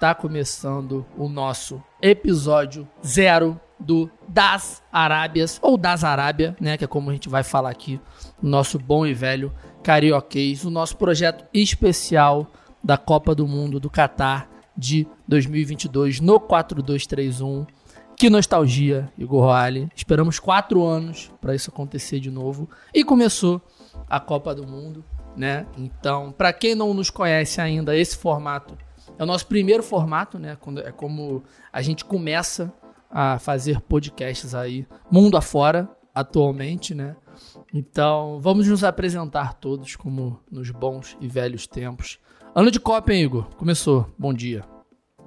está começando o nosso episódio zero do Das Arábias, ou Das Arábia, né, que é como a gente vai falar aqui, nosso bom e velho carioquês, o nosso projeto especial da Copa do Mundo do Catar de 2022 no 4231. Que nostalgia, Igor Roale. Esperamos quatro anos para isso acontecer de novo. E começou a Copa do Mundo, né? Então, para quem não nos conhece ainda, esse formato é o nosso primeiro formato, né? Quando, é como a gente começa a fazer podcasts aí, mundo afora, atualmente, né? Então, vamos nos apresentar todos como nos bons e velhos tempos. Ano de Copa, hein, Igor? Começou. Bom dia.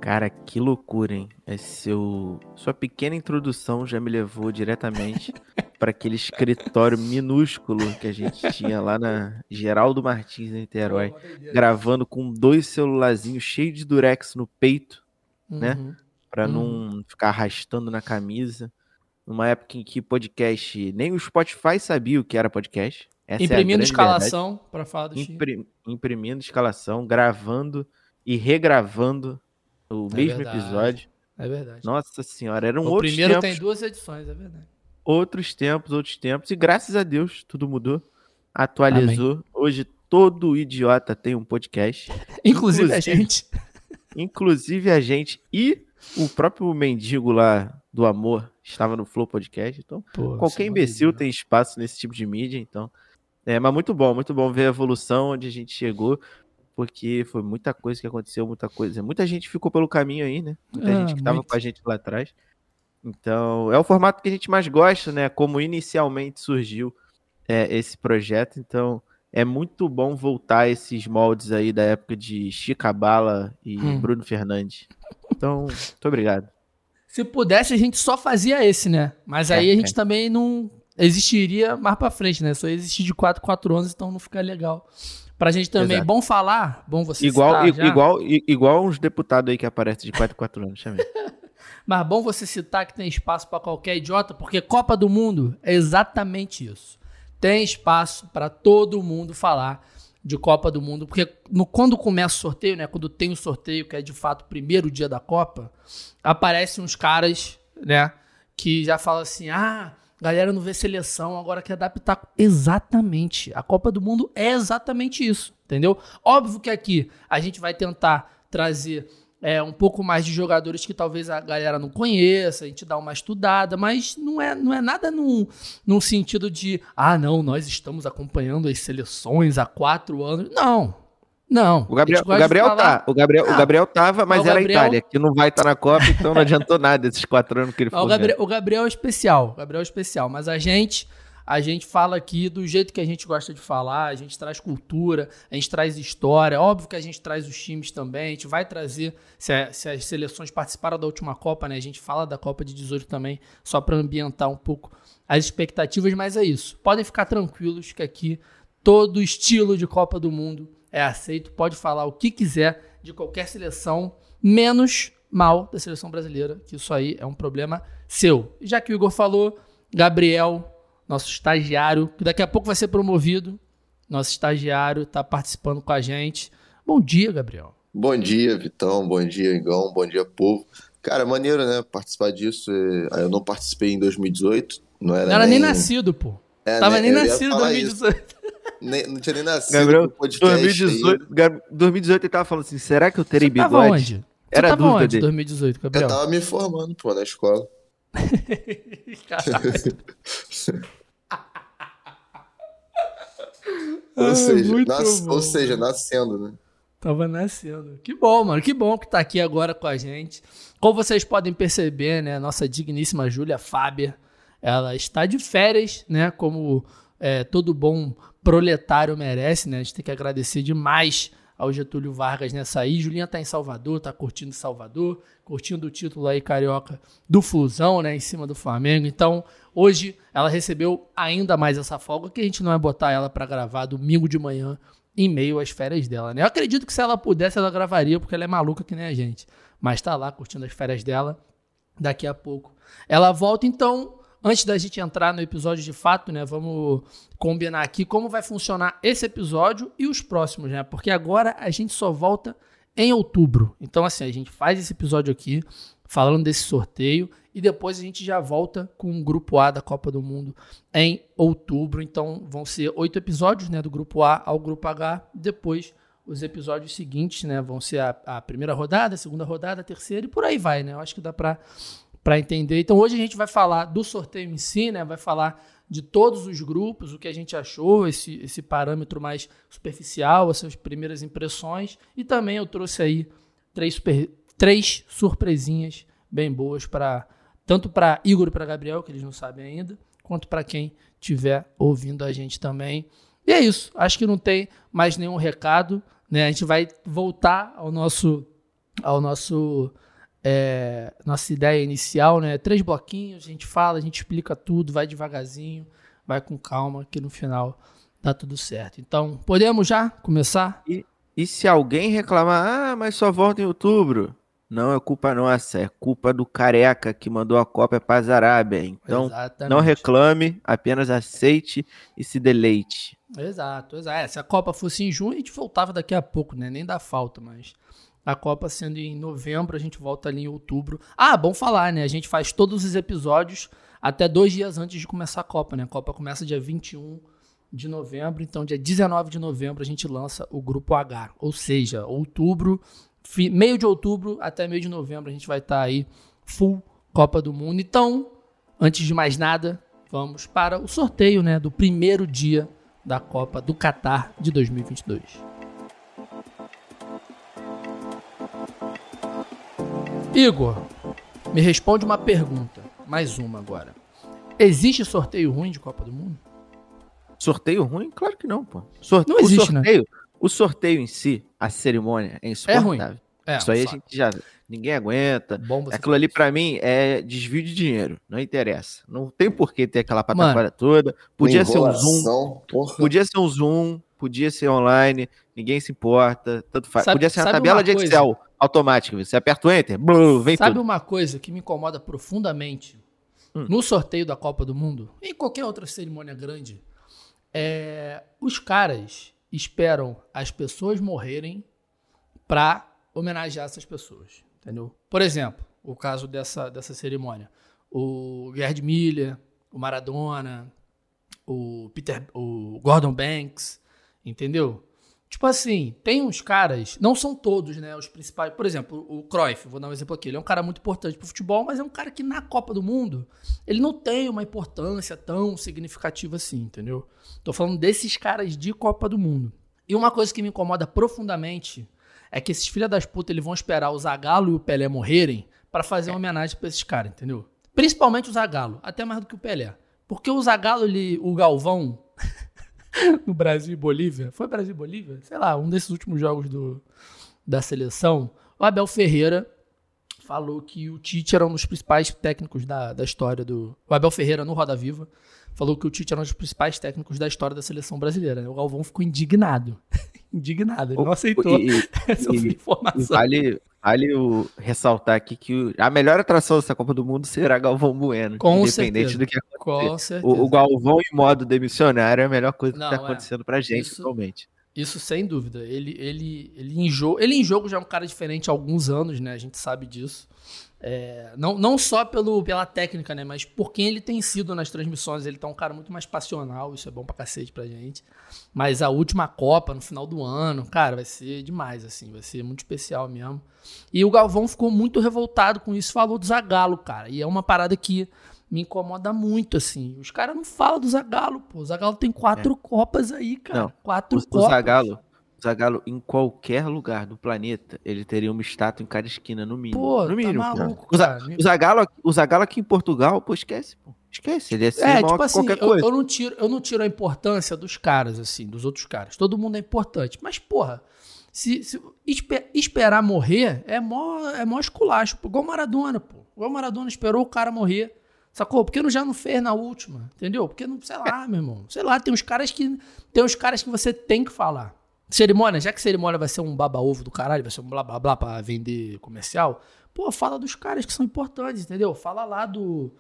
Cara, que loucura, hein? Esse seu, sua pequena introdução já me levou diretamente para aquele escritório minúsculo que a gente tinha lá na Geraldo Martins, em Niterói, gravando com dois celularzinhos cheios de durex no peito, né? Uhum. Para Uhum. não ficar arrastando na camisa. Numa época em que podcast, nem o Spotify sabia o que era podcast. Essa é Imprimindo grande escalação para falar do verdade. time. Impri- imprimindo escalação, gravando e regravando o É mesmo verdade. episódio. É verdade. Nossa senhora, eram o outros primeiro tempos, tem duas edições, é verdade. Outros tempos, outros tempos. E graças a Deus, tudo mudou. Atualizou. Hoje todo idiota tem um podcast. Inclusive, a Inclusive- gente. Inclusive a gente e o próprio mendigo lá do amor estava no Flow Podcast. Então, Pô, qualquer é imbecil maravilhoso. tem espaço nesse tipo de mídia, então. É, mas muito bom, muito bom ver a evolução onde a gente chegou, porque foi muita coisa que aconteceu, muita coisa. Muita gente ficou pelo caminho aí, né? Muita Ah, gente que tava muito. com a gente lá atrás. Então, é o formato que a gente mais gosta, né? Como inicialmente surgiu é, esse projeto. Então, é muito bom voltar esses moldes aí da época de Chica Bala e Hum. Bruno Fernandes. Então, muito obrigado. Se pudesse, a gente só fazia esse, né? Mas aí É, a gente é. também não existiria mais pra frente, né? Só existir de 4 4 anos, então não fica legal. Pra gente também, Exato. bom falar, bom você Igual, citar i- já, igual, igual uns deputados aí que aparecem de 4 em 4 anos, também. mas bom você citar que tem espaço pra qualquer idiota, porque Copa do Mundo é exatamente isso. Tem espaço pra todo mundo falar de Copa do Mundo, porque no, quando começa o sorteio, né, quando tem o sorteio, que é de fato o primeiro dia da Copa, aparecem uns caras, né, que já falam assim: "Ah, galera não vê seleção, agora quer adaptar exatamente. A Copa do Mundo é exatamente isso, entendeu? Óbvio que aqui a gente vai tentar trazer é, um pouco mais de jogadores que talvez a galera não conheça, a gente dá uma estudada, mas não é, não é nada num, num sentido de, ah, não, nós estamos acompanhando as seleções há quatro anos. Não, não. O Gabriel, o Gabriel falar- tá. O Gabriel, Ah, o Gabriel tava, mas o era Gabriel- a Itália, que não vai estar na Copa, então não adiantou nada esses quatro anos que ele Mas o. Gabriel, o Gabriel é especial. O Gabriel é especial. Mas a gente, a gente fala aqui do jeito que a gente gosta de falar. A gente traz cultura, a gente traz história. Óbvio que a gente traz os times também. A gente vai trazer, se, a- se as seleções participaram da última Copa, né? A gente fala da Copa de 18 também, só para ambientar um pouco as expectativas. Mas é isso. Podem ficar tranquilos que aqui todo estilo de Copa do Mundo é aceito. Pode falar o que quiser de qualquer seleção, menos mal da seleção brasileira, que isso aí é um problema seu. Já que o Igor falou, Gabriel, nosso estagiário, que daqui a pouco vai ser promovido, nosso estagiário está participando com a gente. Bom dia, Gabriel. Bom dia, Vitão. Bom dia, Igão. Bom dia, povo. Cara, maneiro, né? Participar disso. é, Eu não participei em 2018. Não era, Não era nem nascido, pô. É, Tava né? nem ia nascido em falar 2018. Nem- não tinha nem nascido. Gabriel, pro podcast 2018, Gab- 2018 ele tava falando assim: será que eu terei Você tava bigode? onde? Você Era tava dúvida onde dele. 2018, aí. Gabriel? Eu tava me formando, pô, na escola. Ou, Ai, seja, muito nas- ou seja, nascendo, né? Tava nascendo. Que bom, mano. Que bom que tá aqui agora com a gente. Como vocês podem perceber, né? Nossa digníssima Júlia Faber, ela está de férias, né? Como é, todo bom proletário merece, né? A gente tem que agradecer demais ao Getúlio Vargas nessa aí. Julinha tá em Salvador, tá curtindo Salvador, curtindo o título aí carioca do Flusão, né? Em cima do Flamengo. Então, hoje ela recebeu ainda mais essa folga que a gente não vai botar ela pra gravar domingo de manhã em meio às férias dela, né? Eu acredito que se ela pudesse, ela gravaria, porque ela é maluca que nem a gente. Mas tá lá curtindo as férias dela daqui a pouco. Ela volta, então, antes da gente entrar no episódio de fato, né? Vamos combinar aqui como vai funcionar esse episódio e os próximos, né? Porque agora a gente só volta em outubro. Então, assim, a gente faz esse episódio aqui falando desse sorteio e depois a gente já volta com o grupo A da Copa do Mundo em outubro. Então, vão ser oito episódios, né, do grupo A ao grupo H. Depois, os episódios seguintes, né, vão ser a, a primeira rodada, a segunda rodada, a terceira e por aí vai, né? Eu acho que dá para para entender. Então, hoje a gente vai falar do sorteio em si, né? Vai falar de todos os grupos, o que a gente achou, esse, esse parâmetro mais superficial, essas primeiras impressões. E também eu trouxe aí três, super, três surpresinhas bem boas para tanto para Igor e para Gabriel, que eles não sabem ainda, quanto para quem estiver ouvindo a gente também. E é isso. Acho que não tem mais nenhum recado. Né? A gente vai voltar ao nosso ao nosso é, nossa ideia inicial, né? Três bloquinhos, a gente fala, a gente explica tudo, vai devagarzinho, vai com calma, que no final dá tudo certo. Então, podemos já começar? E, e se alguém reclamar, ah, mas só volta em outubro? Não é culpa nossa, é culpa do careca que mandou a cópia para a Arábia. Então, Exatamente. não reclame, apenas aceite e se deleite. Exato, exato. É, se a Copa fosse em junho, a gente voltava daqui a pouco, né? Nem dá falta, mas a Copa sendo em novembro, a gente volta ali em outubro. Ah, bom falar, né? A gente faz todos os episódios até dois dias antes de começar a Copa, né? A Copa começa dia 21 de novembro, então dia 19 de novembro a gente lança o Grupo H. Ou seja, outubro, meio de outubro até meio de novembro a gente vai estar tá aí full Copa do Mundo. Então, antes de mais nada, vamos para o sorteio, né? Do primeiro dia da Copa do Catar de 2022. Igor, me responde uma pergunta. Mais uma agora. Existe sorteio ruim de Copa do Mundo? Sorteio ruim? Claro que não, pô. Sorte... Não existe, o né? sorteio, né? O sorteio em si, a cerimônia, é insuportável. É ruim. É, Isso aí a gente já. Ninguém aguenta. Aquilo ali, para mim, é desvio de dinheiro. Não interessa. Não tem por que ter aquela pataquada toda. Podia ser um Zoom. Porra. Podia ser um Zoom. Podia ser online. Ninguém se importa. Tanto faz. Sabe, podia ser uma tabela uma de Excel automática. Você aperta o Enter, vem Sabe tudo. uma coisa que me incomoda profundamente hum. no sorteio da Copa do Mundo e em qualquer outra cerimônia grande? É, os caras esperam as pessoas morrerem para homenagear essas pessoas, entendeu? Por exemplo, o caso dessa, dessa cerimônia. O Gerd Miller, o Maradona, o Peter, o Gordon Banks, entendeu? Tipo assim, tem uns caras, não são todos, né, os principais. Por exemplo, o Cruyff, vou dar um exemplo aqui. Ele é um cara muito importante pro futebol, mas é um cara que na Copa do Mundo, ele não tem uma importância tão significativa assim, entendeu? Tô falando desses caras de Copa do Mundo. E uma coisa que me incomoda profundamente é que esses filha das putas, eles vão esperar o Zagallo e o Pelé morrerem para fazer uma homenagem para esses caras, entendeu? Principalmente o Zagallo, até mais do que o Pelé. Porque o Zagallo, ele, o Galvão, no Brasil e Bolívia. Foi Brasil e Bolívia? Sei lá, um desses últimos jogos do, da seleção. O Abel Ferreira falou que o Tite era um dos principais técnicos da, da história do. O Abel Ferreira, no Roda Viva, falou que o Tite era um dos principais técnicos da história da seleção brasileira. O Galvão ficou indignado. indignado. Ele não aceitou e, essa e, informação. E vale, vale o, ressaltar aqui que a melhor atração dessa Copa do Mundo será Galvão Bueno. Com independente certeza. do que acontecer. Com. O, o Galvão em modo demissionário é a melhor coisa não, que está é. acontecendo é. pra gente isso, atualmente. Isso sem dúvida. Ele, ele, ele, em jogo, ele em jogo já é um cara diferente há alguns anos, né? A gente sabe disso. É, não, não só pelo, pela técnica, né? Mas por quem ele tem sido nas transmissões. Ele tá um cara muito mais passional, isso é bom pra cacete pra gente. Mas a última Copa, no final do ano, cara, vai ser demais, assim. Vai ser muito especial mesmo. E o Galvão ficou muito revoltado com isso, falou do Zagalo, cara. E é uma parada que me incomoda muito, assim. Os caras não falam do Zagalo, pô. O Zagalo tem quatro é. Copas aí, cara. Não, quatro o, Copas. O Zagalo Zagallo, em qualquer lugar do planeta, ele teria uma estátua em cada esquina, no mínimo. Pô, no tá mínimo. maluco, o, Zagallo, o Zagallo aqui em Portugal, pô, esquece, pô. Esquece, ele é, é tipo assim, qualquer eu, coisa. Eu não, tiro, eu não tiro a importância dos caras, assim, dos outros caras. Todo mundo é importante. Mas, porra, se, se esper, esperar morrer é mó, é mó esculacho. Pô. Igual Maradona, pô. Igual Maradona esperou o cara morrer. Sacou? Porque não já não fez na última, entendeu? Porque não, sei lá, meu irmão. Sei lá, tem uns caras que tem uns caras que você tem que falar. Cerimônia, já que cerimônia vai ser um baba-ovo do caralho, vai ser um blá blá blá pra vender comercial, pô, fala dos caras que são importantes, entendeu? Fala lá do.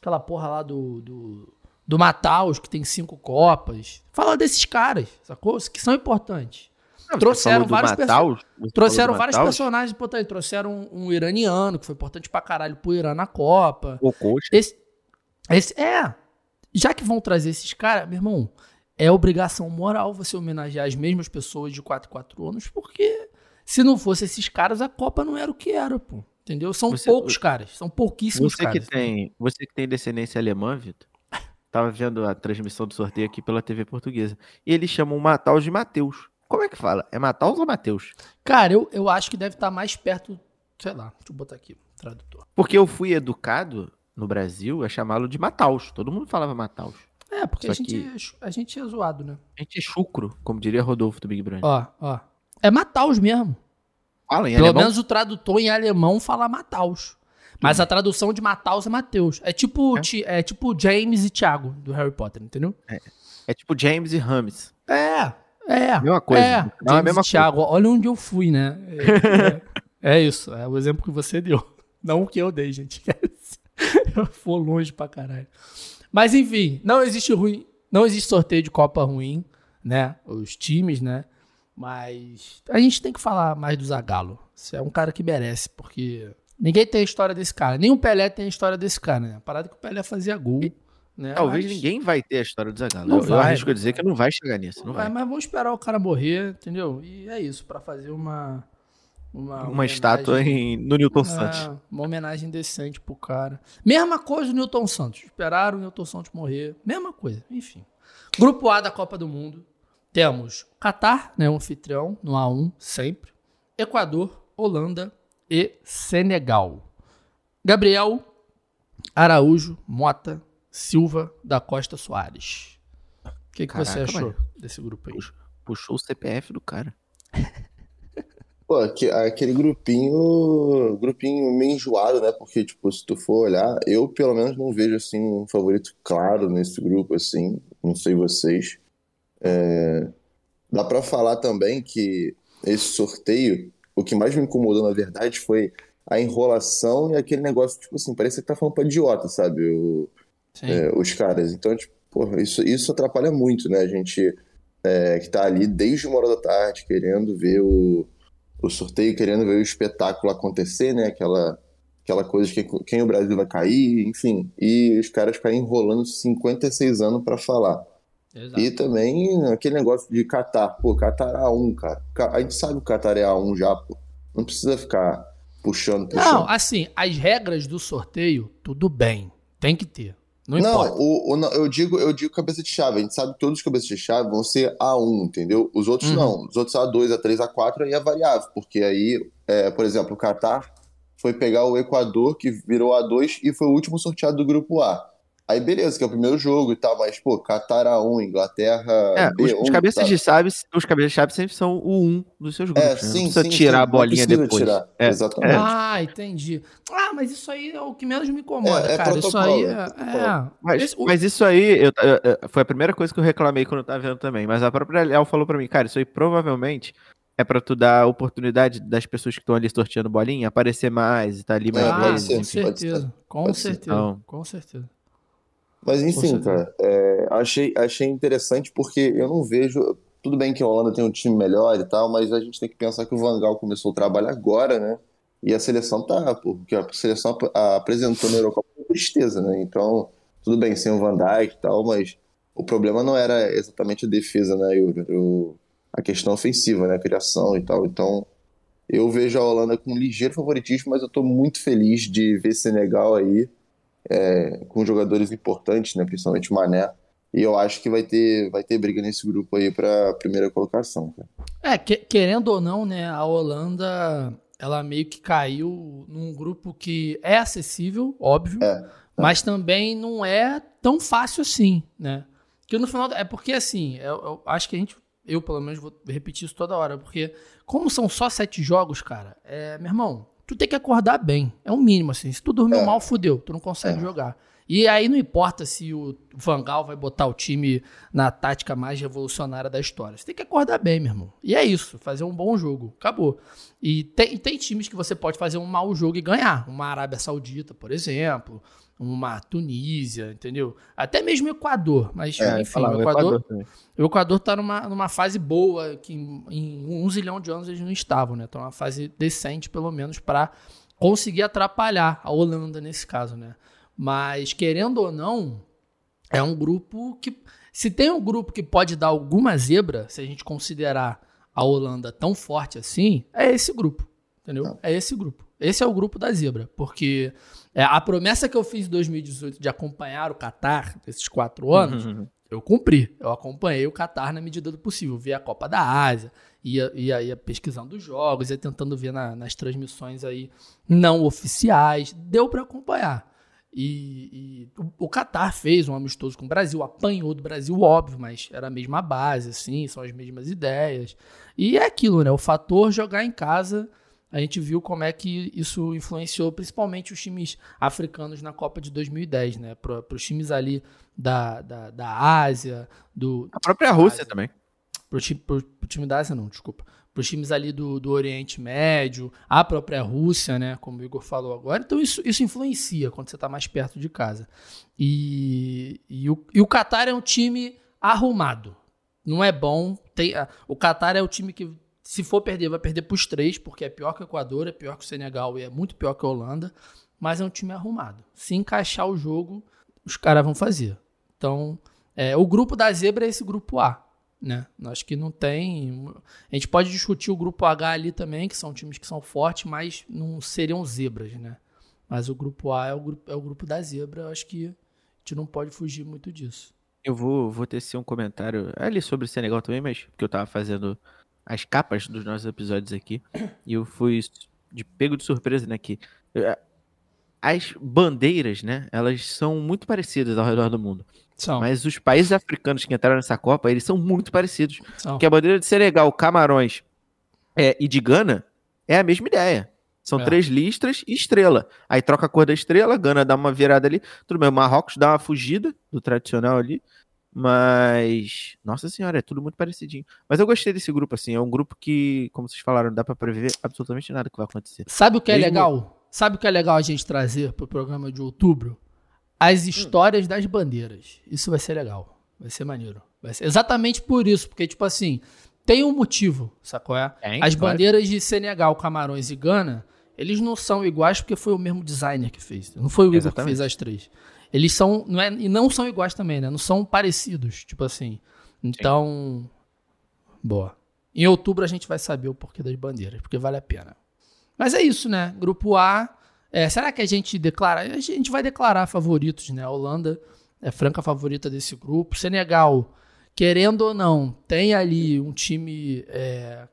Aquela porra lá do. do, do Mataus, que tem cinco copas. Fala desses caras, sacou? Que são importantes. Não, você Trouxeram vários Mataus, Trouxeram vários personagens importantes. Trouxeram um, um iraniano, que foi importante pra caralho pro Irã na Copa. O coach. Esse, esse, é. Já que vão trazer esses caras, meu irmão, é obrigação moral você homenagear as mesmas pessoas de 4 em 4 anos, porque se não fosse esses caras, a Copa não era o que era, pô. Entendeu? São Você- poucos caras. São pouquíssimos Você que caras. tem, você que tem descendência alemã, Vitor, tava vendo a transmissão do sorteio aqui pela TV portuguesa. E eles chamam Mataus de Mateus. Como é que fala? É Mataus ou Mateus? Cara, eu, eu acho que deve estar mais perto, sei lá, deixa eu botar aqui, tradutor. Porque eu fui educado no Brasil a chamá-lo de Mataus. Todo mundo falava Mataus. É, porque a gente, é a gente é zoado, né? A gente é chucro, como diria Rodolfo do Big Brother. Ó, ó. É Mataus mesmo. Fala em Pelo alemão? menos o tradutor em alemão fala Mataus. Mas a tradução de Mataus é Mateus. É tipo, É? Ti- é tipo James e Thiago do Harry Potter, entendeu? É tipo James e Rames. É, é. Mesma coisa. É, Não, é a mesma e Thiago. Olha onde eu fui, né? É, é- é isso, é o exemplo que você deu. Não o que eu dei, gente. Eu vou longe pra caralho. Mas enfim, não existe ruim, não existe sorteio de Copa ruim, né? Os times, né? Mas a gente tem que falar mais do Zagallo. Você é um cara que merece, porque ninguém tem a história desse cara. Nem o Pelé tem a história desse cara, né? A parada que o Pelé fazia gol, né? Talvez Mas- ninguém vai ter a história do Zagallo. Não Eu, vai, arrisco a não dizer que não vai chegar nisso. Não Vai, vai. mas vamos esperar o cara morrer, entendeu? E é isso, pra fazer uma. Uma, Uma estátua em, no Newton Santos. É, uma homenagem decente pro cara. Mesma coisa o Newton Santos. Esperaram o Newton Santos morrer. Mesma coisa, enfim. Grupo A da Copa do Mundo. Temos Catar, né, um anfitrião, no A1, sempre. Equador, Holanda e Senegal. Gabriel, Araújo, Mota, Silva, da Costa Soares. O que, que você Caraca, achou mano. desse grupo aí? Puxou o CPF do cara. Pô, aque- aquele grupinho, grupinho meio enjoado, né? Porque, tipo, se tu for olhar, eu pelo menos não vejo, assim, um favorito claro nesse grupo, assim. Não sei vocês. É, Dá pra falar também que esse sorteio, o que mais me incomodou, na verdade, foi a enrolação e aquele negócio, tipo assim, parece que tá falando pra idiota, sabe? O- é, os caras. Então, tipo, porra, isso, isso atrapalha muito, né? A gente é, que tá ali desde uma hora da tarde querendo ver o, o sorteio, querendo ver o espetáculo acontecer, né? Aquela, aquela coisa de quem, quem o Brasil vai cair, enfim. E os caras ficarem enrolando 56 anos pra falar. Exato. E também aquele negócio de Qatar. Pô, Qatar é A1, cara. Ca- A gente sabe que o Qatar é A1 já, pô. Não precisa ficar puxando, puxando. Não, assim, as regras do sorteio, tudo bem. Tem que ter. Não, Não, o, o- não, eu digo, eu digo cabeça de chave. A gente sabe que todos os cabeças de chave vão ser A1, entendeu? Os outros Uhum. não. Os outros A2, A3, A4 aí é variável, porque aí, é, por exemplo, o Qatar foi pegar o Equador, que virou A2 e foi o último sorteado do grupo A. Aí beleza, que é o primeiro jogo e tal, mas pô, Qatar A1, Inglaterra É, os, B1, os cabeças tá? de chave, os cabeças de chave sempre são o 1 dos seus grupos. É, né? sim, não precisa sim, tirar sim, a bolinha depois. tirar. É, Exatamente. Ah, entendi. Ah, mas isso aí é o que menos me incomoda, É, é cara. Isso aí é é. é. Mas, mas isso aí eu- eu- eu- foi a primeira coisa que eu reclamei quando eu tava vendo também. Mas a própria Léo falou pra mim, cara, isso aí provavelmente é pra tu dar a oportunidade das pessoas que estão ali sorteando bolinha aparecer mais e tá ali mais É, ah, vezes. ser, com certeza. Com certeza. Então. Com certeza. Mas enfim, cara, é, achei, achei interessante porque eu não vejo. Tudo bem que a Holanda tem um time melhor e tal, mas a gente tem que pensar que o Van Gaal começou o trabalho agora, né? E a seleção tá, porque a seleção ap- apresentou na Eurocopa com tristeza, né? Então, tudo bem, sem o Van Dijk e tal, mas o problema não era exatamente a defesa, né, a questão ofensiva, né? A criação e tal. Então, eu vejo a Holanda com um ligeiro favoritismo, mas eu tô muito feliz de ver Senegal aí é, com jogadores importantes, né? Principalmente o Mané. E eu acho que vai ter, vai ter briga nesse grupo aí pra primeira colocação, cara. É, que- querendo ou não, né, a Holanda, ela meio que caiu num grupo que é acessível, óbvio, É, mas também não é tão fácil assim, né? Que no final, é porque assim, eu, eu acho que a gente, eu pelo menos vou repetir isso toda hora, porque como são só sete jogos, cara, é, meu irmão, tu tem que acordar bem, é o mínimo, assim, se tu dormiu É. mal, fudeu, tu não consegue É. jogar. E aí não importa se o Van Gaal vai botar o time na tática mais revolucionária da história. Você tem que acordar bem, meu irmão. E é isso, fazer um bom jogo. Acabou. E tem, tem times que você pode fazer um mau jogo e ganhar. Uma Arábia Saudita, por exemplo. Uma Tunísia, entendeu? Até mesmo Equador, mas É, enfim, falar, o Equador, também. o Equador tá numa, numa fase boa, que em, em um zilhão de anos eles não estavam, né? Então uma fase decente, pelo menos, para conseguir atrapalhar a Holanda nesse caso, né? Mas, querendo ou não, é um grupo que. Se tem um grupo que pode dar alguma zebra, se a gente considerar a Holanda tão forte assim, é esse grupo. Entendeu? É esse grupo. Esse é o grupo da zebra. Porque é, a promessa que eu fiz em 2018 de acompanhar o Qatar, esses quatro anos, Uhum. eu cumpri. Eu acompanhei o Qatar na medida do possível. Vi a Copa da Ásia, ia, ia, ia pesquisando os jogos, ia tentando ver na- nas transmissões aí não oficiais. Deu para acompanhar. E, e o, o Qatar fez um amistoso com o Brasil, apanhou do Brasil, óbvio, mas era a mesma base, assim, são as mesmas ideias. E é aquilo, né? O fator jogar em casa, a gente viu como é que isso influenciou principalmente os times africanos na Copa de 2010, né? Para os times ali da, da, da Ásia, do, A própria Rússia Ásia. também. pro, pro time da Ásia, não, desculpa. Para os times ali do, do Oriente Médio, a própria Rússia, né? Como o Igor falou agora. Então, isso, isso influencia quando você está mais perto de casa. E, e, o, e o Qatar é um time arrumado. Não é bom. Tem, o Qatar é o time que, se for perder, vai perder para os três, porque é pior que o Equador, é pior que o Senegal e é muito pior que a Holanda. Mas é um time arrumado. Se encaixar o jogo, os caras vão fazer. Então, é, o grupo da zebra é esse grupo A né? Acho que não tem. A gente pode discutir o grupo H ali também, que são times que são fortes, mas não seriam zebras, né? Mas o grupo A é o grupo, é o grupo da zebra, acho que a gente não pode fugir muito disso. Eu vou, vou tecer um comentário ali sobre o Senegal também, mas porque eu tava fazendo as capas dos nossos episódios aqui e eu fui de pego de surpresa, né? Que eh, as bandeiras, né? Elas são muito parecidas ao redor do mundo. São. Mas os países africanos que entraram nessa Copa, eles são muito parecidos. são. Porque a bandeira de Senegal, Camarões é, e de Gana é a mesma ideia. São É. três listras e estrela. Aí troca a cor da estrela, Gana dá uma virada ali. Tudo bem, o Marrocos dá uma fugida do tradicional ali. Mas, nossa senhora, é tudo muito parecidinho. Mas eu gostei desse grupo, assim. É um grupo que, como vocês falaram, dá pra prever absolutamente nada que vai acontecer. Sabe o que é Mesmo- legal? Sabe o que é legal a gente trazer pro programa de outubro? As histórias das bandeiras. Isso vai ser legal. Vai ser maneiro. Vai ser exatamente por isso, porque, tipo assim, tem um motivo, sacou? É? Tem, As claro. bandeiras de Senegal, Camarões e Gana, eles não são iguais porque foi o mesmo designer que fez. Não foi o Igor que fez as três. Eles são. Não é, e não são iguais também, né? Não são parecidos, tipo assim. Então. Boa. Em outubro a gente vai saber o porquê das bandeiras, porque vale a pena. Mas é isso, né? Grupo A. é, será que a gente declara? A gente vai declarar favoritos, né? A Holanda é franca favorita desse grupo. Senegal, querendo ou não, tem ali um time é,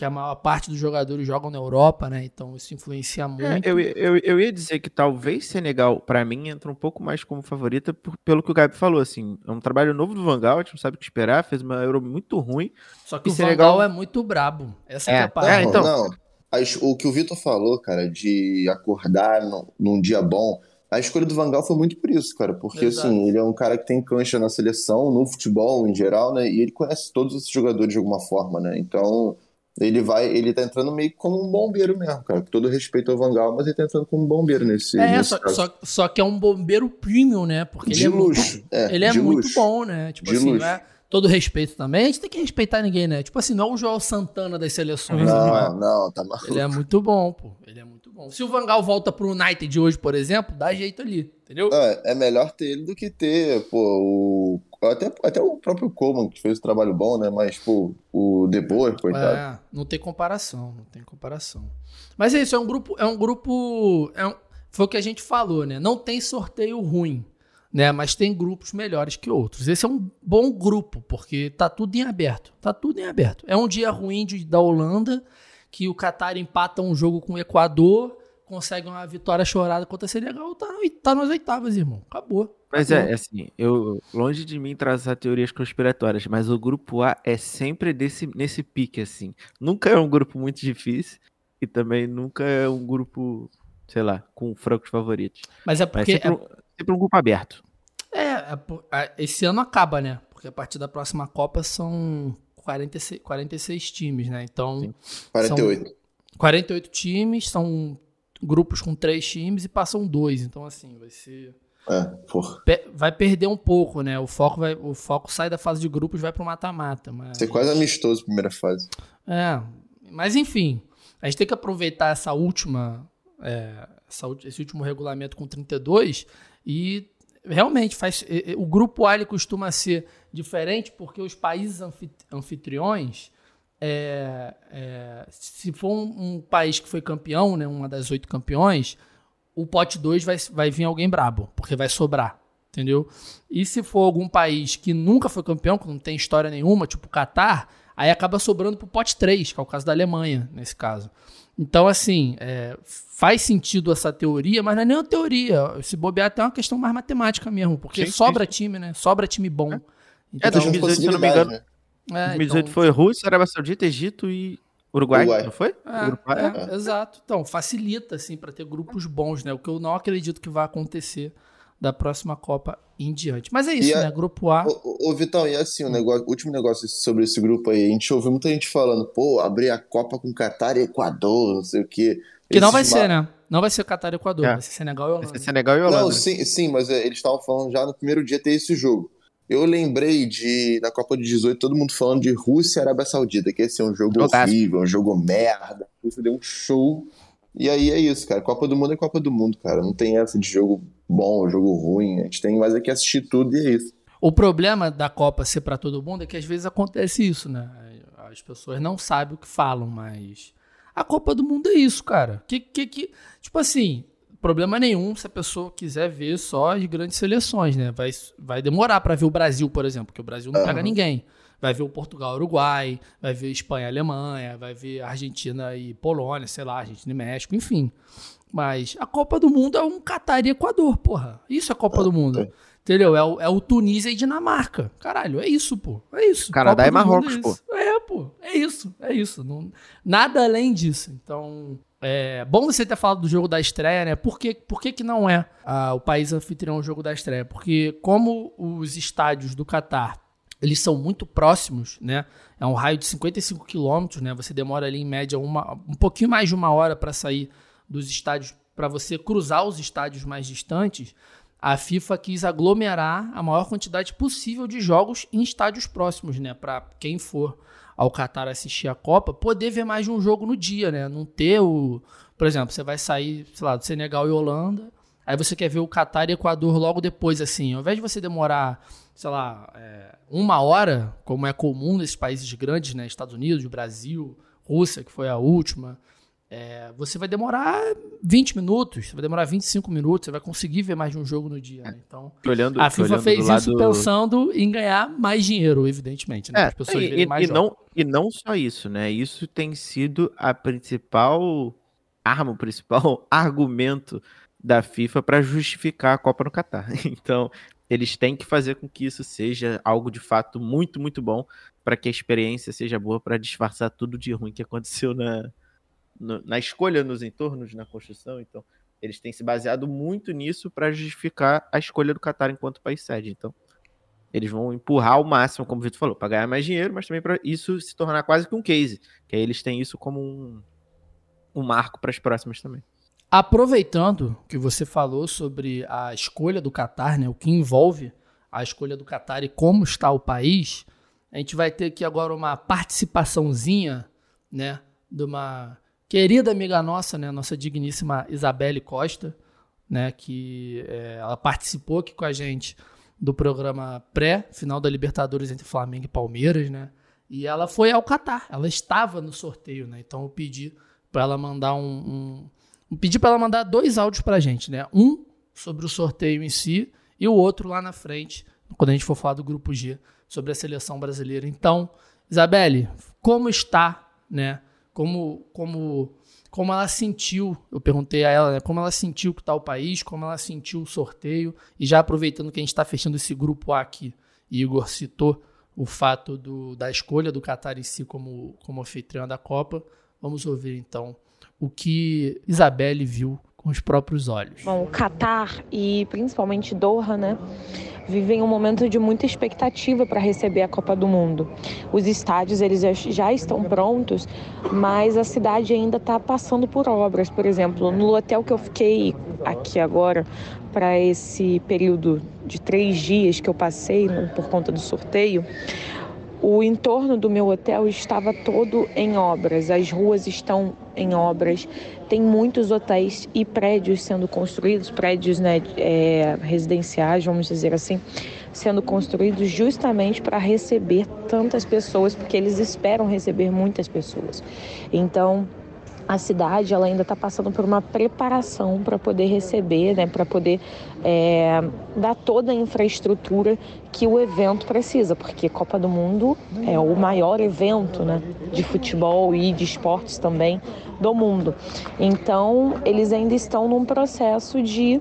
que a maior parte dos jogadores jogam na Europa, né? Então isso influencia muito. É, eu, eu, eu ia dizer que talvez Senegal, pra mim, entra um pouco mais como favorita por- pelo que o Gabi falou, assim. É um trabalho novo do Vangal, a gente não sabe o que esperar, fez uma Euro muito ruim. Só que o Senegal- Vangal é muito brabo. Essa É, é a parada. é, então. Não, as- o que o Vitor falou, cara, de acordar no- num dia bom, a escolha do Vangal foi muito por isso, cara, porque Exato. assim, ele é um cara que tem cancha na seleção, no futebol em geral, né, e ele conhece todos esses jogadores de alguma forma, né, então ele vai, ele tá entrando meio como um bombeiro mesmo, cara, com todo respeito ao Vangal, mas ele tá entrando como um bombeiro nesse, É, nesse só, só, só que é um bombeiro premium, né? Porque de ele é muito luxo, é, Ele é de muito luxo. bom, né? Tipo De assim, luxo. não é todo respeito também. A gente tem que respeitar ninguém, né? Tipo assim, não é o Joel Santana das seleções. ele, Não, é- não, tá maluco. ele é muito bom, pô. Ele é muito Se o Vangal volta pro United hoje, por exemplo, dá jeito ali, entendeu? É, é melhor ter ele do que ter, pô, o. Até, até o próprio Coleman, que fez um trabalho bom, né? Mas, pô, o De Boer, coitado. É, não tem comparação, não tem comparação. Mas é isso, é um grupo, é um grupo, é um- foi o que a gente falou, né? Não tem sorteio ruim, né? Mas tem grupos melhores que outros. Esse é um bom grupo, porque tá tudo em aberto, tá tudo em aberto. É um dia ruim de- da Holanda, que o Qatar empata um jogo com o Equador, consegue uma vitória chorada contra o Senegal, tá, tá nas oitavas, irmão. Acabou. Mas é, assim, eu longe de mim trazer teorias conspiratórias, mas o grupo A é sempre desse, nesse pique, assim. Nunca é um grupo muito difícil e também nunca é um grupo, sei lá, com francos favoritos. Mas é Mas porque sempre, um, sempre um grupo aberto. É, é é, esse ano acaba, né? Porque a partir da próxima Copa são 46, 46 times, né? Então, Sim. 48. 48 times, são grupos com três times e passam dois. Então, assim, vai ser. É, porra. Vai perder um pouco, né? O foco, vai, o foco sai da fase de grupos e vai pro mata-mata. Mas... Ser quase amistoso primeira fase. É, mas enfim, a gente tem que aproveitar essa última, é, essa esse último regulamento com 32 e realmente faz. O grupo A costuma ser diferente porque os países anfi- anfitriões, é, é, se for um, um país que foi campeão, né, uma das oito campeões, o pote 2 vai, vai vir alguém brabo, porque vai sobrar. Entendeu? E se for algum país que nunca foi campeão, que não tem história nenhuma, tipo o Catar, aí acaba sobrando pro pote 3, que é o caso da Alemanha, nesse caso. Então, assim, é, faz sentido essa teoria, mas não é nem uma teoria. Se bobear, até é uma questão mais matemática mesmo, porque Sim, sobra time, né? Sobra time bom. É, Então, 2018, se eu não me engano, né? é, 2018 então- foi Rússia, Arábia Saudita, Egito e Uruguai, Uruguai. não foi? É, Uruguai, é, exato. Então, facilita, assim, para ter grupos bons, né? O que eu não acredito que vai acontecer da próxima Copa em diante. Mas é isso, E a- né? Grupo A. Ô, Vitão, e assim, o, negócio, o último negócio sobre esse grupo aí, a gente ouviu muita gente falando, pô, abrir a Copa com Catar e Equador, não sei o quê. Que não vai ma- ser, né? Não vai ser Catar e Equador, É. vai ser Senegal e Vai Holanda. ser Senegal e Holanda. Não, sim, sim, mas é, eles estavam falando já no primeiro dia ter esse jogo. Eu lembrei de, na Copa de 18, todo mundo falando de Rússia e Arábia Saudita, que esse é um jogo Jogaço. horrível, um jogo merda. A Rússia deu um show. E aí é isso, cara. Copa do Mundo é Copa do Mundo, cara. Não tem essa de jogo bom, jogo ruim. A gente tem mais é que assistir tudo e é isso. O problema da Copa ser pra todo mundo é que às vezes acontece isso, né? As pessoas não sabem o que falam, mas a Copa do Mundo é isso, cara. Que que que tipo assim, problema nenhum se a pessoa quiser ver só as grandes seleções, né? Vai vai demorar pra ver o Brasil, por exemplo, porque o Brasil não pega Aham. ninguém. Vai ver o Portugal, Uruguai, vai ver Espanha, Alemanha, vai ver Argentina e Polônia, sei lá, Argentina e México, enfim. Mas a Copa do Mundo é um Catar e Equador, porra. Isso é a Copa do Mundo. é. Entendeu? É o, é o Tunísia e Dinamarca. Caralho, é isso, pô. É isso. Canadá e Mundo Marrocos, é isso. É, pô. É isso. É isso. Não- nada além disso. Então, é bom você ter falado do jogo da estreia, né? Por que, por que, que não é ah, o país anfitrião o jogo da estreia? Porque como os estádios do Catar eles são muito próximos, né? É um raio de 55 quilômetros, né? Você demora ali em média uma, um pouquinho mais de uma hora para sair dos estádios, para você cruzar os estádios mais distantes. A FIFA quis aglomerar a maior quantidade possível de jogos em estádios próximos, né? Para quem for ao Qatar assistir a Copa, poder ver mais de um jogo no dia, né? Não ter o. Por exemplo, você vai sair, sei lá, do Senegal e Holanda, aí você quer ver o Qatar e Equador logo depois, assim. Ao invés de você demorar, sei lá, é, uma hora, como é comum nesses países grandes, né? Estados Unidos, Brasil, Rússia, que foi a última. é, você vai demorar 20 minutos, você vai demorar 25 minutos, você vai conseguir ver mais de um jogo no dia, né? Então, olhando, a FIFA olhando fez isso lado- pensando em ganhar mais dinheiro, evidentemente, né? É, as pessoas e, verem e- mais e jogos. não, e não só isso, né? Isso tem sido a principal arma, o principal argumento da FIFA para justificar a Copa no Catar. Então, eles têm que fazer com que isso seja algo de fato muito, muito bom para que a experiência seja boa para disfarçar tudo de ruim que aconteceu na, no- na escolha, nos entornos, na construção. Então, eles têm se baseado muito nisso para justificar a escolha do Catar enquanto país sede. Então, eles vão empurrar ao máximo, como o Vitor falou, para ganhar mais dinheiro, mas também para isso se tornar quase que um case. Que aí eles têm isso como um, um marco para as próximas também. Aproveitando que você falou sobre a escolha do Catar, né, o que envolve a escolha do Catar e como está o país, a gente vai ter aqui agora uma participaçãozinha, né, de uma querida amiga nossa, né, nossa digníssima Isabelle Costa, né, que é, ela participou aqui com a gente do programa pré final da Libertadores entre Flamengo e Palmeiras, né? E ela foi ao Catar, ela estava no sorteio, né? Então eu pedi para ela mandar um, um pedi para ela mandar dois áudios pra gente, né? Um sobre o sorteio em si e o outro lá na frente, quando a gente for falar do grupo G, sobre a seleção brasileira. Então, Isabelle, como está, né? Como como como ela sentiu, eu perguntei a ela, né, como ela sentiu que está o país, como ela sentiu o sorteio, e já aproveitando que a gente está fechando esse grupo A aqui, Igor citou o fato do, da escolha do Qatar em si como, como anfitriã da Copa, vamos ouvir então o que Isabelle viu com os próprios olhos. Bom, o Catar e principalmente Doha, né, vivem um momento de muita expectativa para receber a Copa do Mundo. Os estádios eles já estão prontos, mas a cidade ainda está passando por obras. Por exemplo, no hotel que eu fiquei aqui agora para esse período de três dias que eu passei por conta do sorteio, o entorno do meu hotel estava todo em obras, as ruas estão em obras, tem muitos hotéis e prédios sendo construídos, prédios né, é, residenciais, vamos dizer assim, sendo construídos justamente para receber tantas pessoas, porque eles esperam receber muitas pessoas. Então, a cidade ela ainda está passando por uma preparação para poder receber, né, para poder é, dar toda a infraestrutura que o evento precisa, porque Copa do Mundo é o maior evento né, de futebol e de esportes também do mundo. Então, eles ainda estão num processo de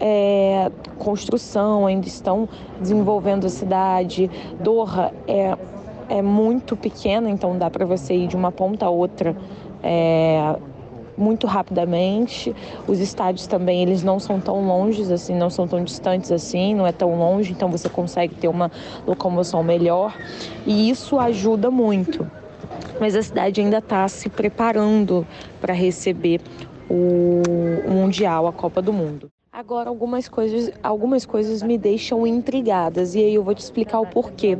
é, construção, ainda estão desenvolvendo a cidade. Doha é, é muito pequena, então dá para você ir de uma ponta a outra é, muito rapidamente. Os estádios também, eles não são tão longes assim, não são tão distantes assim, não é tão longe, então você consegue ter uma locomoção melhor e isso ajuda muito. Mas a cidade ainda está se preparando para receber o Mundial, a Copa do Mundo. Agora algumas coisas, algumas coisas me deixam intrigadas e aí eu vou te explicar o porquê.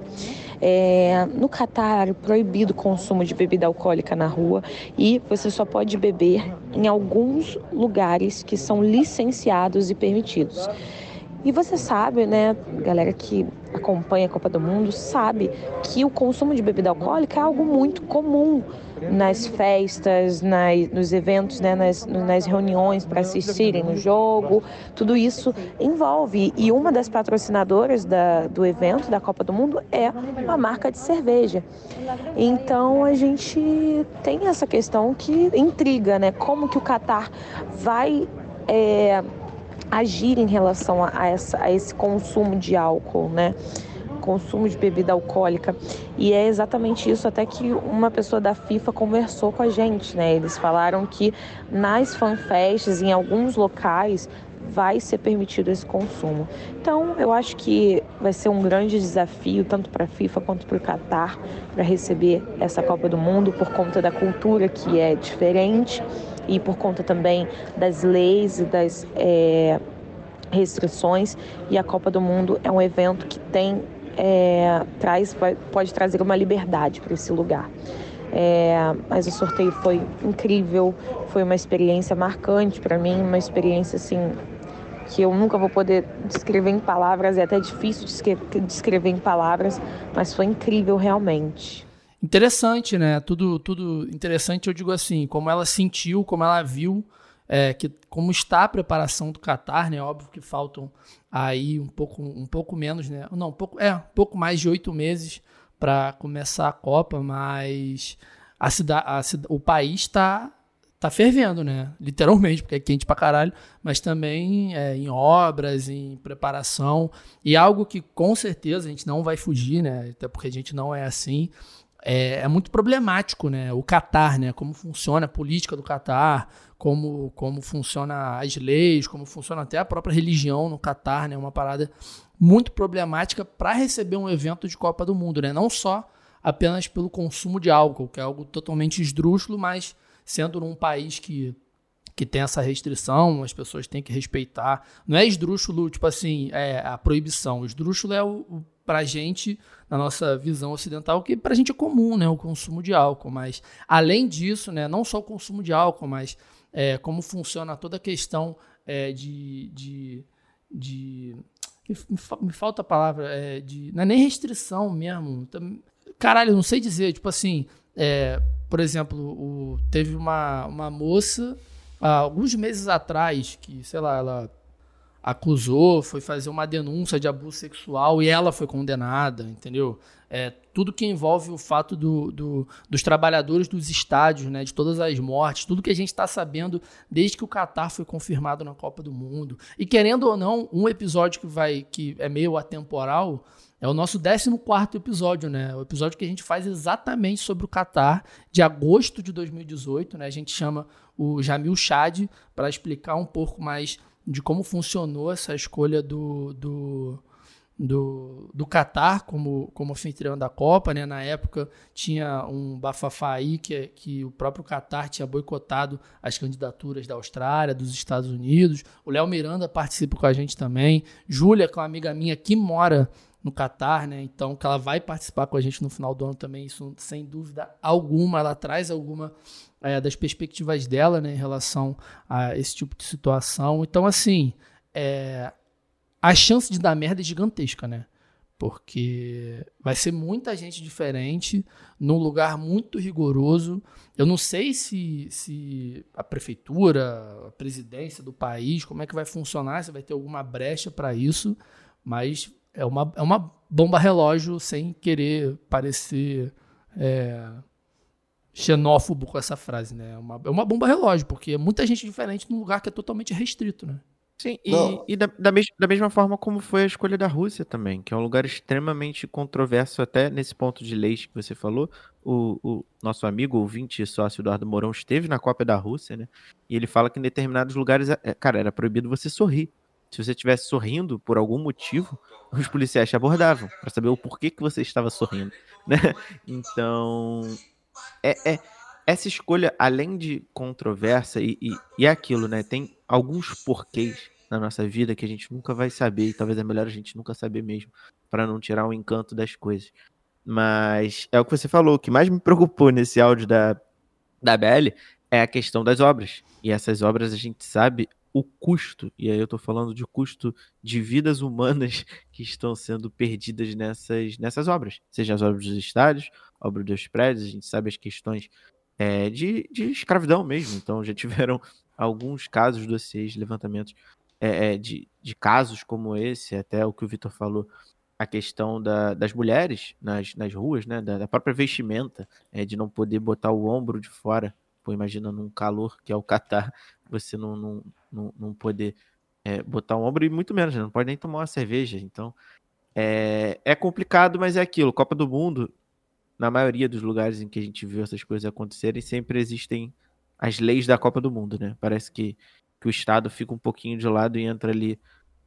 É, no Catar, proibido o consumo de bebida alcoólica na rua e você só pode beber em alguns lugares que são licenciados e permitidos. E você sabe, né, galera que acompanha a Copa do Mundo, sabe que o consumo de bebida alcoólica é algo muito comum nas festas, nas, nos eventos, né, nas, nas reuniões para assistirem no jogo. Tudo isso envolve. E uma das patrocinadoras da, do evento, da Copa do Mundo, é uma marca de cerveja. Então a gente tem essa questão que intriga, né? Como que o Catar vai. É, agir em relação a, essa, a esse consumo de álcool, né? Consumo de bebida alcoólica. E é exatamente isso até que uma pessoa da FIFA conversou com a gente, né? Eles falaram que nas fanfests, em alguns locais, vai ser permitido esse consumo. Então, eu acho que vai ser um grande desafio, tanto para a FIFA quanto para o Qatar, para receber essa Copa do Mundo, por conta da cultura que é diferente e por conta também das leis e das é, restrições. E a Copa do Mundo é um evento que tem é, traz pode trazer uma liberdade para esse lugar. É, mas o sorteio foi incrível, foi uma experiência marcante para mim, uma experiência assim que eu nunca vou poder descrever em palavras, é até difícil descrever em palavras, mas foi incrível realmente. Interessante, né? Tudo, tudo interessante, eu digo assim, como ela sentiu, como ela viu, é, que, como está a preparação do Qatar, né? Óbvio que faltam aí um pouco, um pouco menos, né? Não, um pouco, é, um pouco mais de oito meses para começar a Copa, mas a cidade, a, o país está tá fervendo, né? Literalmente, porque é quente pra caralho, mas também é, em obras, em preparação, e algo que com certeza a gente não vai fugir, né? Até porque a gente não é assim, é, é, muito problemático, né? O Catar, né? Como funciona a política do Catar, como, como funciona as leis, como funciona até a própria religião no Catar, né? Uma parada muito problemática para receber um evento de Copa do Mundo, né? Não só apenas pelo consumo de álcool, que é algo totalmente esdrúxulo, mas sendo num país que que tem essa restrição, as pessoas têm que respeitar. Não é esdrúxulo, tipo assim, é a proibição. Esdrúxulo é o, o pra gente, na nossa visão ocidental, que pra gente é comum, né, o consumo de álcool, mas além disso, né, não só o consumo de álcool, mas é, como funciona toda a questão é, de, de, de me, falta a palavra, é, de, não é nem restrição mesmo, caralho, não sei dizer, tipo assim, é, por exemplo, o, teve uma, uma moça, há alguns meses atrás, que, sei lá, ela acusou, foi fazer uma denúncia de abuso sexual e ela foi condenada, entendeu? É, tudo que envolve o fato do, do, dos trabalhadores dos estádios, né, de todas as mortes, tudo que a gente está sabendo desde que o Qatar foi confirmado na Copa do Mundo. E querendo ou não, um episódio que vai que é meio atemporal é o nosso 14 episódio, né? O episódio que a gente faz exatamente sobre o Qatar, de agosto de 2018, né? A gente chama o Jamil Chad para explicar um pouco mais de como funcionou essa escolha do, do, do, do Qatar como, como anfitrião da Copa, né? Na época tinha um bafafá aí que, que o próprio Qatar tinha boicotado as candidaturas da Austrália, dos Estados Unidos. O Léo Miranda participa com a gente também. Júlia, que é uma amiga minha que mora no Qatar, né? Então, que ela vai participar com a gente no final do ano também, isso sem dúvida alguma. Ela traz alguma é, das perspectivas dela, né, em relação a esse tipo de situação. Então, assim, é, a chance de dar merda é gigantesca, né? Porque vai ser muita gente diferente, num lugar muito rigoroso. Eu não sei se, se a prefeitura, a presidência do país, como é que vai funcionar, se vai ter alguma brecha para isso, mas é uma, é uma bomba relógio sem querer parecer é, xenófobo com essa frase, né? É uma, é uma bomba relógio, porque é muita gente diferente num lugar que é totalmente restrito, né? Sim, e, e da, da, mes da, mesma forma como foi a escolha da Rússia também, que é um lugar extremamente controverso, até nesse ponto de leis que você falou. O, o nosso amigo, ouvinte e sócio Eduardo Mourão, esteve na Copa da Rússia, né? E ele fala que em determinados lugares, é, cara, era proibido você sorrir. Se você estivesse sorrindo por algum motivo, os policiais te abordavam para saber o porquê que você estava sorrindo, né? Então, é, é essa escolha, além de controversa e, e, e é aquilo, né? Tem alguns porquês na nossa vida que a gente nunca vai saber, e talvez é melhor a gente nunca saber mesmo, para não tirar o encanto das coisas. Mas é o que você falou, o que mais me preocupou nesse áudio da, da BL é a questão das obras. E essas obras a gente sabe o custo, e aí eu estou falando de custo de vidas humanas que estão sendo perdidas nessas, nessas obras, seja as obras dos estádios, obras dos prédios, a gente sabe as questões é, de, de escravidão mesmo. Então já tiveram alguns casos, dossiês, levantamentos é, de, de casos como esse, até o que o Vitor falou, a questão da, das mulheres nas, nas ruas, né, da, da própria vestimenta, é, de não poder botar o ombro de fora. Pô, imagina num calor que é o Catar, você não, não, não, não poder é, botar o ombro e muito menos, né, não pode nem tomar uma cerveja. Então é, é complicado, mas é aquilo. Copa do Mundo na maioria dos lugares em que a gente viu essas coisas acontecerem, sempre existem as leis da Copa do Mundo, né? Parece que, que o Estado fica um pouquinho de lado e entra ali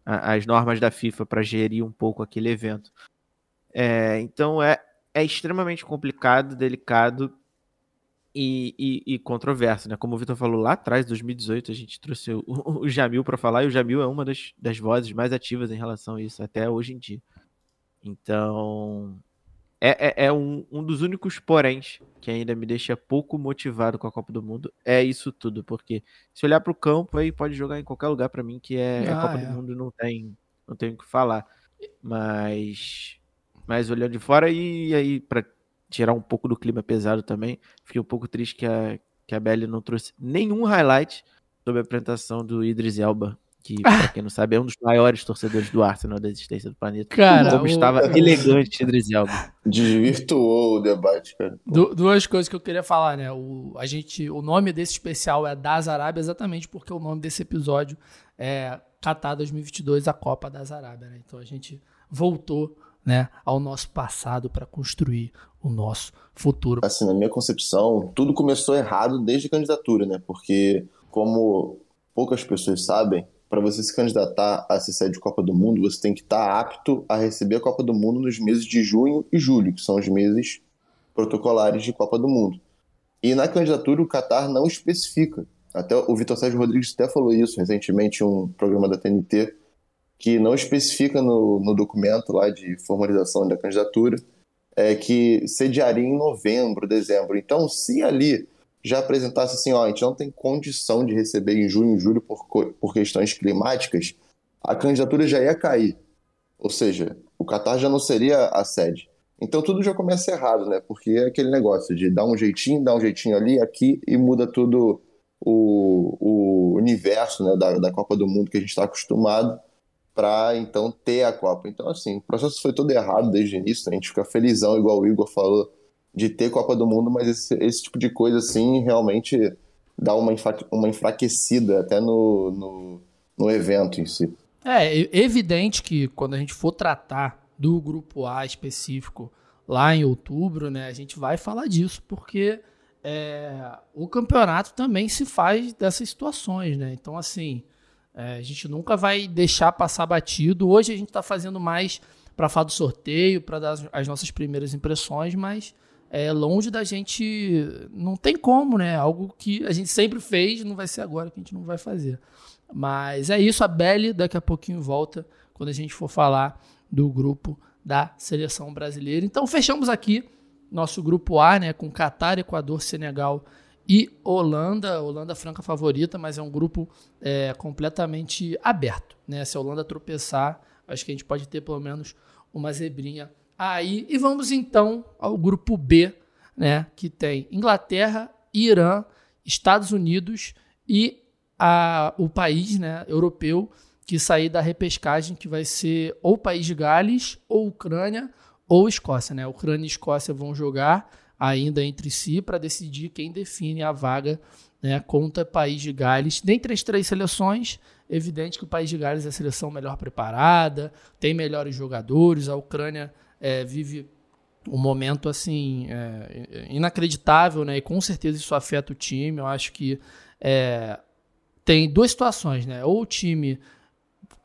a, as normas da FIFA para gerir um pouco aquele evento. É, então é, é extremamente complicado, delicado e, e, e, controverso, né? Como o Vitor falou lá atrás, 2018, a gente trouxe o, o Jamil para falar, e o Jamil é uma das, das vozes mais ativas em relação a isso, até hoje em dia. Então, é, é, é um, um, dos únicos poréns que ainda me deixa pouco motivado com a Copa do Mundo. É isso tudo, porque se olhar para o campo aí pode jogar em qualquer lugar para mim que é, é ah, Copa é. do Mundo não tem não tem o que falar. Mas mas olhando de fora e aí para tirar um pouco do clima pesado também, fiquei um pouco triste que a que a Belly não trouxe nenhum highlight sobre a apresentação do Idris Elba que, pra quem não sabe, é um dos maiores torcedores do Arsenal da existência do planeta. Cara, como o... estava elegante Idris Elba. Desvirtuou o debate, cara. Du duas coisas que eu queria falar, né? O, a gente, o nome desse especial é Das Arábias, exatamente porque o nome desse episódio é Qatar 2022, a Copa das Arábias, né? Então a gente voltou né, ao nosso passado para construir o nosso futuro. Assim, na minha concepção, tudo começou errado desde a candidatura, né? Porque, como poucas pessoas sabem, para você se candidatar a ser sede de Copa do Mundo, você tem que estar tá apto a receber a Copa do Mundo nos meses de junho e julho, que são os meses protocolares de Copa do Mundo. E na candidatura o Qatar não especifica. Até o Vitor Sérgio Rodrigues até falou isso recentemente em um programa da TNT, que não especifica no, no documento lá de formalização da candidatura é, que sediaria em novembro, dezembro. Então, se ali já apresentasse assim, ó, a gente não tem condição de receber em junho e julho por, por questões climáticas, a candidatura já ia cair. Ou seja, o Catar já não seria a sede. Então tudo já começa errado, né? Porque é aquele negócio de dar um jeitinho, dar um jeitinho ali, aqui e muda tudo o, o universo né, da, da Copa do Mundo que a gente está acostumado para então ter a Copa. Então, assim, o processo foi todo errado desde o início, a gente fica felizão, igual o Igor falou, de ter Copa do Mundo, mas esse, esse tipo de coisa, assim, realmente dá uma, uma enfraquecida até no, no, no evento em si. É evidente que quando a gente for tratar do grupo A específico lá em outubro, né, a gente vai falar disso, porque é, o campeonato também se faz dessas situações, né? Então, assim, é, a gente nunca vai deixar passar batido. Hoje a gente está fazendo mais para falar do sorteio, para dar as nossas primeiras impressões, mas é longe da gente. Não tem como, né? Algo que a gente sempre fez, não vai ser agora que a gente não vai fazer. Mas é isso, a Belly daqui a pouquinho volta quando a gente for falar do grupo da seleção brasileira. Então fechamos aqui nosso grupo A, né, com Catar, Equador, Senegal e Holanda. Holanda franca favorita, mas é um grupo é, completamente aberto, né? Se a Holanda tropeçar, acho que a gente pode ter pelo menos uma zebrinha aí. E vamos então ao grupo B, né, que tem Inglaterra, Irã, Estados Unidos e a, o país né, europeu que sair da repescagem, que vai ser ou País de Gales, ou Ucrânia, ou Escócia. Né? Ucrânia e Escócia vão jogar ainda entre si para decidir quem define a vaga né, contra País de Gales. Dentre as três seleções, evidente que o País de Gales é a seleção melhor preparada, tem melhores jogadores, a Ucrânia é, vive um momento assim é, inacreditável, né? E com certeza isso afeta o time. Eu acho que é, tem duas situações, né? Ou o time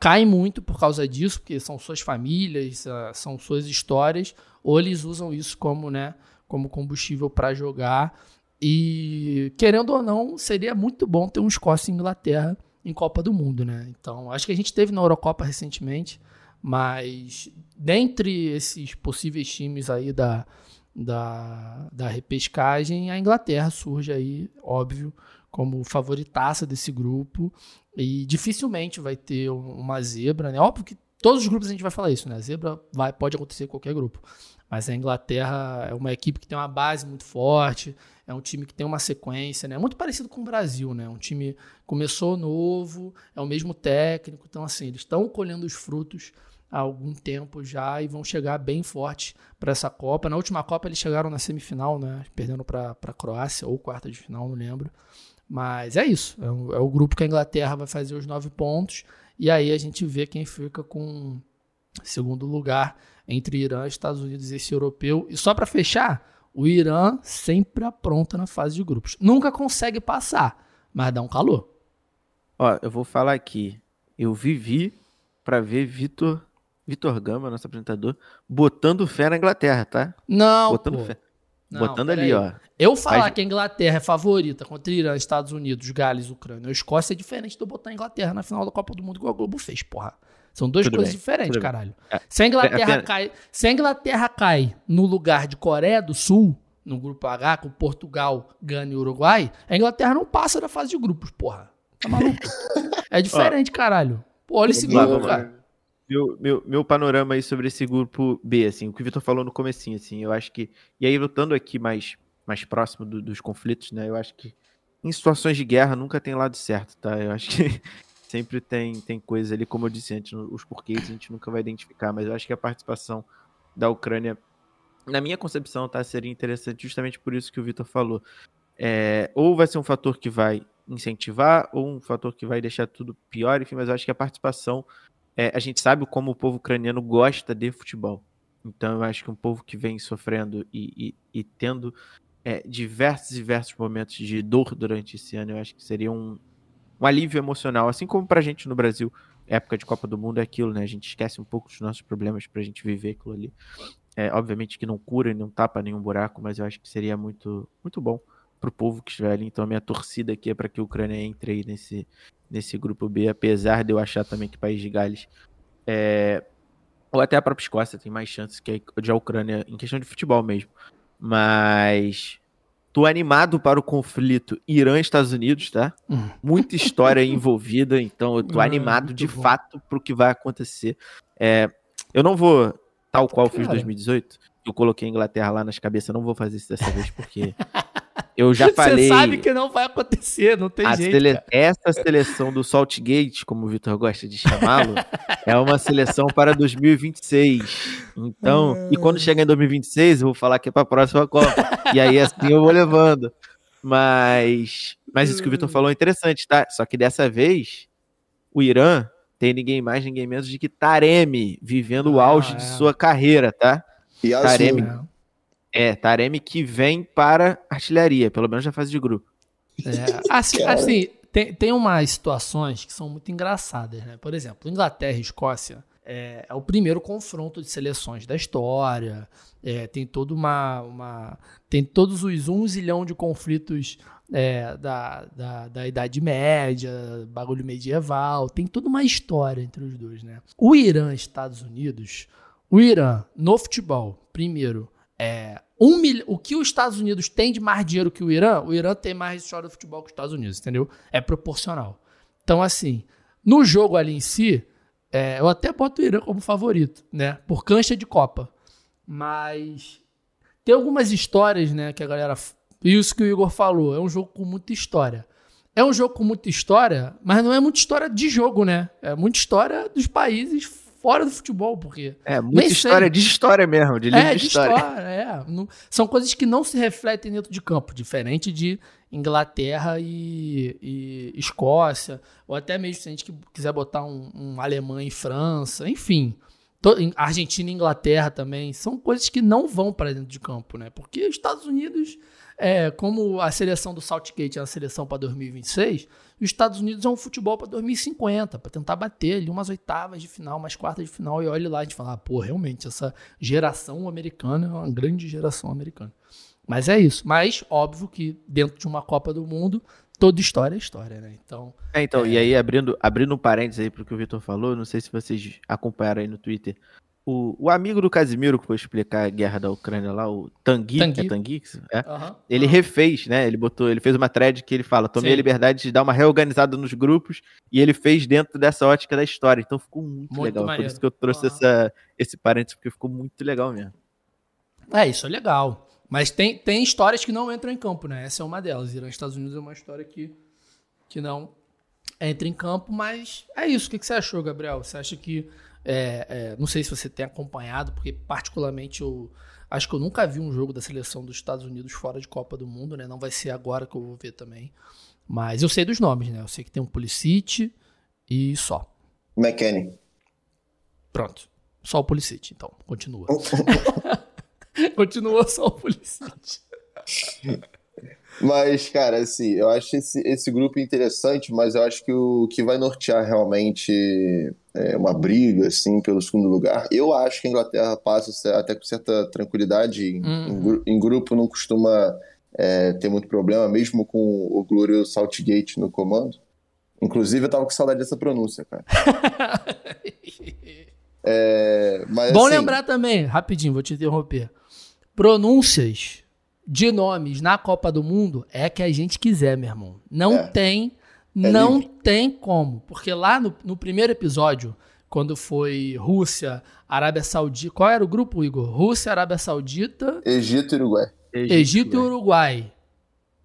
cai muito por causa disso, porque são suas famílias, ah, são suas histórias, ou eles usam isso como, né, como combustível para jogar. E querendo ou não, seria muito bom ter um Escócia e Inglaterra em Copa do Mundo, né? Então, acho que a gente teve na Eurocopa recentemente, mas dentre esses possíveis times aí da, da, da repescagem, a Inglaterra surge aí, óbvio, como favoritaça desse grupo e dificilmente vai ter uma zebra, né? Óbvio que todos os grupos a gente vai falar isso, né? Zebra vai, pode acontecer em qualquer grupo. Mas a Inglaterra é uma equipe que tem uma base muito forte, é um time que tem uma sequência, né? Muito parecido com o Brasil, né? Um time começou novo, é o mesmo técnico, então assim, eles estão colhendo os frutos há algum tempo já e vão chegar bem forte para essa Copa. Na última Copa eles chegaram na semifinal, né? Perdendo para a Croácia ou quarta de final, não lembro. Mas é isso. É o, é o, grupo que a Inglaterra vai fazer os nove pontos. E aí a gente vê quem fica com segundo lugar entre Irã, Estados Unidos e esse europeu. E só para fechar, o Irã sempre apronta na fase de grupos. Nunca consegue passar, mas dá um calor. Ó, eu vou falar aqui. Eu vivi para ver Vitor Vitor Gama, nosso apresentador, botando fé na Inglaterra, tá? Não, botando pô. fé. Não, Botando ali, aí. ó. Eu falar Faz... que a Inglaterra é favorita contra Irã, Estados Unidos, Gales, Ucrânia ou Escócia é diferente eu botar a Inglaterra na final da Copa do Mundo igual a Globo fez, porra. São duas Tudo coisas bem. diferentes, caralho. É. Se, a Inglaterra cai, se a Inglaterra cai no lugar de Coreia do Sul, no grupo H, com Portugal, Gana e Uruguai, a Inglaterra não passa da fase de grupos, porra. Tá maluco? é diferente, caralho. Pô, olha esse grupo, cara meu, meu, meu panorama aí sobre esse grupo B, assim, o que o Vitor falou no comecinho, assim, eu acho que, e aí lutando aqui mais, mais próximo do, dos conflitos, né, eu acho que em situações de guerra nunca tem lado certo, tá, eu acho que sempre tem, tem coisas ali, como eu disse antes, os porquês a gente nunca vai identificar, mas eu acho que a participação da Ucrânia, na minha concepção, tá, seria interessante justamente por isso que o Vitor falou, é, ou vai ser um fator que vai incentivar, ou um fator que vai deixar tudo pior, enfim, mas eu acho que a participação é, a gente sabe como o povo ucraniano gosta de futebol. Então eu acho que um povo que vem sofrendo e, e, e tendo é, diversos diversos momentos de dor durante esse ano, eu acho que seria um, um alívio emocional, assim como pra gente no Brasil, época de Copa do Mundo é aquilo, né? A gente esquece um pouco dos nossos problemas pra gente viver aquilo ali. É, obviamente que não cura e não tapa nenhum buraco, mas eu acho que seria muito, muito bom pro povo que estiver ali. Então a minha torcida aqui é para que a Ucrânia entre aí nesse, nesse grupo B, apesar de eu achar também que o País de Gales é, ou até a própria Escócia tem mais chances que a Ucrânia em questão de futebol mesmo. Mas tô animado para o conflito Irã-Estados Unidos, tá? Hum. Muita história envolvida, então eu tô hum, animado de bom. fato pro que vai acontecer. É, eu não vou, tal qual Cara. fiz em 2018, eu coloquei a Inglaterra lá nas cabeças, não vou fazer isso dessa vez, porque Eu já falei. Você sabe que não vai acontecer, não tem jeito. Sele... Essa seleção do Saltgate, como o Vitor gosta de chamá-lo, é uma seleção para 2026. Então, e quando chegar em 2026, eu vou falar que é para a próxima Copa. E aí assim eu vou levando. Mas, mas isso que o Vitor falou é interessante, tá? Só que dessa vez, o Irã tem ninguém mais, ninguém menos de que Taremi, vivendo o auge ah, é. de sua carreira, tá? E Taremi. Azul. É, Taremi que vem para artilharia, pelo menos na fase de grupo. É, assim, assim tem, tem umas situações que são muito engraçadas, né? Por exemplo, Inglaterra e Escócia é, é, o primeiro confronto de seleções da história. É, tem toda uma, uma, Tem todos os um zilhão de conflitos é, da, da, da, Idade Média, bagulho medieval. Tem toda uma história entre os dois, né? O Irã e Estados Unidos. O Irã, no futebol, primeiro, é. Um mil... O que os Estados Unidos tem de mais dinheiro que o Irã, o Irã tem mais história do futebol que os Estados Unidos, entendeu? É proporcional. Então, assim, no jogo ali em si, é, eu até boto o Irã como favorito, né? Por cancha de Copa. Mas tem algumas histórias, né, que a galera. Isso que o Igor falou, é um jogo com muita história. É um jogo com muita história, mas não é muita história de jogo, né? É muita história dos países fora do futebol, porque. É, muita história sei. de história mesmo, de livro é, de, história. história é. Não, são coisas que não se refletem dentro de campo, diferente de Inglaterra e, e, Escócia, ou até mesmo se a gente quiser botar um, um Alemanha e França, enfim. Argentina e Inglaterra também, são coisas que não vão para dentro de campo, né? Porque os Estados Unidos, é, como a seleção do Southgate é a seleção para 2026, os Estados Unidos é um futebol para 2050, para tentar bater ali umas oitavas de final, umas quartas de final, e olhe lá, a gente fala, ah, pô, realmente, essa geração americana é uma grande geração americana. Mas é isso. Mas, óbvio que dentro de uma Copa do Mundo, toda história é história, né? Então. É, então, é... e aí, abrindo, abrindo um parênteses aí pro que o Vitor falou, não sei se vocês acompanharam aí no Twitter. O, o amigo do Casimiro que foi explicar a guerra da Ucrânia lá, o Tanguy, Tanguy. é Tanguy, é, uhum. ele uhum. refez, né? Ele botou, ele fez uma thread que ele fala: tomei Sim. a liberdade de dar uma reorganizada nos grupos e ele fez dentro dessa ótica da história. Então ficou muito, muito legal. Maneiro. Por isso que eu trouxe uhum. essa, esse parênteses, porque ficou muito legal mesmo. É, isso é legal. Mas tem, tem histórias que não entram em campo, né? Essa é uma delas. Irã Estados Unidos é uma história que, que não entra em campo, mas é isso. O que, que você achou, Gabriel? Você acha que. É, é, não sei se você tem acompanhado, porque particularmente eu acho que eu nunca vi um jogo da seleção dos Estados Unidos fora de Copa do Mundo, né? Não vai ser agora que eu vou ver também. Mas eu sei dos nomes, né? Eu sei que tem um Pulisic e só. McKenny. Pronto. Só o Pulisic, então. Continua. Continua só o Pulisic. Mas, cara, assim, eu acho esse, esse grupo interessante, mas eu acho que o que vai nortear realmente é, uma briga, assim, pelo segundo lugar, eu acho que a Inglaterra passa até com certa tranquilidade. Uhum. Em, em, grupo não costuma é, ter muito problema, mesmo com o glorioso Saltgate no comando. Inclusive, eu tava com saudade dessa pronúncia, cara. é, mas, Bom assim, lembrar também, rapidinho, vou te interromper pronúncias de nomes na Copa do Mundo é que a gente quiser, meu irmão. Não é. tem, é não livre. tem como. Porque lá no, no, primeiro episódio, quando foi Rússia, Arábia Saudita. Qual era o grupo, Igor? Rússia, Arábia Saudita. Egito e Uruguai. Egito, Egito e Uruguai.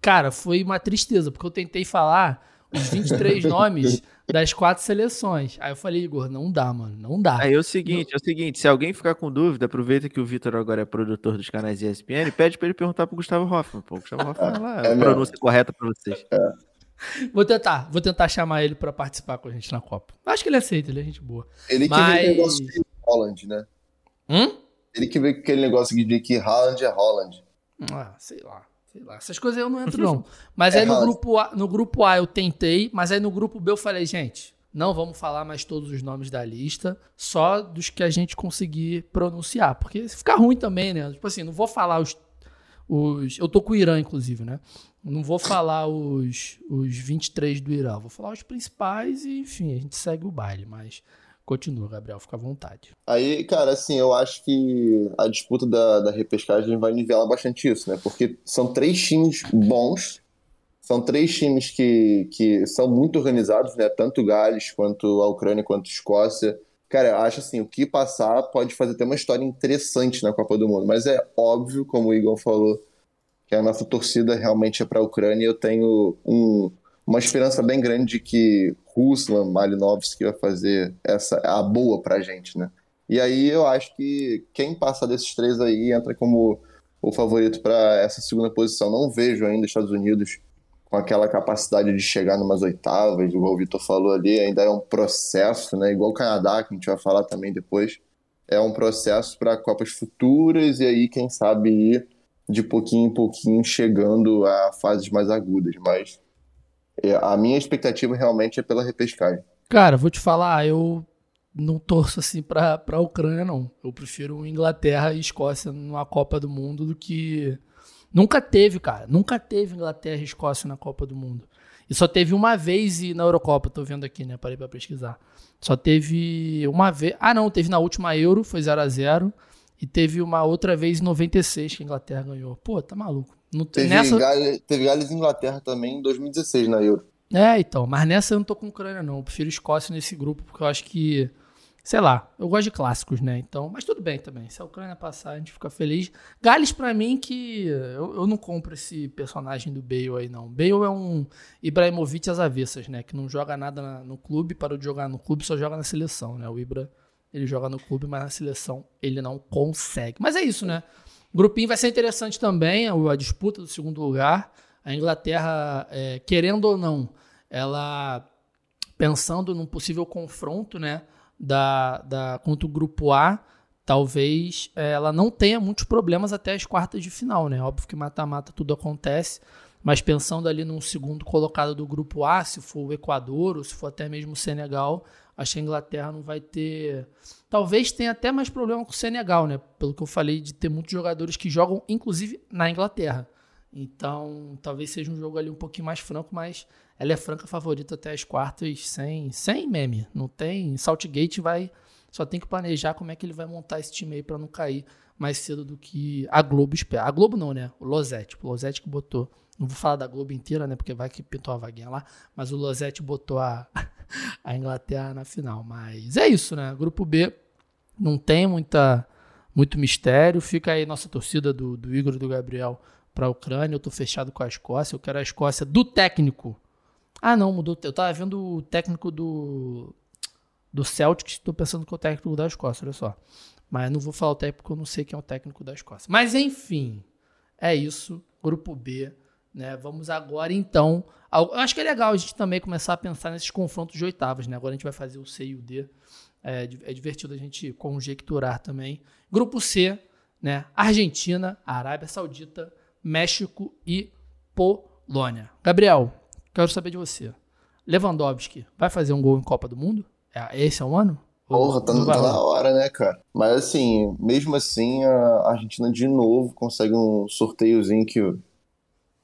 Cara, foi uma tristeza, porque eu tentei falar os 23 nomes das quatro seleções. Aí eu falei, Igor, não dá, mano, não dá. Aí é o seguinte, é o seguinte, se alguém ficar com dúvida, aproveita que o Vitor agora é produtor dos canais ESPN, pede para ele perguntar pro Gustavo Hoffman, pô. O Gustavo Hoffman lá, é a pronúncia correta para vocês. É. Vou tentar, vou tentar chamar ele para participar com a gente na Copa. Acho que ele aceita, ele é gente boa. Ele que Mas... vê negócio de Holland, né? Hum? Ele que vê aquele negócio de que Holland é Holland. Ah, sei lá. Sei lá, essas coisas eu não entro, não. Mas é aí no grupo, a, no grupo A eu tentei, mas aí no grupo B eu falei, gente, não vamos falar mais todos os nomes da lista, só dos que a gente conseguir pronunciar. Porque fica ruim também, né? Tipo assim, não vou falar os. os eu tô com o Irã, inclusive, né? Não vou falar os, os 23 do Irã, vou falar os principais e, enfim, a gente segue o baile, mas Continua, Gabriel, fica à vontade. Aí, cara, assim, eu acho que a disputa da, da repescagem vai nivelar bastante isso, né? Porque são três times bons, são três times que, que são muito organizados, né? Tanto Gales, quanto a Ucrânia, quanto a Escócia. Cara, eu acho assim, o que passar pode fazer até uma história interessante na Copa do Mundo. Mas é óbvio, como o Igor falou, que a nossa torcida realmente é para a Ucrânia. Eu tenho um, uma esperança bem grande de que Ruslan, Malinovski vai fazer essa a boa pra gente, né? E aí eu acho que quem passa desses três aí entra como o favorito para essa segunda posição. Não vejo ainda os Estados Unidos com aquela capacidade de chegar numas oitavas, igual o Vitor falou ali, ainda é um processo, né? Igual o Canadá, que a gente vai falar também depois. É um processo para Copas futuras e aí, quem sabe, ir de pouquinho em pouquinho chegando a fases mais agudas. Mas a minha expectativa realmente é pela repescagem. Cara, vou te falar, eu não torço assim pra, pra Ucrânia, não. Eu prefiro Inglaterra e Escócia numa Copa do Mundo do que. Nunca teve, cara. Nunca teve Inglaterra e Escócia na Copa do Mundo. E só teve uma vez na Eurocopa, tô vendo aqui, né? Parei pra pesquisar. Só teve uma vez. Ah, não, teve na última Euro, foi 0 a 0 E teve uma outra vez em 96 que a Inglaterra ganhou. Pô, tá maluco. Não teve, nessa... Gales, teve Gales e Inglaterra também em 2016 na Euro. É, então. Mas nessa eu não tô com Ucrânia, não. Eu prefiro Escócia nesse grupo, porque eu acho que sei lá, eu gosto de clássicos, né? Então, mas tudo bem também. Se a Ucrânia passar, a gente fica feliz. Gales, para mim, que eu, eu, não compro esse personagem do Bale aí, não. Bale é um Ibrahimovic às avessas, né? Que não joga nada na, no clube, parou de jogar no clube, só joga na seleção, né? O Ibra, ele joga no clube, mas na seleção ele não consegue. Mas é isso, né? O grupinho vai ser interessante também, a, disputa do segundo lugar. A Inglaterra, é, querendo ou não, ela pensando num possível confronto, né? da, da contra o grupo A, talvez é, ela não tenha muitos problemas até as quartas de final, né? Óbvio que mata-mata tudo acontece, mas pensando ali num segundo colocado do grupo A, se for o Equador ou se for até mesmo o Senegal, acho que a Inglaterra não vai ter. Talvez tenha até mais problema com o Senegal, né? Pelo que eu falei de ter muitos jogadores que jogam, inclusive, na Inglaterra. Então, talvez seja um jogo ali um pouquinho mais franco, mas ela é franca favorita até as quartas sem, sem meme. Não tem. Saltgate vai. Só tem que planejar como é que ele vai montar esse time aí pra não cair mais cedo do que a Globo espera. A Globo não, né? O Losete. O Losete que botou. Não vou falar da Globo inteira, né? Porque vai que pintou a vaguinha lá. Mas o Losete botou a, a Inglaterra na final. Mas é isso, né? Grupo B não tem muita, muito mistério. Fica aí nossa torcida do, do Igor e do Gabriel para a Ucrânia. Eu tô fechado com a Escócia. Eu quero a Escócia do técnico ah, não, mudou. Eu tava vendo o técnico do, do Celtics, tô pensando que é o técnico da Escócia, olha só. Mas não vou falar o técnico porque eu não sei quem é o técnico da Escócia. Mas enfim, é isso. Grupo B. Né? Vamos agora então. Eu acho que é legal a gente também começar a pensar nesses confrontos de oitavas. Né? Agora a gente vai fazer o C e o D. É, é divertido a gente conjecturar também. Grupo C, né? Argentina, Arábia Saudita, México e Polônia. Gabriel, Quero saber de você. Lewandowski vai fazer um gol em Copa do Mundo? É, esse é o ano? Porra, tá, tá na hora, né, cara? Mas assim, mesmo assim, a Argentina de novo consegue um sorteiozinho que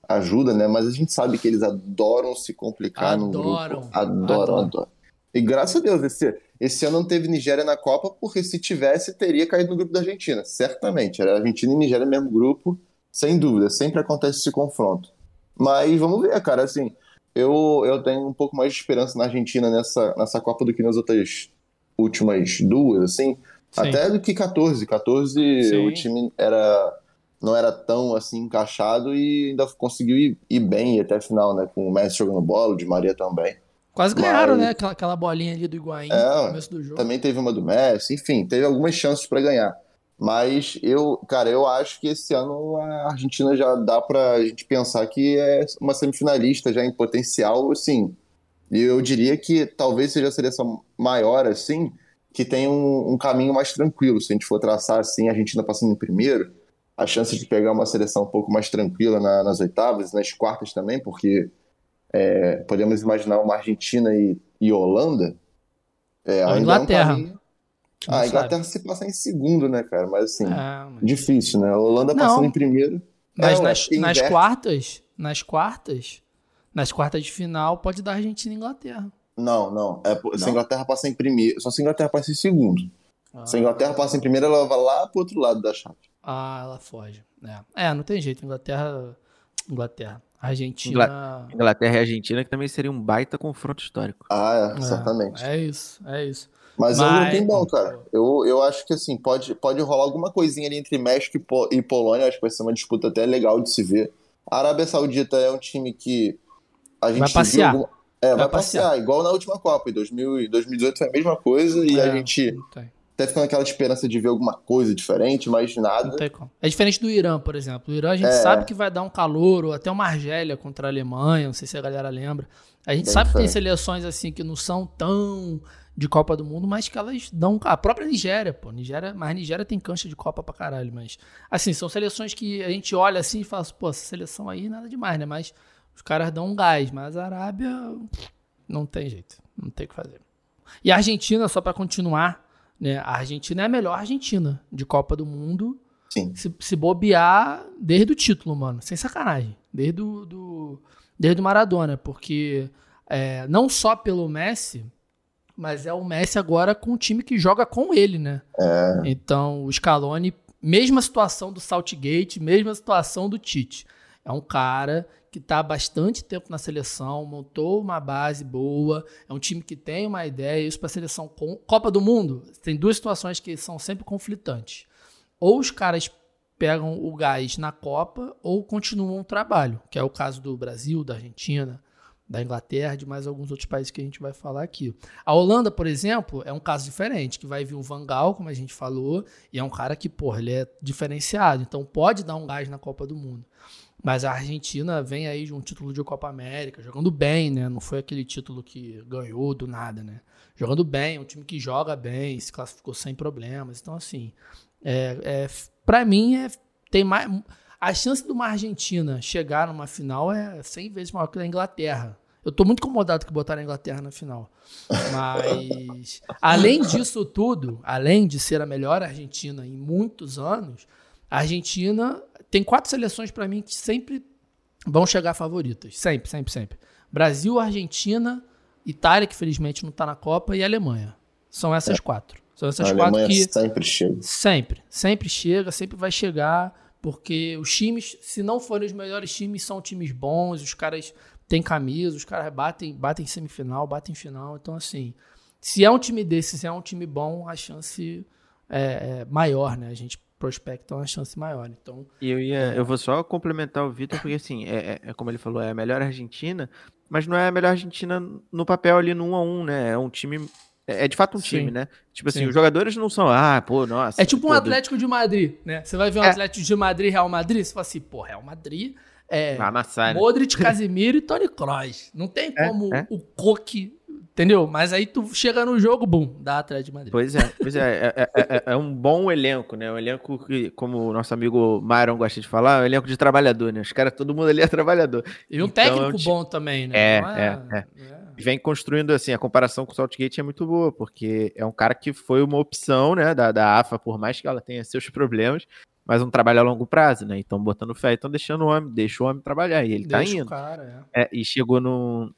ajuda, né? Mas a gente sabe que eles adoram se complicar adoram, no grupo. Adoram, adoram, adoram. E graças a Deus, esse, esse ano não teve Nigéria na Copa, porque se tivesse, teria caído no grupo da Argentina. Certamente. Era Argentina e Nigéria mesmo grupo, sem dúvida. Sempre acontece esse confronto. Mas vamos ver, cara, assim eu, eu tenho um pouco mais de esperança na Argentina nessa, nessa Copa do que nas outras últimas duas, assim. Sim. Até do que 14. 14 Sim. o time era não era tão assim encaixado e ainda conseguiu ir, ir bem até a final, né? Com o Messi jogando bola, o Di Maria também. Quase ganharam, Mas... né? Aquela, aquela bolinha ali do Higuaín é, no começo do jogo. Também teve uma do Messi, enfim, teve algumas chances para ganhar. Mas eu, cara, eu acho que esse ano a Argentina já dá pra gente pensar que é uma semifinalista já em potencial, assim. E eu diria que talvez seja a seleção maior, assim, que tem um, um, caminho mais tranquilo. Se a gente for traçar assim, a Argentina passando em primeiro, a chance de pegar uma seleção um pouco mais tranquila na, nas oitavas, nas quartas também, porque é, podemos imaginar uma Argentina e, e Holanda. É, a Inglaterra. É um ah, a Inglaterra sabe. se passa em segundo, né, cara? Mas assim, é, mas... difícil, né? A Holanda não, passando em primeiro. Mas é, nas, nas quartas, nas quartas, nas quartas de final, pode dar Argentina e Inglaterra. Não, não. É, não? Se a Inglaterra passa em primeiro, só se a Inglaterra passa em segundo. Ah, se a Inglaterra passa em primeiro, ela vai lá pro outro lado da chave. Ah, ela foge. É, é não tem jeito. Inglaterra. Inglaterra. Argentina. Inglaterra e Argentina, que também seria um baita confronto histórico. Ah, é. É, é isso, é isso. Mas, Mas... é um grupinho bom, cara. Eu, eu acho que assim, pode, pode rolar alguma coisinha ali entre México e, po e Polônia. Acho que vai ser uma disputa até legal de se ver. A Arábia Saudita é um time que a gente vai passear. Alguma... É, vai, vai passear. passear. igual na última Copa. Em 2000, 2018 foi a mesma coisa e é, a gente até ficando aquela esperança de ver alguma coisa diferente, mas nada. É diferente do Irã, por exemplo. O Irã a gente é. sabe que vai dar um calor, ou até uma Argélia contra a Alemanha, não sei se a galera lembra. A gente Bem sabe diferente. que tem seleções assim que não são tão de Copa do Mundo, mas que elas dão. A própria Nigéria, pô. Nigéria, mas Nigéria tem cancha de Copa pra caralho. Mas, assim, são seleções que a gente olha assim e fala, pô, essa seleção aí nada demais, né? Mas os caras dão um gás. Mas a Arábia não tem jeito. Não tem o que fazer. E a Argentina, só para continuar, né? A Argentina é a melhor Argentina de Copa do Mundo. Sim. Se, se bobear desde o título, mano. Sem sacanagem. Desde o do, desde o Maradona. Porque é, não só pelo Messi, mas é o Messi agora com o time que joga com ele, né? É, Então, o Scaloni, mesma situação do Saltgate, mesma situação do Tite. É um cara que está há bastante tempo na seleção, montou uma base boa, é um time que tem uma ideia, isso para a seleção com Copa do Mundo, tem duas situações que são sempre conflitantes. Ou os caras pegam o gás na Copa ou continuam o trabalho, que é o caso do Brasil, da Argentina, da Inglaterra, de mais alguns outros países que a gente vai falar aqui. A Holanda, por exemplo, é um caso diferente, que vai vir o Van Gaal, como a gente falou, e é um cara que, porra, ele é diferenciado, então pode dar um gás na Copa do Mundo. Mas a Argentina vem aí de um título de Copa América, jogando bem, né? Não foi aquele título que ganhou do nada, né? Jogando bem, é um time que joga bem, se classificou sem problemas. Então, assim, é, é, para mim, é, tem mais. A chance de uma Argentina chegar numa final é 100 vezes maior que a da Inglaterra. Eu tô muito incomodado que botaram a Inglaterra na final. Mas, além disso tudo, além de ser a melhor Argentina em muitos anos, a Argentina tem quatro seleções para mim que sempre vão chegar favoritas. Sempre, sempre, sempre. Brasil, Argentina, Itália, que felizmente não tá na Copa, e Alemanha. São essas quatro. São essas a quatro Alemanha que. sempre chega. Sempre, sempre chega, sempre vai chegar, porque os times, se não forem os melhores times, são times bons, os caras têm camisa, os caras batem, batem em semifinal, batem em final. Então, assim, se é um time desses, se é um time bom, a chance é, é maior, né? A gente prospecta uma chance maior. Então, E eu ia, eu vou só complementar o Vitor, porque assim, é, é- é como ele falou, é a melhor Argentina, mas não é a melhor Argentina no papel ali no 1 a 1 né? É um time. É é de fato um Sim. time, né? Tipo assim, Sim. os jogadores não são, ah, pô, nossa. é tipo um Atlético de Madrid, né? Você vai ver um É. Atlético de Madrid, Real Madrid, você fala assim, pô, Real Madrid é amassar, né? Modric, Casemiro e Toni Kroos. Não tem É, como é. o Coque, entendeu? Mas aí tu chega no jogo, bum, dá Atlético de Madrid. Pois é, pois é, é, é- é- é um bom elenco, né? Um elenco que, como o nosso amigo Myron gosta de falar, é um elenco de trabalhador, né? Os caras, todo mundo ali é trabalhador. E um Então, é um técnico bom também, né? É, é, E vem construindo, assim, a comparação com o Saltgate é muito boa, porque é um cara que foi uma opção, né, da, da AFA, por mais que ela tenha seus problemas, mas um trabalho a longo prazo, né? Então, botando fé, então deixando o homem, deixa o homem trabalhar, e ele tá Deixa o indo. cara, é. É, e chegou no.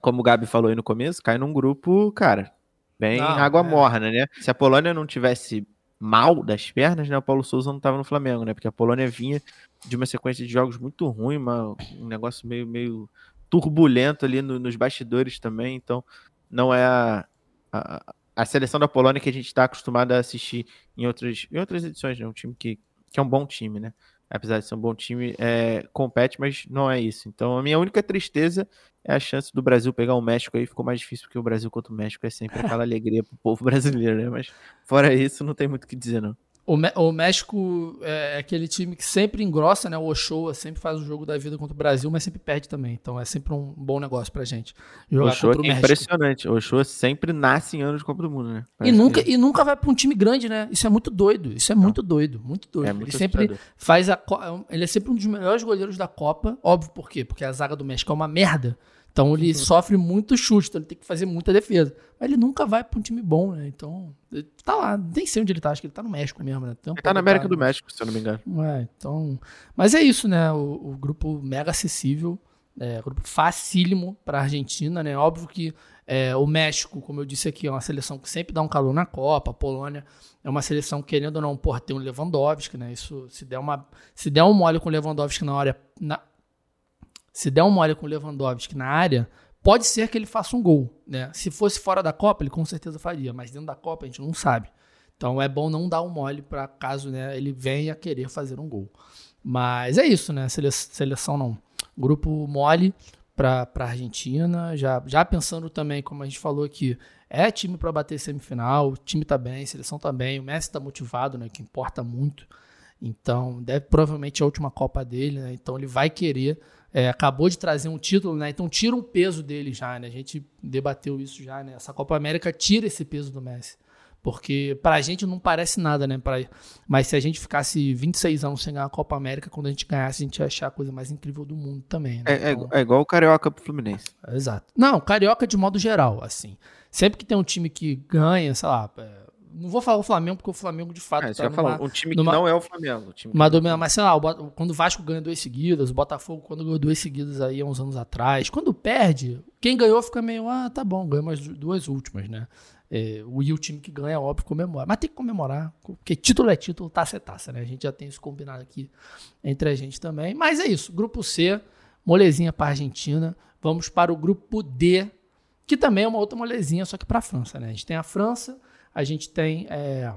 Como o Gabi falou aí no começo, cai num grupo, cara, bem Não, água é. morna, né? Se a Polônia não tivesse mal das pernas, né? O Paulo Souza não tava no Flamengo, né? Porque a Polônia vinha de uma sequência de jogos muito ruim, uma- um negócio meio, meio turbulento ali no- nos bastidores também. Então, não é a, a, a seleção da Polônia que a gente está acostumado a assistir em outras, em outras edições, né? Um time que, que é um bom time, né? Apesar de ser um bom time, é, compete, mas não é isso. Então, a minha única tristeza é a chance do Brasil pegar o México aí. Ficou mais difícil porque o Brasil contra o México é sempre aquela alegria pro povo brasileiro, né? Mas fora isso, não tem muito o que dizer, não. O, Mé- o México é aquele time que sempre engrossa, né? O Ochoa sempre faz o jogo da vida contra o Brasil, mas sempre perde também. Então é sempre um bom negócio pra gente O jogar Ochoa contra o é México. impressionante. O Ochoa sempre nasce em anos de Copa do Mundo, né? E nunca, que e nunca vai pra um time grande, né? Isso é muito doido. Isso é muito doido, muito doido. é muito ele sempre assustador. faz a co- ele é sempre um dos melhores goleiros da Copa, óbvio por quê? Porque a zaga do México é uma merda. Então ele sofre muito chute, então ele tem que fazer muita defesa. Mas ele nunca vai pra um time bom, né? Então, tá lá, nem sei onde ele tá, acho que ele tá no México mesmo, né? Um Ele tá na América do México, se eu não me engano. É, então. Mas é isso, né? O, o grupo mega acessível, é, grupo facílimo para a Argentina, né? Óbvio que é, o México, como eu disse aqui, é uma seleção que sempre dá um calor na Copa. A Polônia é uma seleção querendo ou não, porra, tem um Lewandowski, né? Isso se der uma, se der um mole com o Lewandowski na hora, na, se der um mole com o Lewandowski na área, pode ser que ele faça um gol, né? Se fosse fora da Copa, ele com certeza faria, mas dentro da Copa a gente não sabe. Então é bom não dar um mole para caso né, ele venha querer fazer um gol. Mas é isso, né? Sele- Seleção não. Grupo mole para a Argentina. Já, já pensando também, como a gente falou aqui, é time para bater semifinal. O time tá bem, a seleção tá bem. O Messi tá motivado, né? Que importa muito. Então, deve provavelmente é a última Copa dele, né? Então ele vai querer. É, acabou de trazer um título, né? Então tira um peso dele já, né? A gente debateu isso já, né? Essa Copa América tira esse peso do Messi. Porque pra gente não parece nada, né? Pra... Mas se a gente ficasse 26 anos sem ganhar a Copa América, quando a gente ganhasse, a gente ia achar a coisa mais incrível do mundo também. Né? É, então... é, igual o Carioca pro Fluminense. Exato. Não, Carioca de modo geral, assim. Sempre que tem um time que ganha, sei lá. É, não vou falar o Flamengo, porque o Flamengo de fato. É, tá numa, falar, um time numa, que não é o Flamengo. time uma domina, mas sei lá, o, quando o Vasco ganha dois seguidas, o Botafogo, quando ganhou duas seguidas aí há uns anos atrás, quando perde, quem ganhou fica meio, ah, tá bom, ganhou mais duas últimas, né? É, o, e o time que ganha, óbvio, comemora. Mas tem que comemorar, porque título é título, taça é taça, né? A gente já tem isso combinado aqui entre a gente também. Mas é isso, grupo C, molezinha para Argentina. Vamos para o grupo D, que também é uma outra molezinha, só que para a França, né? A gente tem a França, a gente tem é,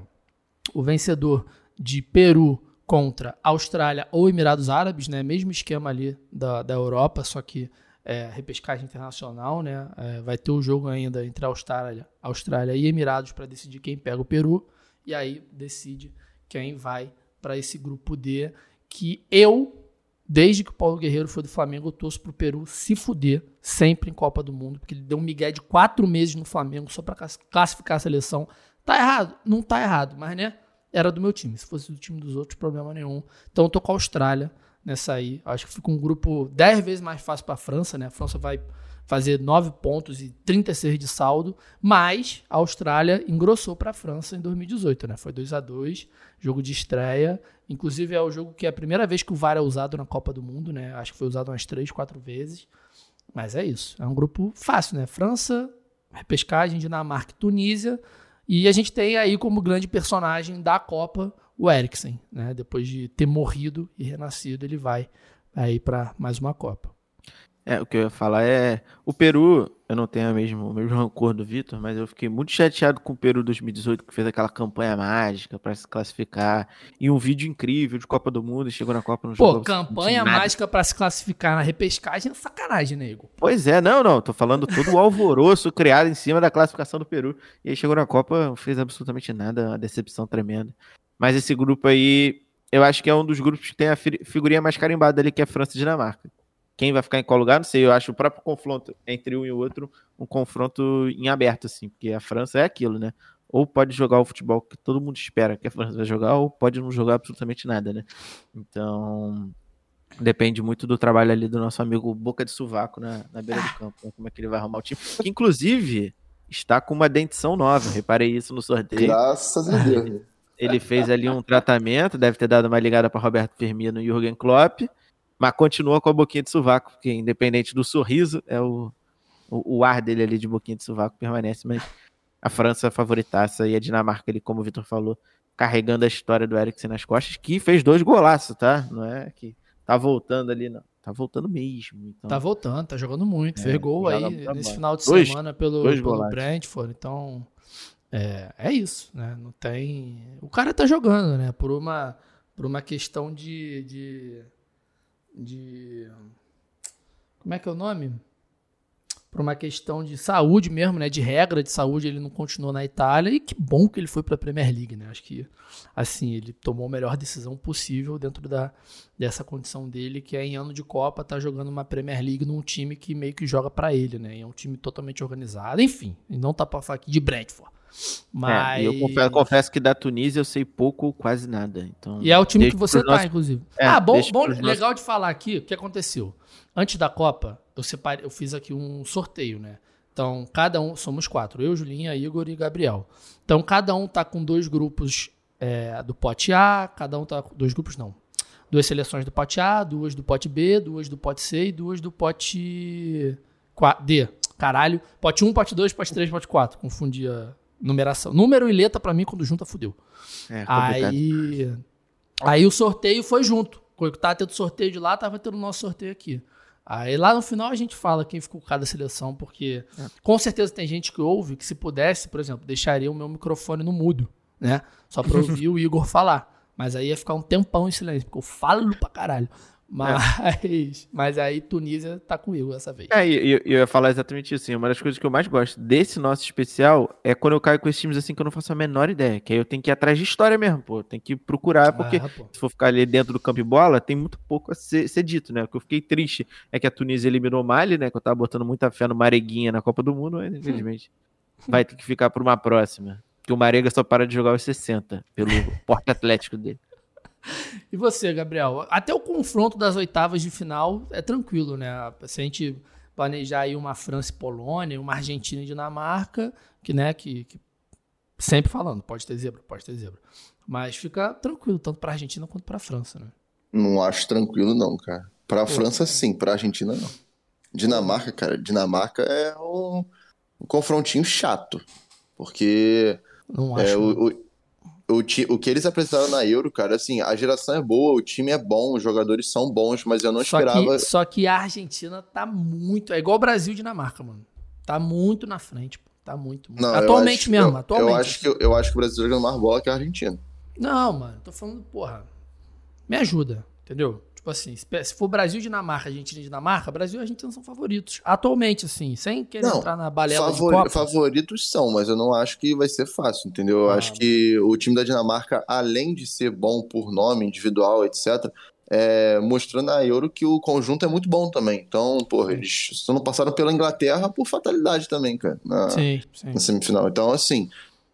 o vencedor de Peru contra Austrália ou Emirados Árabes, né? Mesmo esquema ali da, da Europa, só que é, repescagem internacional, né? É, vai ter o jogo ainda entre Austrália, Austrália e Emirados para decidir quem pega o Peru e aí decide quem vai para esse grupo D que eu Desde que o Paulo Guerreiro foi do Flamengo, eu torço pro Peru se fuder sempre em Copa do Mundo, porque ele deu um migué de quatro meses no Flamengo só para classificar a seleção. Tá errado? Não tá errado, mas né? Era do meu time. Se fosse do time dos outros, problema nenhum. Então eu tô com a Austrália nessa aí. Acho que fica um grupo 10 vezes mais fácil para a França, né? A França vai fazer 9 pontos e 36 de saldo, mas a Austrália engrossou para a França em 2018, né? Foi 2 a 2 jogo de estreia. Inclusive é o jogo que é a primeira vez que o VAR é usado na Copa do Mundo, né? Acho que foi usado umas 3, 4 vezes. Mas é isso. É um grupo fácil, né? França, repescagem, Dinamarca e Tunísia. E a gente tem aí como grande personagem da Copa o Eriksen, né? Depois de ter morrido e renascido, ele vai aí para mais uma Copa. É, o que eu ia falar é. O Peru, eu não tenho a mesmo, o mesmo rancor do Vitor, mas eu fiquei muito chateado com o Peru 2018, que fez aquela campanha mágica para se classificar. E um vídeo incrível de Copa do Mundo e chegou na Copa no jogo. Pô, campanha mágica para se classificar na repescagem é sacanagem, nego. Pois é, não, não. Tô falando todo o alvoroço criado em cima da classificação do Peru. E aí chegou na Copa, não fez absolutamente nada, uma decepção tremenda. Mas esse grupo aí, eu acho que é um dos grupos que tem a figurinha mais carimbada ali, que é França e Dinamarca. Quem vai ficar em qual lugar, não sei. Eu acho o próprio confronto entre um e o outro um confronto em aberto, assim, porque a França é aquilo, né? Ou pode jogar o futebol que todo mundo espera que a França vai jogar, ou pode não jogar absolutamente nada, né? Então, depende muito do trabalho ali do nosso amigo Boca de Suvaco na, na beira do campo, né? como é que ele vai arrumar o time. Que, inclusive, está com uma dentição nova, reparei isso no sorteio. Graças a Deus. Ele fez ali um tratamento, deve ter dado uma ligada para Roberto Firmino e Jürgen Klopp mas continua com a boquinha de sovaco, porque independente do sorriso, é o, o, o, ar dele ali de boquinha de sovaco permanece, mas a França favoritaça e a Dinamarca, ele, como o Vitor falou, carregando a história do Eriksen nas costas, que fez dois golaços, tá? Não é que tá voltando ali, não. Tá voltando mesmo. Então... Tá voltando, tá jogando muito. É, fez gol aí nesse final de dois, semana pelo, pelo Brentford, então... É, é isso, né? Não tem. O cara tá jogando, né? Por uma, por uma questão de, de de. Como é que é o nome? Por uma questão de saúde mesmo, né? De regra de saúde, ele não continuou na Itália. E que bom que ele foi para a Premier League, né? Acho que, assim, ele tomou a melhor decisão possível dentro da, dessa condição dele, que é em ano de Copa, tá jogando uma Premier League num time que meio que joga para ele, né? E é um time totalmente organizado. Enfim, não tá para falar aqui de Brentford. Mas. É, eu confesso, confesso, que da Tunísia eu sei pouco ou quase nada. Então, e é o time que você tá, nossos... inclusive. É, ah, bom, bom legal nossos... de falar aqui o que aconteceu. Antes da Copa, eu separei, eu fiz aqui um sorteio, né? Então, cada um, somos quatro, eu, Julinha, Igor e Gabriel. Então, cada um tá com dois grupos é, do pote A, cada um tá com dois grupos, não. Duas seleções do pote A, duas do pote B, duas do pote C e duas do pote D. Caralho. Pote 1, pote 2, pote 3, pote 4. Confundia numeração. Número e letra, para mim, quando junta, fudeu. É, aí, aí o sorteio foi junto. Quando tava tendo sorteio de lá, tava tendo o nosso sorteio aqui. Aí lá no final a gente fala quem ficou com cada seleção, porque é. com certeza tem gente que ouve que se pudesse, por exemplo, deixaria o meu microfone no mudo, né? Só pra ouvir o Igor falar. Mas aí ia ficar um tempão em silêncio, porque eu falo pra caralho. Mas, é. mas aí Tunísia tá comigo essa vez. É, eu, eu, ia falar exatamente isso. Assim, uma das coisas que eu mais gosto desse nosso especial é quando eu caio com esses times assim que eu não faço a menor ideia. Que aí eu tenho que ir atrás de história mesmo, pô. Tem que procurar, porque ah, se for ficar ali dentro do campo de bola, tem muito pouco a ser, ser, dito, né? O que eu fiquei triste é que a Tunísia eliminou o Mali, né? Que eu tava botando muita fé no Mareguinha na Copa do Mundo, mas infelizmente vai ter que ficar por uma próxima. Que o Marega só para de jogar aos 60, pelo porte atlético dele. E você, Gabriel? Até o confronto das oitavas de final é tranquilo, né? Se a gente planejar aí uma França e Polônia, uma Argentina e Dinamarca, que, né, que, que sempre falando, pode ter zebra, pode ter zebra. Mas fica tranquilo, tanto para a Argentina quanto para a França, né? Não acho tranquilo, não, cara. Para a França, sim, para a Argentina, não. Dinamarca, cara, Dinamarca é um, um confrontinho chato. Porque não acho. É, o, o, o, o, que eles apresentaram na Euro, cara, assim, a geração é boa, o time é bom, os jogadores são bons, mas eu não só esperava. Que, só que a Argentina tá muito. É igual o Brasil e Dinamarca, mano. Tá muito na frente, pô. Tá muito. muito. Não, atualmente acho, mesmo, eu, atualmente. Eu acho, que, eu, eu acho que o Brasil joga mais bola que a Argentina. Não, mano, tô falando, porra. Me ajuda, entendeu? Tipo assim, se for Brasil e Dinamarca, Argentina e Dinamarca, Brasil e Argentina são favoritos. Atualmente, assim, sem querer não, entrar na balela favori, de Copa. Favoritos são, mas eu não acho que vai ser fácil, entendeu? Eu ah, acho que o time da Dinamarca, além de ser bom por nome individual, etc., é, mostrando a Euro que o conjunto é muito bom também. Então, porra, eles só não passaram pela Inglaterra por fatalidade também, cara, na, sim, sim. na semifinal. Então, assim,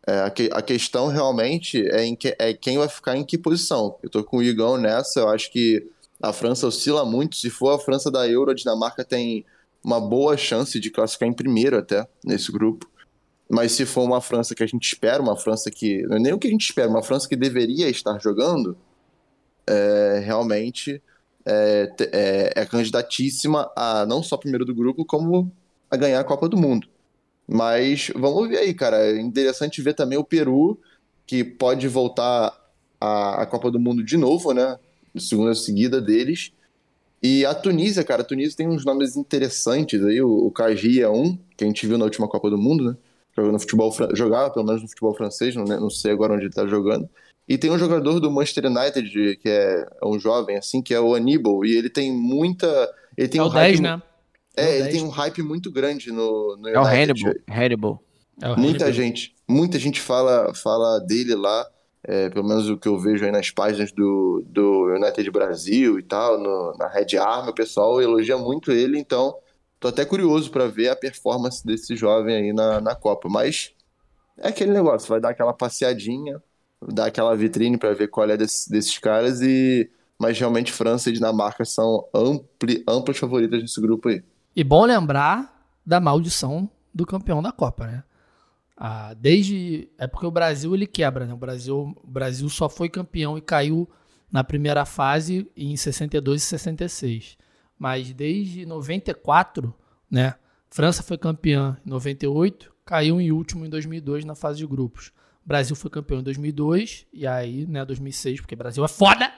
é, a, que, a, questão realmente é, que, é quem vai ficar em que posição. Eu tô com o Igão nessa, eu acho que a França oscila muito. Se for a França da Euro, a Dinamarca tem uma boa chance de classificar em primeiro até nesse grupo. Mas se for uma França que a gente espera, uma França que. Não é nem o que a gente espera, uma França que deveria estar jogando, é, realmente é, é, é, candidatíssima a não só primeiro do grupo, como a ganhar a Copa do Mundo. Mas vamos ver aí, cara. É interessante ver também o Peru, que pode voltar à, à Copa do Mundo de novo, né? Segunda seguida deles. E a Tunísia, cara, a Tunísia tem uns nomes interessantes aí, o, o Kaji é um, que a gente viu na última Copa do Mundo, né? Jogando futebol, jogava pelo menos no futebol francês, não, né? não sei agora onde ele tá jogando. E tem um jogador do Manchester United, que é, é um jovem, assim, que é o Aníbal, e ele tem muita. Ele tem é um o 10, né? É, é ele 10. tem um hype muito grande no, no United. É o Hannibal. Hannibal. É o muita Hannibal. gente, muita gente fala, fala dele lá é, pelo menos o que eu vejo aí nas páginas do, do United Brasil e tal, no, na Red Army, o pessoal elogia muito ele, então tô até curioso para ver a performance desse jovem aí na, na Copa. Mas é aquele negócio, vai dar aquela passeadinha, dar aquela vitrine para ver qual é desse, desses caras e mas realmente França e Dinamarca são ampli, amplas favoritas nesse grupo aí. E bom lembrar da maldição do campeão da Copa, né? Ah, desde é porque o Brasil ele quebra, né? O Brasil, o Brasil só foi campeão e caiu na primeira fase em 62 e 66. Mas desde 94, né? França foi campeã em 98, caiu em último em 2002 na fase de grupos. O Brasil foi campeão em 2002 e aí, né, 2006, porque Brasil é foda,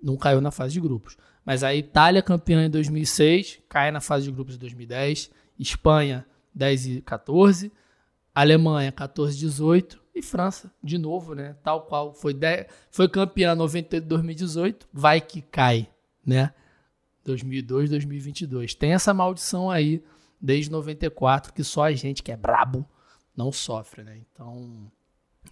não caiu na fase de grupos. Mas a Itália campeã em 2006, cai na fase de grupos em 2010, Espanha 10 e 14, Alemanha 14 18 e França de novo, né? Tal qual foi 10, foi campeã 98 2018, vai que cai, né? 2002 2022. Tem essa maldição aí desde 94 que só a gente que é brabo não sofre, né? Então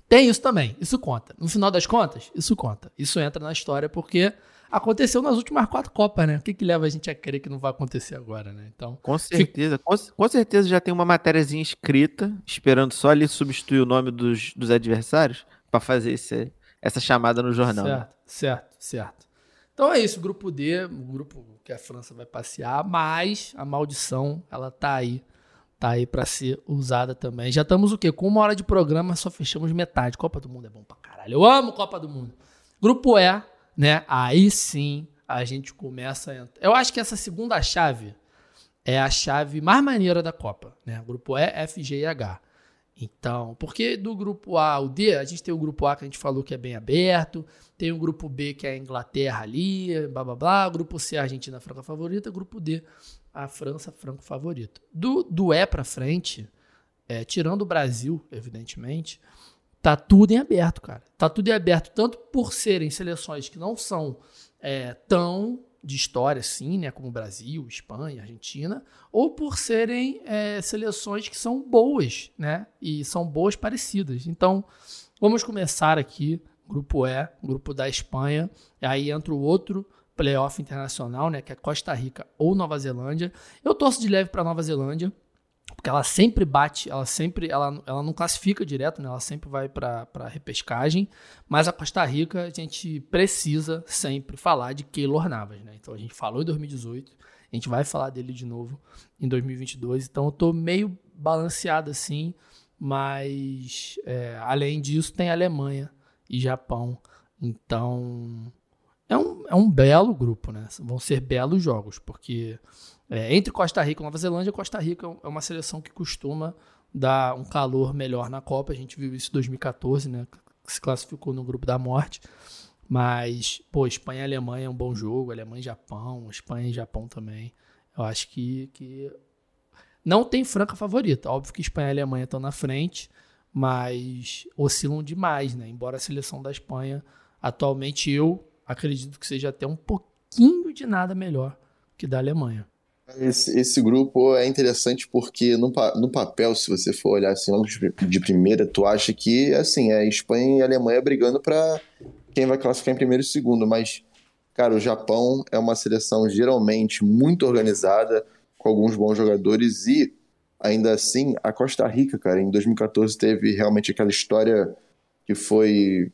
tem isso também, isso conta. No final das contas, isso conta. Isso entra na história porque aconteceu nas últimas quatro Copas, né? O que, que leva a gente a crer que não vai acontecer agora, né? Então, com certeza, fica... com, com, certeza já tem uma matériazinha escrita, esperando só ali substituir o nome dos, dos adversários para fazer esse, essa chamada no jornal. Certo, né? certo, certo. Então é isso, grupo D, o grupo que a França vai passear, mas a maldição, ela tá aí. Tá aí para ser usada também. Já estamos o quê? Com uma hora de programa, só fechamos metade. Copa do Mundo é bom pra caralho. Eu amo Copa do Mundo. Grupo E, né? Aí sim a gente começa a entrar. Eu acho que essa segunda chave é a chave mais maneira da Copa, né? Grupo E, F, G e H. Então, porque do grupo A ao D, a gente tem o grupo A que a gente falou que é bem aberto, tem o grupo B que é a Inglaterra ali, blá blá blá, grupo C a Argentina franca favorita, grupo D a França franco favorita. Do, do E para frente, é, tirando o Brasil, evidentemente, Tá tudo em aberto, cara. Tá tudo em aberto, tanto por serem seleções que não são é, tão de história assim, né, como Brasil, Espanha, Argentina, ou por serem é, seleções que são boas, né, e são boas parecidas. Então, vamos começar aqui, grupo E, grupo da Espanha, aí entra o outro playoff internacional, né, que é Costa Rica ou Nova Zelândia. Eu torço de leve para Nova Zelândia, porque ela sempre bate, ela sempre, ela, ela não classifica direto, né? Ela sempre vai para repescagem, mas a Costa Rica a gente precisa sempre falar de Keylor Navas, né? Então a gente falou em 2018, a gente vai falar dele de novo em 2022, então eu tô meio balanceado assim, mas é, além disso tem Alemanha e Japão, então é um, é um belo grupo, né? Vão ser belos jogos, porque é, entre Costa Rica e Nova Zelândia, Costa Rica é uma seleção que costuma dar um calor melhor na Copa. A gente viu isso em 2014, né? Se classificou no grupo da morte. Mas, pô, Espanha e Alemanha é um bom jogo, Alemanha e Japão, Espanha e Japão também. Eu acho que, que não tem franca favorita. Óbvio que Espanha e Alemanha estão na frente, mas oscilam demais, né? Embora a seleção da Espanha, atualmente eu acredito que seja até um pouquinho de nada melhor que da Alemanha. Esse, esse grupo é interessante porque no, no papel, se você for olhar assim logo de primeira, tu acha que assim, é Espanha e Alemanha brigando para quem vai classificar em primeiro e segundo, mas cara, o Japão é uma seleção geralmente muito organizada, com alguns bons jogadores e ainda assim a Costa Rica, cara, em 2014 teve realmente aquela história que foi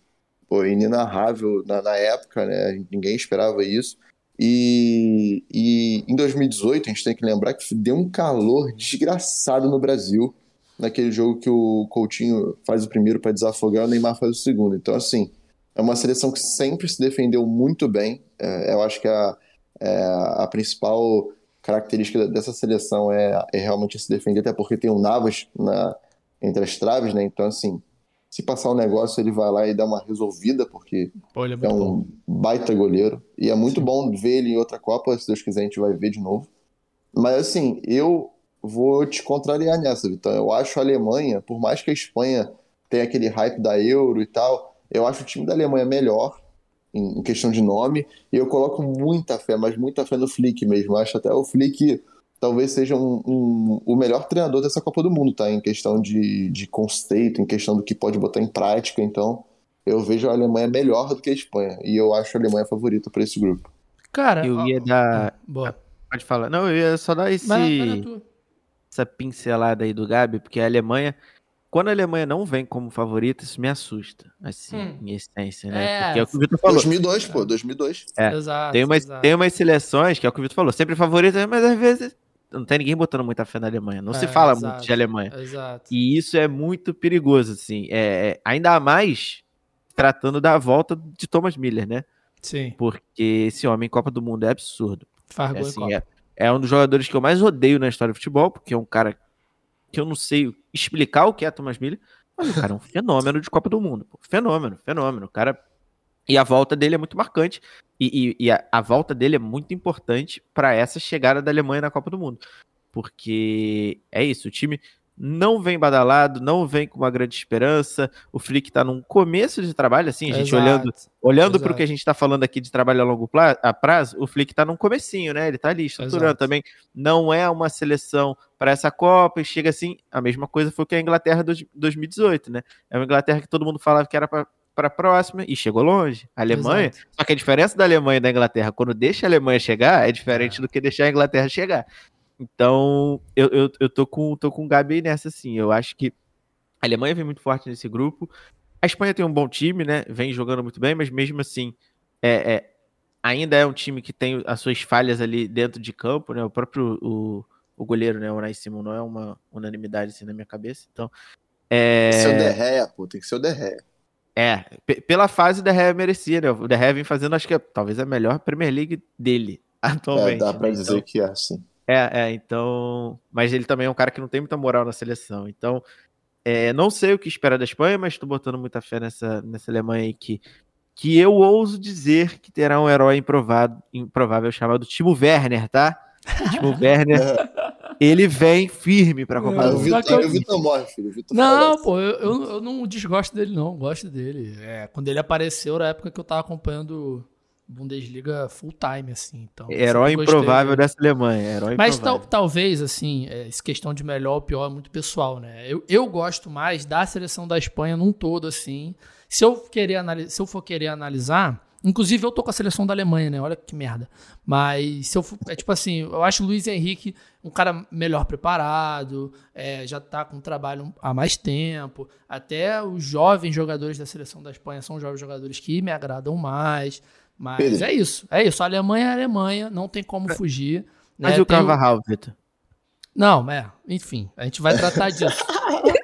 pô, inenarrável na, na época, né? Ninguém esperava isso. E, e em 2018, a gente tem que lembrar que deu um calor desgraçado no Brasil, naquele jogo que o Coutinho faz o primeiro para desafogar, o Neymar faz o segundo. Então, assim, é uma seleção que sempre se defendeu muito bem. É, eu acho que a, é, a principal característica dessa seleção é, é realmente se defender, até porque tem o Navas na, entre as traves, né? Então, assim, se passar um negócio, ele vai lá e dá uma resolvida, porque Pô, é, é, um bom. baita goleiro. E é muito Sim. bom ver ele em outra Copa, se Deus quiser a gente vai ver de novo. Mas assim, eu vou te contrariar nessa, Vitão. Eu acho a Alemanha, por mais que a Espanha tenha aquele hype da Euro e tal, eu acho o time da Alemanha melhor em, questão de nome. E eu coloco muita fé, mas muita fé no Flick mesmo. Eu acho até o Flick talvez seja um, um, o melhor treinador dessa Copa do Mundo, tá? Em questão de, de conceito, em questão do que pode botar em prática. Então, eu vejo a Alemanha melhor do que a Espanha. E eu acho a Alemanha favorita para esse grupo. Cara, eu ia ó, dar. Boa. Pode falar. Não, eu ia só dar esse. essa pincelada aí do Gabi, porque a Alemanha. Quando a Alemanha não vem como favorita, isso me assusta, assim, hum. em essência, né? É, porque é o que o Vitor falou. 2002, pô, 2002. É, exato, tem, umas, exato. tem umas seleções, que é o que o Vitor falou, sempre favorita, mas às vezes não tem ninguém botando muita fé na Alemanha. Não é, se fala exato, muito de Alemanha. Exato. E isso é muito perigoso, assim. É, é, ainda mais tratando da volta de Thomas Miller, né? Sim. Porque esse homem em Copa do Mundo é absurdo. É, assim, é, é, um dos jogadores que eu mais odeio na história do futebol, porque é um cara que eu não sei explicar o que é Thomas Miller, mas o cara é um fenômeno de Copa do Mundo. Pô. Fenômeno, fenômeno. O cara e a volta dele é muito marcante. E, e, e a, a, volta dele é muito importante para essa chegada da Alemanha na Copa do Mundo. Porque é isso, o time não vem badalado, não vem com uma grande esperança. O Flick está num começo de trabalho, assim, a gente Exato. olhando olhando para o que a gente está falando aqui de trabalho a longo prazo, o Flick está num comecinho, né? Ele está ali estruturando Exato. também. Não é uma seleção para essa Copa e chega assim. A mesma coisa foi que a Inglaterra de 2018, né? É uma Inglaterra que todo mundo falava que era para para a próxima e chegou longe. A Alemanha, Exato. só que a diferença da Alemanha e da Inglaterra, quando deixa a Alemanha chegar, é diferente é. do que deixar a Inglaterra chegar. Então, eu, eu, eu tô, com, tô com o Gabi nessa, assim. Eu acho que a Alemanha vem muito forte nesse grupo. A Espanha tem um bom time, né? Vem jogando muito bem, mas mesmo assim, é, é ainda é um time que tem as suas falhas ali dentro de campo, né? O próprio o, o goleiro, né? O Unai Simon não é uma unanimidade assim na minha cabeça. Então, é... Seu Derreia, pô, tem que ser o Derreia. É, pela fase o De Gea merecia, né? O De Gea vem fazendo, acho que é, talvez a melhor Premier League dele atualmente. É, dá pra né? dizer então, que é, sim. É, é, então. Mas ele também é um cara que não tem muita moral na seleção. Então, é, não sei o que esperar da Espanha, mas estou botando muita fé nessa, nessa Alemanha aí que, que eu ouso dizer que terá um herói improvável, improvável chamado Timo Werner, tá? Timo Werner. ele vem firme pra Copa do Mundo. O Vitor morre, filho. O Vitor não, pô, eu, eu, eu, não desgosto dele, não. Gosto dele. É, quando ele apareceu, na época que eu tava acompanhando Bundesliga full time, assim. Então, herói improvável dessa Alemanha. Herói Mas tal, talvez, assim, é, essa questão de melhor ou pior é muito pessoal, né? Eu, eu gosto mais da seleção da Espanha num todo, assim. Se eu, querer se eu for querer analisar, Inclusive, eu tô com a seleção da Alemanha, né? Olha que merda. Mas se eu for, é tipo assim, eu acho o Luiz Henrique um cara melhor preparado, é, já tá com trabalho há mais tempo. Até os jovens jogadores da seleção da Espanha são jovens jogadores que me agradam mais. Mas Pedro. é isso, é isso. A Alemanha é a Alemanha, não tem como fugir. Mas né? e o Carvajal, Vitor? Não, é, enfim, a gente vai tratar disso.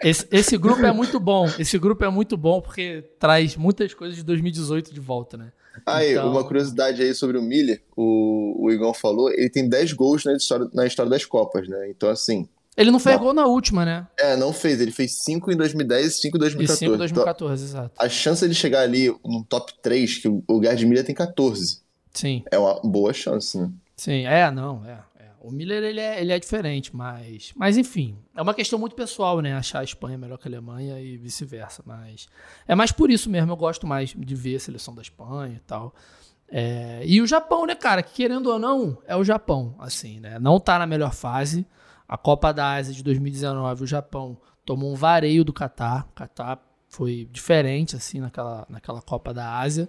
Esse, esse, grupo é muito bom. Esse grupo é muito bom porque traz muitas coisas de 2018 de volta, né? Aí, então... uma curiosidade aí sobre o Miller, o, o Igor falou, ele tem 10 gols na história, na história das Copas, né? Então, assim. Ele não fez gol na última, né? É, não fez. Ele fez 5 em 2010 e 5 em 2014. E 5 em 2014, então, exato. A chance de chegar ali no top 3, que o Gerd Miller tem 14. Sim. É uma boa chance, né? Sim, é, não, é. O Miller ele é, ele é diferente, mas. Mas enfim, é uma questão muito pessoal, né? Achar a Espanha melhor que a Alemanha e vice-versa. Mas é mais por isso mesmo. Eu gosto mais de ver a seleção da Espanha e tal. É, e o Japão, né, cara? Que querendo ou não, é o Japão, assim, né? Não tá na melhor fase. A Copa da Ásia de 2019, o Japão tomou um vareio do Catar. O Catar foi diferente, assim, naquela, naquela Copa da Ásia.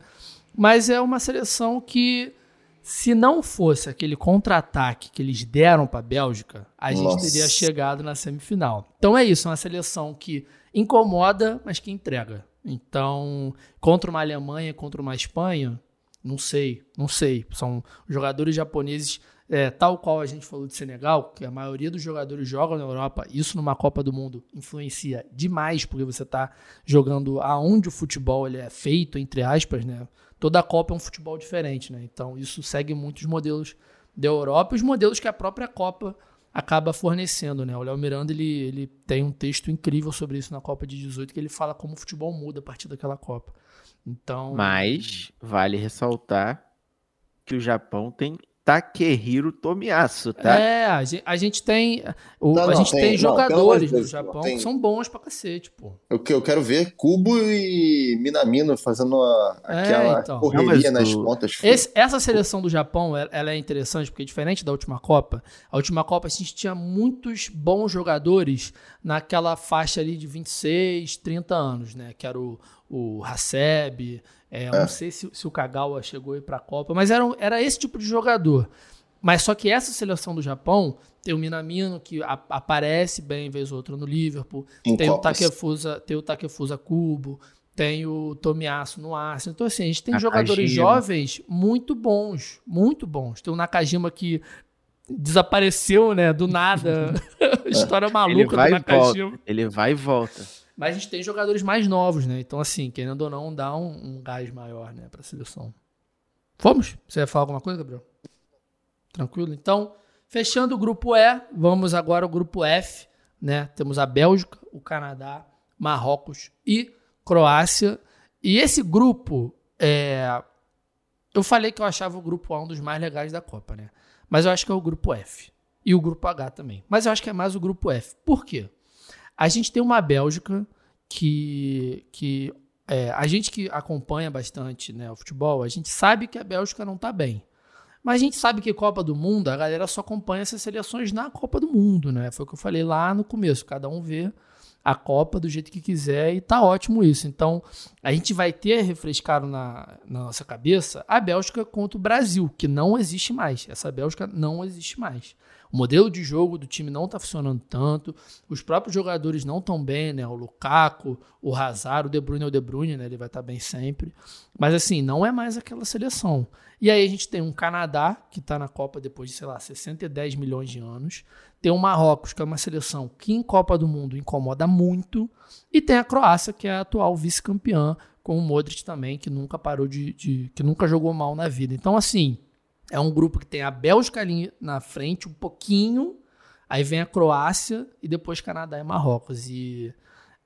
Mas é uma seleção que se não fosse aquele contra-ataque que eles deram para a Bélgica, a Nossa. gente teria chegado na semifinal. Então é isso, é uma seleção que incomoda, mas que entrega. Então, contra uma Alemanha, contra uma Espanha, não sei, não sei. São jogadores japoneses, é, tal qual a gente falou de Senegal, que a maioria dos jogadores jogam na Europa. Isso numa Copa do Mundo influencia demais, porque você está jogando aonde o futebol ele é feito, entre aspas, né? toda Copa é um futebol diferente, né? Então isso segue muitos modelos da Europa os modelos que a própria Copa acaba fornecendo, né? O Léo Miranda ele, ele tem um texto incrível sobre isso na Copa de 18 que ele fala como o futebol muda a partir daquela Copa. Então, mas vale ressaltar que o Japão tem Takehiro Tomiyasu, tá? É, a gente, a gente tem. O, não, a gente tem, tem jogadores no Japão tem... que são bons pra cacete, pô. Eu, eu quero ver Kubo e Minamino fazendo uma, é, aquela então. correria não, nas do... pontas. Esse, essa seleção do Japão ela é interessante, porque diferente da última Copa, a última Copa a gente tinha muitos bons jogadores naquela faixa ali de 26, 30 anos, né? Que era o, o Haseb, é, é. Não sei se, se o Kagawa chegou aí para a Copa, mas era, era esse tipo de jogador. Mas só que essa seleção do Japão tem o Minamino, que a, aparece bem vez ou outra no Liverpool, tem o, Takefusa, tem o Takefusa Kubo, tem o Tomiasso no Arsenal. Então, assim, a gente tem Nakajima. jogadores jovens muito bons, muito bons. Tem o Nakajima que desapareceu, né, do nada. História maluca do Nakajima. Ele vai e volta. Mas a gente tem jogadores mais novos, né? Então, assim, querendo ou não, dá um, um gás maior, né, pra seleção. Fomos? Você ia falar alguma coisa, Gabriel? Tranquilo? Então, fechando o grupo E, vamos agora ao grupo F, né? Temos a Bélgica, o Canadá, Marrocos e Croácia. E esse grupo, é... eu falei que eu achava o grupo A um dos mais legais da Copa, né? Mas eu acho que é o grupo F. E o grupo H também. Mas eu acho que é mais o grupo F. Por quê? A gente tem uma Bélgica que, que é, a gente que acompanha bastante né, o futebol, a gente sabe que a Bélgica não está bem. Mas a gente sabe que Copa do Mundo, a galera só acompanha essas seleções na Copa do Mundo, né? Foi o que eu falei lá no começo. Cada um vê a Copa do jeito que quiser e tá ótimo isso. Então, a gente vai ter refrescado na, na nossa cabeça a Bélgica contra o Brasil, que não existe mais. Essa Bélgica não existe mais. O modelo de jogo do time não está funcionando tanto, os próprios jogadores não estão bem, né? O Lukaku, o Hazard, o De Bruyne é o De Bruyne, né? Ele vai estar tá bem sempre. Mas assim, não é mais aquela seleção. E aí a gente tem um Canadá, que está na Copa depois de, sei lá, 610 milhões de anos. Tem o Marrocos, que é uma seleção que em Copa do Mundo incomoda muito. E tem a Croácia, que é a atual vice-campeã, com o Modric também, que nunca parou de, de, que nunca jogou mal na vida. Então, assim, é um grupo que tem a Bélgica ali na frente, um pouquinho, aí vem a Croácia e depois Canadá e Marrocos. E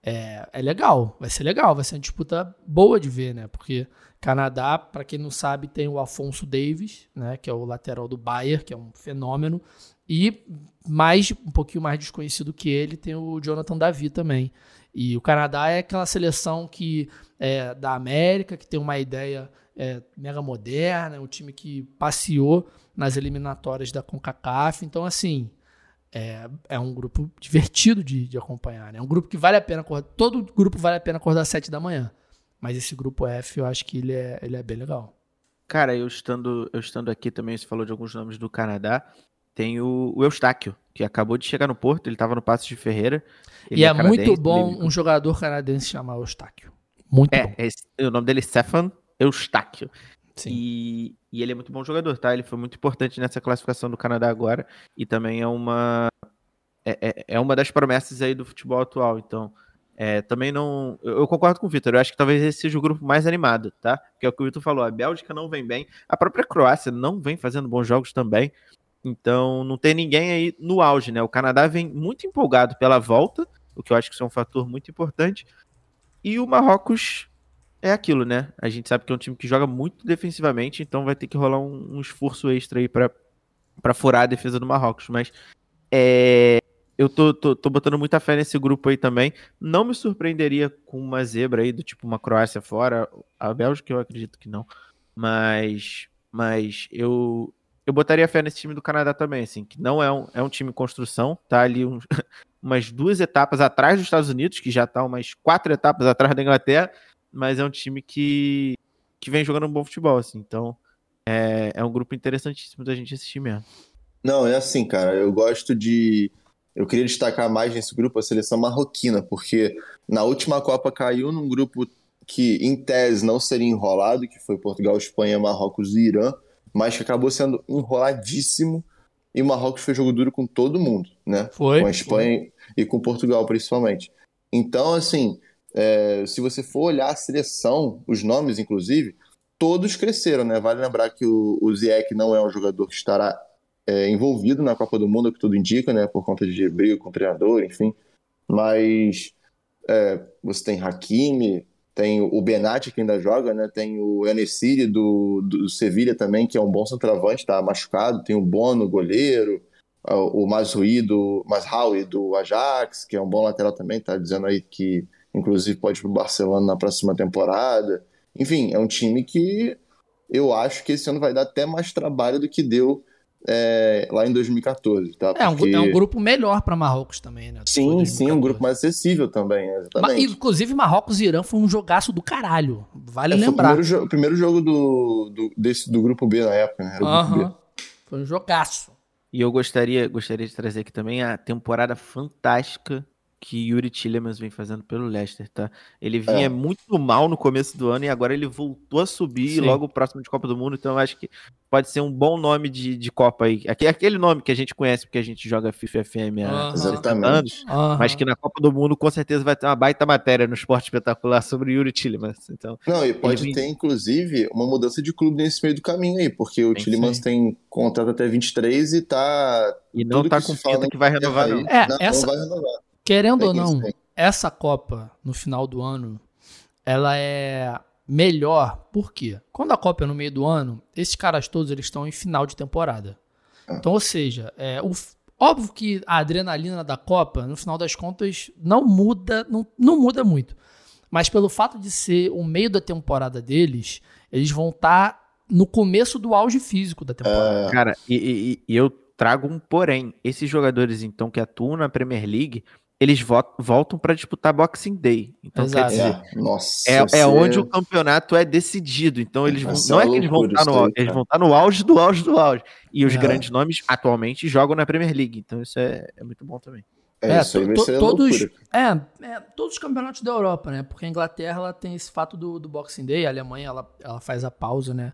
é, é legal, vai ser legal, vai ser uma disputa boa de ver, né? Porque Canadá, para quem não sabe, tem o Afonso Davis, né? Que é o lateral do Bayern, que é um fenômeno. E mais um pouquinho mais desconhecido que ele, tem o Jonathan Davi também. E o Canadá é aquela seleção que é da América, que tem uma ideia é, mega moderna, é um time que passeou nas eliminatórias da CONCACAF. Então, assim, é, é um grupo divertido de, de acompanhar. Né? É um grupo que vale a pena acordar. Todo grupo vale a pena acordar às 7 da manhã. Mas esse grupo F, eu acho que ele é, ele é bem legal. Cara, eu estando, eu estando aqui também, você falou de alguns nomes do Canadá. Tem o, o Eustáquio, que acabou de chegar no Porto, ele estava no Passo de Ferreira. E é, é muito bom ele... um jogador canadense chamar Eustáquio. Muito é, bom. É, o nome dele é Stefan Eustáquio. Sim. E, e ele é muito bom jogador, tá? Ele foi muito importante nessa classificação do Canadá agora. E também é uma. É, é, é uma das promessas aí do futebol atual. Então, é, também não. Eu, eu, concordo com o Vitor. Eu acho que talvez esse seja o grupo mais animado, tá? Porque é o que o Vitor falou. A Bélgica não vem bem. A própria Croácia não vem fazendo bons jogos também. Então não tem ninguém aí no auge, né? O Canadá vem muito empolgado pela volta, o que eu acho que isso é um fator muito importante. E o Marrocos é aquilo, né? A gente sabe que é um time que joga muito defensivamente, então vai ter que rolar um, um esforço extra aí para furar a defesa do Marrocos. Mas é, eu tô, tô, tô, botando muita fé nesse grupo aí também. Não me surpreenderia com uma zebra aí, do tipo uma Croácia fora. A Bélgica eu acredito que não. Mas, mas eu, eu botaria fé nesse time do Canadá também, assim, que não é um, é um time em construção, tá ali um, umas duas etapas atrás dos Estados Unidos, que já tá umas quatro etapas atrás da Inglaterra, mas é um time que, que vem jogando um bom futebol, assim. Então, é, é um grupo interessantíssimo da gente assistir mesmo. Não, é assim, cara. Eu gosto de eu queria destacar mais nesse grupo a seleção marroquina, porque na última Copa caiu num grupo que, em tese, não seria enrolado, que foi Portugal, Espanha, Marrocos e Irã, mas que acabou sendo enroladíssimo e o Marrocos fez jogo duro com todo mundo, né? Foi. Com a Espanha foi. e com Portugal, principalmente. Então, assim, é, se você for olhar a seleção, os nomes, inclusive, todos cresceram, né? Vale lembrar que o, o Ziyech não é um jogador que estará é, envolvido na Copa do Mundo, é que tudo indica, né? Por conta de briga com o treinador, enfim. Mas é, você tem Hakimi, tem o Benatti que ainda joga, né? Tem o Enesiri do, do Sevilha também, que é um bom centroavante, tá machucado. Tem o Bono, goleiro. O Mazrui do, Mazraoui do Ajax, que é um bom lateral também, tá dizendo aí que inclusive pode ir pro Barcelona na próxima temporada. Enfim, é um time que eu acho que esse ano vai dar até mais trabalho do que deu é, lá em 2014, tá? É, Porque... um, é um grupo melhor para Marrocos também, né? Sim, sim, um grupo mais acessível também, exatamente. inclusive, Marrocos e Irã foi um jogaço do caralho, vale é, lembrar. Foi o primeiro, primeiro jogo do, do, desse, do grupo B na época, né? Uhum. Foi um jogaço. E eu gostaria, gostaria de trazer aqui também a temporada fantástica que Yuri Tillemans vem fazendo pelo Leicester, tá? Ele vinha é. muito mal no começo do ano e agora ele voltou a subir Sim. logo próximo de Copa do Mundo, então eu acho que pode ser um bom nome de, de Copa aí. Aquele nome que a gente conhece porque a gente joga FIFA FM há uhum. anos, uhum. mas que na Copa do Mundo com certeza vai ter uma baita matéria no Esporte Espetacular sobre Yuri Tillemans. Então, Não, e pode ter inclusive uma mudança de clube nesse meio do caminho aí, porque o Tillemans tem contrato até 23 e tá e não tá com pinta que vai renovar não. É, não, essa... não vai renovar. Querendo ou não, essa Copa, no final do ano, ela é melhor. Por quê? Quando a Copa é no meio do ano, esses caras todos eles estão em final de temporada. Ah. Então, ou seja, é, o, óbvio que a adrenalina da Copa, no final das contas, não muda, não, não muda muito. Mas pelo fato de ser o meio da temporada deles, eles vão estar tá no começo do auge físico da temporada. Uh... Cara, e, e, e eu trago um porém. Esses jogadores, então, que atuam na Premier League, eles voltam para disputar Boxing Day. Então, Exato. quer dizer, é, Nossa, é, é onde o campeonato é decidido. Então, eles vão, não é que eles vão estar no auge, eles vão estar no auge do auge do auge. E os é. grandes nomes atualmente jogam na Premier League. Então, isso é, é muito bom também. É, é isso aí to, todos, é, é, todos os campeonatos da Europa, né? Porque a Inglaterra ela tem esse fato do, do Boxing Day, a Alemanha ela, ela faz a pausa, né?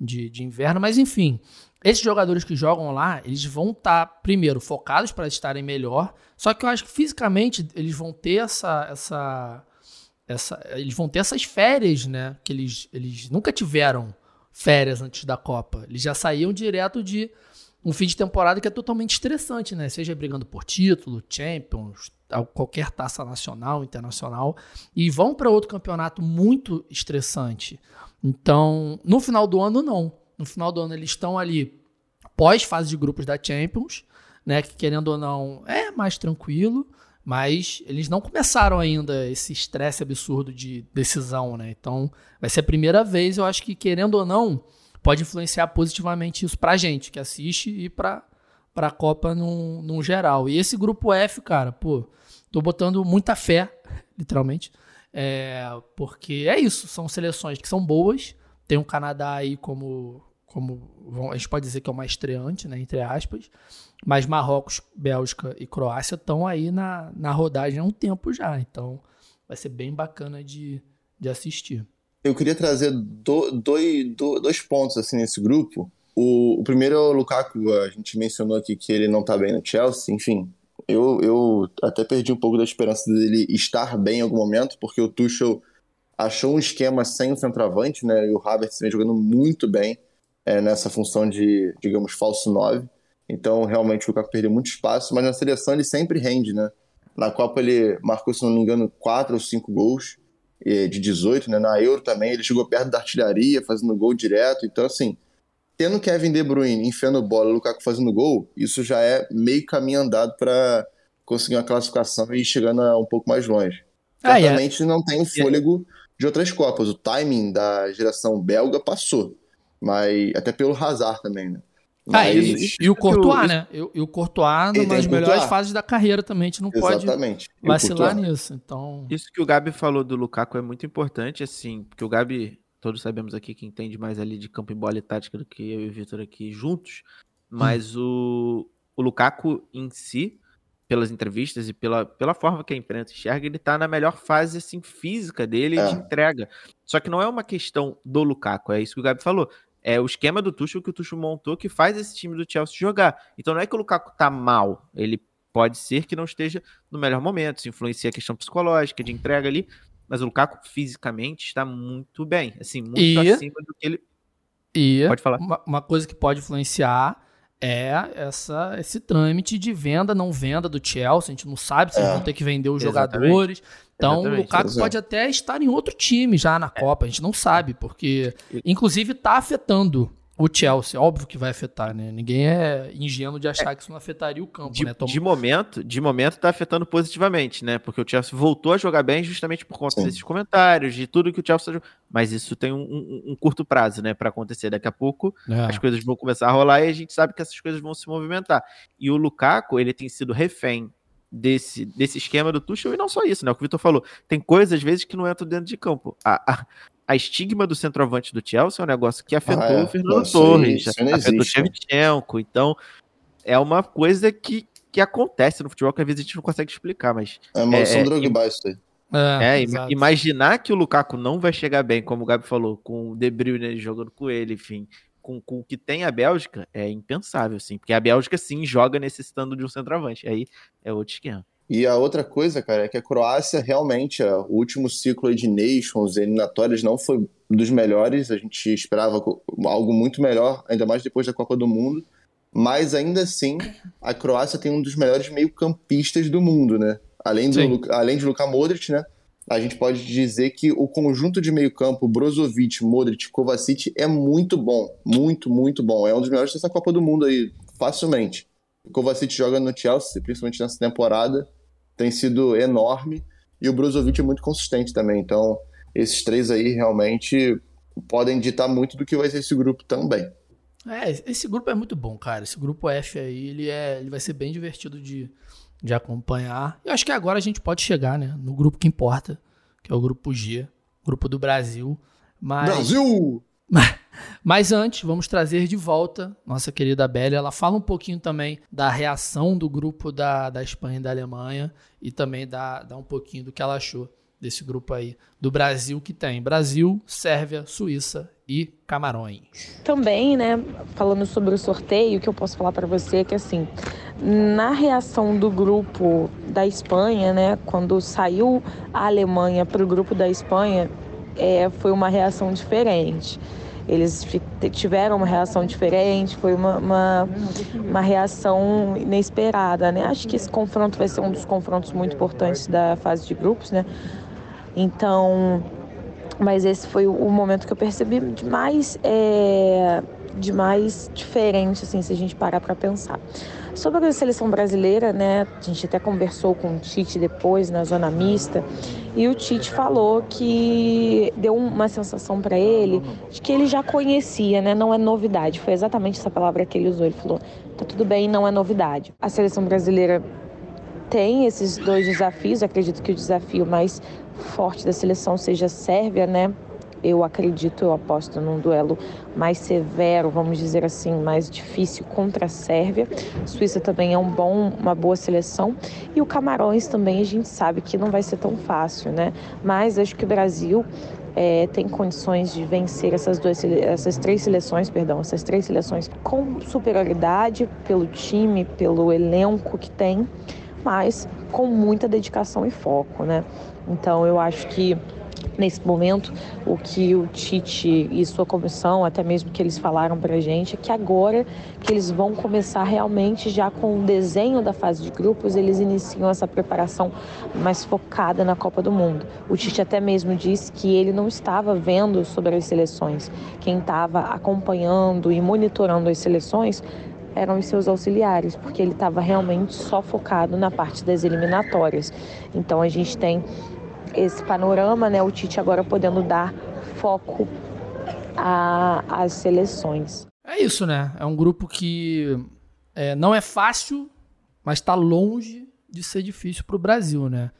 De, de inverno, mas enfim, esses jogadores que jogam lá, eles vão estar, tá, primeiro, focados para estarem melhor. Só que eu acho que fisicamente eles vão ter essa. essa, essa eles vão ter essas férias, né? Que eles, eles nunca tiveram férias antes da Copa. Eles já saíam direto de um fim de temporada que é totalmente estressante, né? Seja brigando por título, Champions, qualquer taça nacional, internacional, e vão para outro campeonato muito estressante. Então, no final do ano, não no final do ano eles estão ali pós fase de grupos da Champions, né, que querendo ou não é mais tranquilo, mas eles não começaram ainda esse estresse absurdo de decisão, né? Então, vai ser a primeira vez, eu acho que querendo ou não, pode influenciar positivamente isso pra gente que assiste e pra, pra Copa num, num geral. E esse grupo F, cara, pô, tô botando muita fé, literalmente, é, porque é isso, são seleções que são boas, tem o Canadá aí como, como a gente pode dizer que é uma estreante, né, entre aspas, mas Marrocos, Bélgica e Croácia estão aí na, na rodagem há um tempo já, então vai ser bem bacana de, de assistir. Eu queria trazer do, dois, do, dois pontos assim nesse grupo. O, o, primeiro é o Lukaku, a gente mencionou aqui que ele não tá bem no Chelsea, enfim. Eu, eu até perdi um pouco da esperança dele estar bem em algum momento, porque o Tuchel achou um esquema sem o centroavante, né? E o Havertz vem jogando muito bem é, nessa função de, digamos, falso 9. Então, realmente, o Lukaku perdeu muito espaço, mas na seleção ele sempre rende, né? Na Copa ele marcou, se não me engano, 4 ou 5 gols de 18, né? Na Euro também ele chegou perto da artilharia, fazendo gol direto. Então, assim, tendo Kevin De Bruyne enfiando bola, Lukaku fazendo gol, isso já é meio caminho andado para conseguir uma classificação e ir chegando um pouco mais longe. Ah, Certamente yeah. não tem o fôlego de outras Copas. O timing da geração belga passou, mas até pelo Hazard também, né? Ah, mas... e, e, o Courtois, né? E, e o Courtois numa das melhores fases da carreira também. A gente não Exatamente. pode vacilar nisso. Então... Isso que o Gabi falou do Lukaku é muito importante, assim, porque o Gabi, todos sabemos aqui que entende mais ali de campo e bola e tática do que eu e o Vitor aqui juntos, mas hum. o, o Lukaku em si, pelas entrevistas e pela, pela forma que a imprensa enxerga, ele tá na melhor fase assim, física dele é. de entrega. Só que não é uma questão do Lukaku, é isso que o Gabi falou é o esquema do Tuchel que o Tuchel montou que faz esse time do Chelsea jogar. Então não é que o Lukaku tá mal, ele pode ser que não esteja no melhor momento, isso influencia a questão psicológica, de entrega ali, mas o Lukaku fisicamente está muito bem, assim, muito e, acima do que ele... E pode falar. Uma, uma coisa que pode influenciar é essa, esse trâmite de venda, não venda do Chelsea. A gente não sabe se é. eles vão ter que vender os Exatamente. jogadores. Então, Exatamente. o Lukaku pode até estar em outro time já na Copa. A gente não sabe, porque, inclusive, está afetando o Chelsea, óbvio que vai afetar, né? Ninguém é ingênuo de achar é, que isso não afetaria o campo, de, né? Tom... De momento, de momento tá afetando positivamente, né? Porque o Chelsea voltou a jogar bem justamente por conta Sim. desses comentários, de tudo que o Chelsea tá mas isso tem um, um, um curto prazo, né, para acontecer. Daqui a pouco é. as coisas vão começar a rolar e a gente sabe que essas coisas vão se movimentar. E o Lukaku, ele tem sido refém desse, desse esquema do Tuchel, e não só isso, né? O que o Vitor falou, tem coisas às vezes que não entram dentro de campo. A, a, a estigma do centroavante do Chelsea é um negócio que afetou ah, é. o Fernando Nossa, Torres, isso afetou o Shevchenko, então é uma coisa que, que acontece no futebol que às vezes a gente não consegue explicar, mas... É uma é, Drogba isso aí. É, é imaginar que o Lukaku não vai chegar bem, como o Gabi falou, com o De Bruyne jogando com ele, enfim, com, com o que tem a Bélgica, é impensável, sim, porque a Bélgica sim joga necessitando de um centroavante, aí é outro esquema. E a outra coisa, cara, é que a Croácia realmente, o último ciclo de Nations, eliminatórias, não foi dos melhores. A gente esperava algo muito melhor, ainda mais depois da Copa do Mundo. Mas ainda assim, a Croácia tem um dos melhores meio-campistas do mundo, né? Além, do, além de Luka Modric, né? A gente pode dizer que o conjunto de meio-campo, Brozovic, Modric, Kovacic, é muito bom. Muito, muito bom. É um dos melhores dessa Copa do Mundo aí, facilmente. Kovacic joga no Chelsea, principalmente nessa temporada tem sido enorme e o Brozovic é muito consistente também. Então, esses três aí realmente podem ditar muito do que vai ser esse grupo também. É, esse grupo é muito bom, cara. Esse grupo F aí, ele, é, ele vai ser bem divertido de, de acompanhar. Eu acho que agora a gente pode chegar, né, no grupo que importa, que é o grupo G, grupo do Brasil. Mas... Brasil! Mas antes, vamos trazer de volta nossa querida Bélia. Ela fala um pouquinho também da reação do grupo da, da Espanha e da Alemanha e também dá, dá um pouquinho do que ela achou desse grupo aí do Brasil que tem Brasil, Sérvia, Suíça e Camarões. Também, né, falando sobre o sorteio, o que eu posso falar para você é que assim, na reação do grupo da Espanha, né, quando saiu a Alemanha para o grupo da Espanha, é, foi uma reação diferente. Eles tiveram uma reação diferente, foi uma, uma, uma, reação inesperada, né? Acho que esse confronto vai ser um dos confrontos muito importantes da fase de grupos, né? Então, mas esse foi o momento que eu percebi de mais, é, de mais diferente, assim, se a gente parar para pensar. Sobre a seleção brasileira, né, a gente até conversou com o Tite depois na zona mista, e o Tite falou que deu uma sensação para ele de que ele já conhecia, né, não é novidade. Foi exatamente essa palavra que ele usou. Ele falou: "Tá tudo bem, não é novidade". A seleção brasileira tem esses dois desafios, acredito que o desafio mais forte da seleção seja a Sérvia, né? Eu acredito, eu aposto num duelo mais severo, vamos dizer assim, mais difícil contra a Sérvia. A Suíça também é um bom, uma boa seleção e o Camarões também a gente sabe que não vai ser tão fácil, né? Mas acho que o Brasil é, tem condições de vencer essas duas, essas três seleções, perdão, essas três seleções com superioridade pelo time, pelo elenco que tem, mas com muita dedicação e foco, né? Então eu acho que nesse momento, o que o Tite e sua comissão, até mesmo que eles falaram para a gente, é que agora que eles vão começar realmente já com o desenho da fase de grupos, eles iniciam essa preparação mais focada na Copa do Mundo. O Tite até mesmo disse que ele não estava vendo sobre as seleções, quem estava acompanhando e monitorando as seleções eram os seus auxiliares, porque ele estava realmente só focado na parte das eliminatórias. Então a gente tem esse panorama, né? O Tite agora podendo dar foco às seleções. É isso, né? É um grupo que é, não é fácil, mas está longe de ser difícil para o Brasil, né?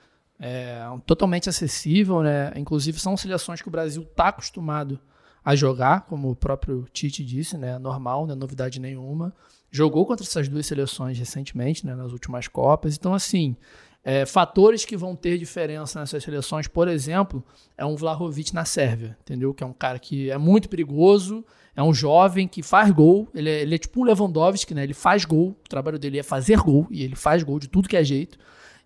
É totalmente acessível, né? Inclusive são seleções que o Brasil está acostumado a jogar, como o próprio Tite disse, né? Normal, não é novidade nenhuma. Jogou contra essas duas seleções recentemente, né? Nas últimas Copas. Então, assim, é, fatores que vão ter diferença nessas seleções, por exemplo, é um Vlahovic na Sérvia, entendeu? Que é um cara que é muito perigoso, é um jovem que faz gol, ele é, ele é tipo um Lewandowski, né? Ele faz gol, o trabalho dele é fazer gol, e ele faz gol de tudo que é jeito.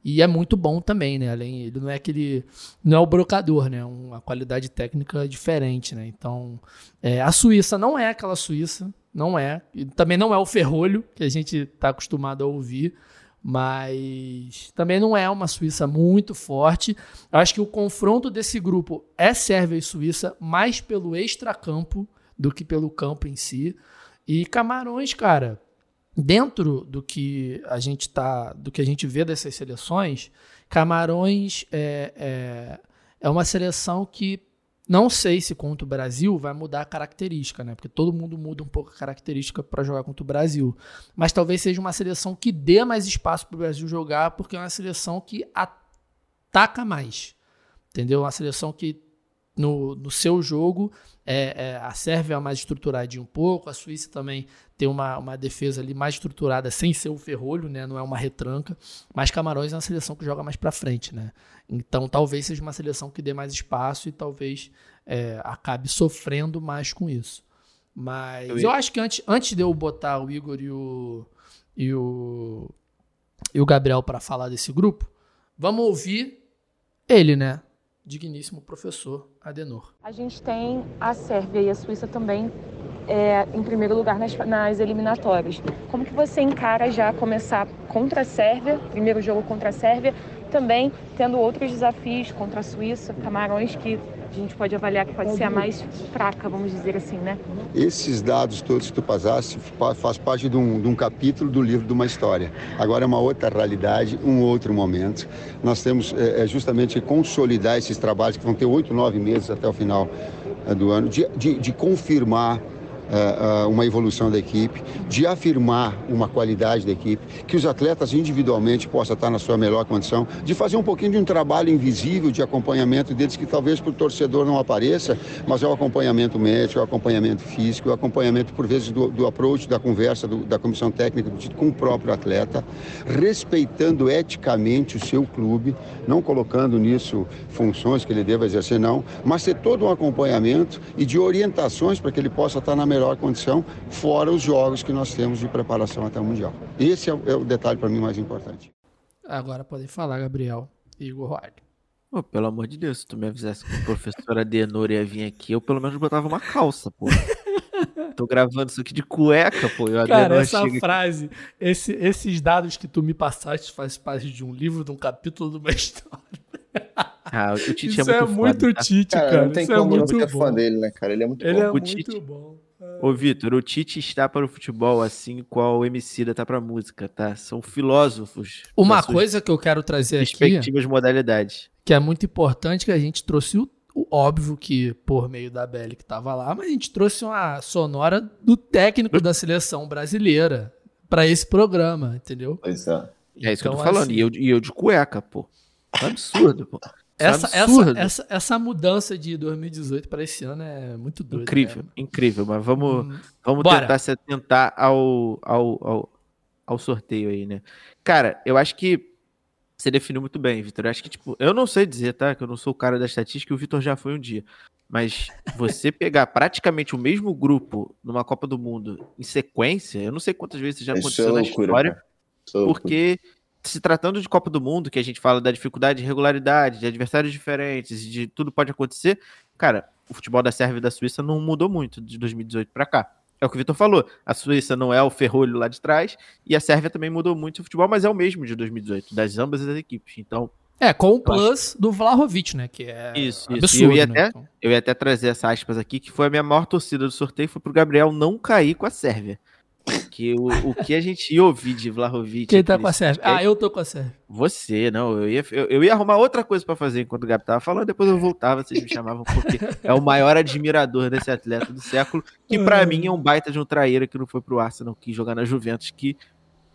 E é muito bom também, né? Além, ele não é aquele. Não é o brocador, né? Uma qualidade técnica diferente, né? Então, é, a Suíça não é aquela Suíça, não é. E também não é o ferrolho que a gente está acostumado a ouvir mas também não é uma Suíça muito forte. Acho que o confronto desse grupo é Sérvia e Suíça mais pelo extracampo do que pelo campo em si. E Camarões, cara, dentro do que a gente tá, do que a gente vê dessas seleções, Camarões é, é, é uma seleção que não sei se contra o Brasil vai mudar a característica, né? Porque todo mundo muda um pouco a característica para jogar contra o Brasil. Mas talvez seja uma seleção que dê mais espaço para o Brasil jogar, porque é uma seleção que ataca mais. Entendeu? Uma seleção que no, no seu jogo é, é, a Sérvia é mais estruturadinha um pouco, a Suíça também tem uma, uma defesa ali mais estruturada, sem ser o ferrolho, né? Não é uma retranca. Mas Camarões é uma seleção que joga mais para frente, né? Então talvez seja uma seleção que dê mais espaço e talvez é, acabe sofrendo mais com isso. Mas eu, eu acho que antes, antes de eu botar o Igor e o, e o, e o Gabriel para falar desse grupo, vamos ouvir ele, né? Digníssimo professor Adenor. A gente tem a Sérvia e a Suíça também é, em primeiro lugar nas, nas, eliminatórias. Como que você encara já começar contra a Sérvia, primeiro jogo contra a Sérvia, também tendo outros desafios contra a Suíça, Camarões, que a gente pode avaliar que pode ser a mais fraca, vamos dizer assim, né? Esses dados todos que tu passaste faz parte de um, de um capítulo do livro de uma história. Agora é uma outra realidade, um outro momento. Nós temos é, justamente consolidar esses trabalhos que vão ter oito, nove meses até o final é, do ano, de, de, de confirmar uh, uma evolução da equipe, de afirmar uma qualidade da equipe, que os atletas individualmente possam estar na sua melhor condição, de fazer um pouquinho de um trabalho invisível de acompanhamento deles, que talvez para o torcedor não apareça, mas é o acompanhamento médico, é o acompanhamento físico, é o acompanhamento, por vezes, do, do approach, da conversa do, da comissão técnica com o próprio atleta, respeitando eticamente o seu clube, não colocando nisso funções que ele deva exercer, não, mas ter todo um acompanhamento e de orientações para que ele possa estar na melhor melhor condição, fora os jogos que nós temos de preparação até o Mundial. Esse é o, é o detalhe para mim mais importante. Agora podem falar, Gabriel e Igor Roard. Oh, pelo amor de Deus, se tu me avisasse que o professor Adenor ia vir aqui, eu pelo menos botava uma calça, pô. Tô gravando isso aqui de cueca, pô. Eu Cara, essa frase, esse, esses dados que tu me passaste faz parte de um livro, de um capítulo de uma história. Ah, o Tite Isso é muito, é muito foda, tá? Tite, cara. cara. Não tem Isso como é não muito ser bom. fã dele, né, cara? Ele é muito Ele bom. é O muito Tite- bom. Ô, Vitor, o Tite está para o futebol assim qual o Emicida tá pra música, tá? São filósofos. Uma coisa que eu quero trazer aqui, respectivas modalidades. que é muito importante, que a gente trouxe o, o óbvio que por meio da Belly que tava lá, mas a gente trouxe uma sonora do técnico da seleção brasileira para esse programa, entendeu? Pois é. É isso que eu tô Então, falando. assim- E, eu, e eu de cueca, pô. É um absurdo, pô. Essa, é um essa, essa, essa mudança de 2018 para esse ano é muito doida. Incrível, né? incrível. Mas vamos, Hum, vamos Bora. tentar se atentar ao, ao, ao, ao sorteio aí, né? Cara, eu acho que você definiu muito bem, Vitor. Eu acho que, tipo, eu não sei dizer, tá? Que eu não sou o cara da estatística e o Vitor já foi um dia. Mas você pegar praticamente o mesmo grupo numa Copa do Mundo em sequência, eu não sei quantas vezes já Isso aconteceu é na loucura, história. cara. É loucura. Se tratando de Copa do Mundo, que a gente fala da dificuldade de regularidade, de adversários diferentes, de tudo pode acontecer, cara, o futebol da Sérvia e da Suíça não mudou muito de 2018 pra cá. É o que o Vitor falou. A Suíça não é o ferrolho lá de trás e a Sérvia também mudou muito o futebol, mas é o mesmo de 2018, das ambas as equipes. Então, É, com o plus do Vlahovic, né? Que é Isso, isso. absurdo, E eu ia né? até- Então, eu ia até trazer essa aspas aqui, que foi a minha maior torcida do sorteio, foi pro Gabriel não cair com a Sérvia. Que o, o que a gente ia ouvir de Vlahovic... Quem tá com a Sérvia? Ah, eu tô com a Sérvia. Você, não, eu ia, eu, eu ia arrumar outra coisa pra fazer enquanto o Gabi tava falando, depois eu voltava, vocês me chamavam, porque é o maior admirador desse atleta do século, que pra mim é um baita de um traíra que não foi pro Arsenal, que jogar na Juventus, que,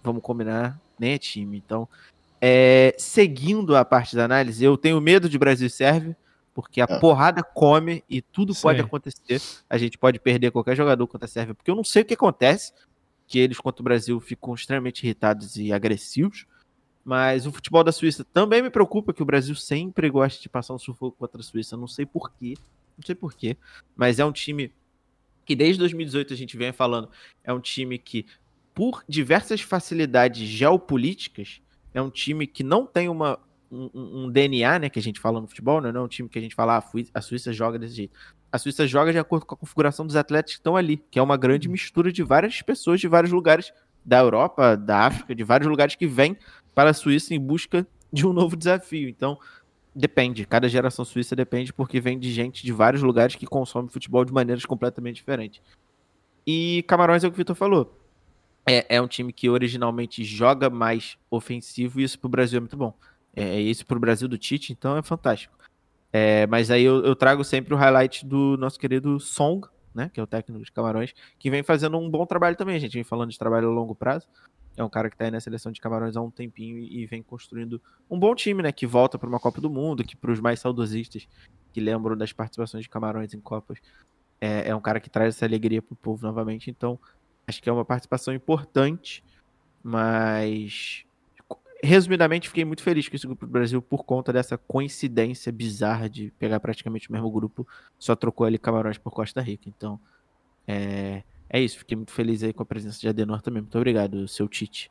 vamos combinar, nem é time. Então, é, seguindo a parte da análise, eu tenho medo de Brasil e Sérvia, porque a É. porrada come e tudo pode Sim. acontecer. A gente pode perder qualquer jogador contra a Sérvia, porque eu não sei o que acontece, que eles contra o Brasil ficam extremamente irritados e agressivos. Mas o futebol da Suíça também me preocupa, que o Brasil sempre gosta de passar um sufoco contra a Suíça. Não sei porquê. Não sei porquê. Mas é um time que desde 2018 a gente vem falando. É um time que, por diversas facilidades geopolíticas, é um time que não tem uma, um, um- DNA, né? Que a gente fala no futebol, né? Não é um time que a gente fala, ah, a Suíça joga desse jeito. A Suíça joga de acordo com a configuração dos atletas que estão ali, que é uma grande mistura de várias pessoas de vários lugares da Europa, da África, de vários lugares que vêm para a Suíça em busca de um novo desafio. Então, depende. Cada geração suíça depende porque vem de gente de vários lugares que consome futebol de maneiras completamente diferentes. E Camarões é o que o Vitor falou. É, é um time que originalmente joga mais ofensivo e isso pro Brasil é muito bom. É isso pro Brasil do Tite, então é fantástico. É, mas aí eu, eu trago sempre o highlight do nosso querido Song, né? Que é o técnico de Camarões, que vem fazendo um bom trabalho também. A gente vem falando de trabalho a longo prazo. É um cara que tá aí na seleção de Camarões há um tempinho e, e vem construindo um bom time, né? Que volta para uma Copa do Mundo, que para os mais saudosistas que lembram das participações de Camarões em Copas, é, é um cara que traz essa alegria pro povo novamente. Então, acho que é uma participação importante, mas resumidamente fiquei muito feliz com esse grupo do Brasil por conta dessa coincidência bizarra de pegar praticamente o mesmo grupo, só trocou ali Camarões por Costa Rica. Então, é, é isso. Fiquei muito feliz aí com a presença de Adenor também. Muito obrigado, seu Tite.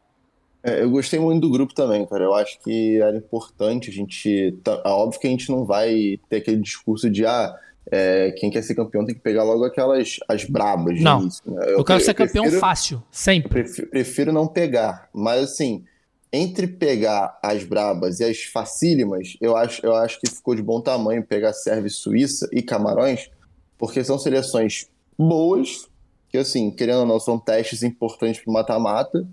É, eu gostei muito do grupo também, cara. Eu acho que era importante a gente. tá- é óbvio que a gente não vai ter aquele discurso de ah, é, quem quer ser campeão tem que pegar logo aquelas as brabas. de Não. início, né? Eu, quero ser campeão prefiro- fácil, sempre. Prefiro, prefiro não pegar, mas assim, entre pegar as brabas e as facílimas, eu acho, eu acho que ficou de bom tamanho pegar Sérvia e Suíça e Camarões, porque são seleções boas, que assim, querendo ou não, são testes importantes para mata-mata,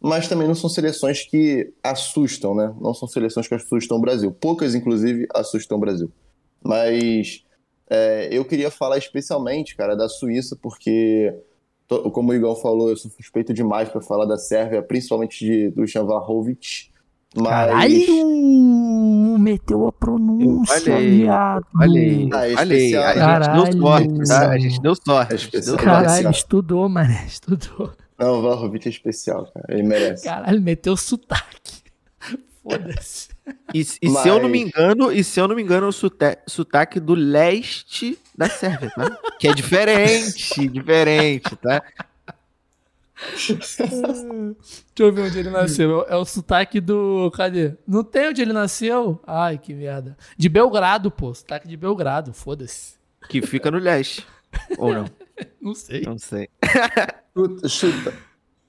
mas também não são seleções que assustam, né? Não são seleções que assustam o Brasil. Poucas, inclusive, assustam o Brasil. Mas é, eu queria falar especialmente, cara, da Suíça, porque como o Igor falou, eu sou suspeito demais para falar da Sérvia, principalmente de, do Dusan Vlahovic. Mas. Caralho! Meteu a pronúncia, falei, viado. Falei, Ah, é falei. especial. A gente Caralho. deu sorte, tá? A gente deu sorte. É gente especial. Caralho, estudou, mané, estudou. Não, o Vlahovic é especial, cara. Ele merece. Caralho, meteu sotaque. Foda-se. E, e se eu não me Mas- engano, e se eu não me engano, o sotaque do leste da Sérvia, tá? Que é diferente, diferente, tá? Deixa eu ver onde ele nasceu. É o sotaque do. Cadê? Não tem onde ele nasceu? Ai, que merda. De Belgrado, pô. Sotaque de Belgrado, foda-se. Que fica no leste. Ou não? Não sei. Não sei. Chuta, chuta.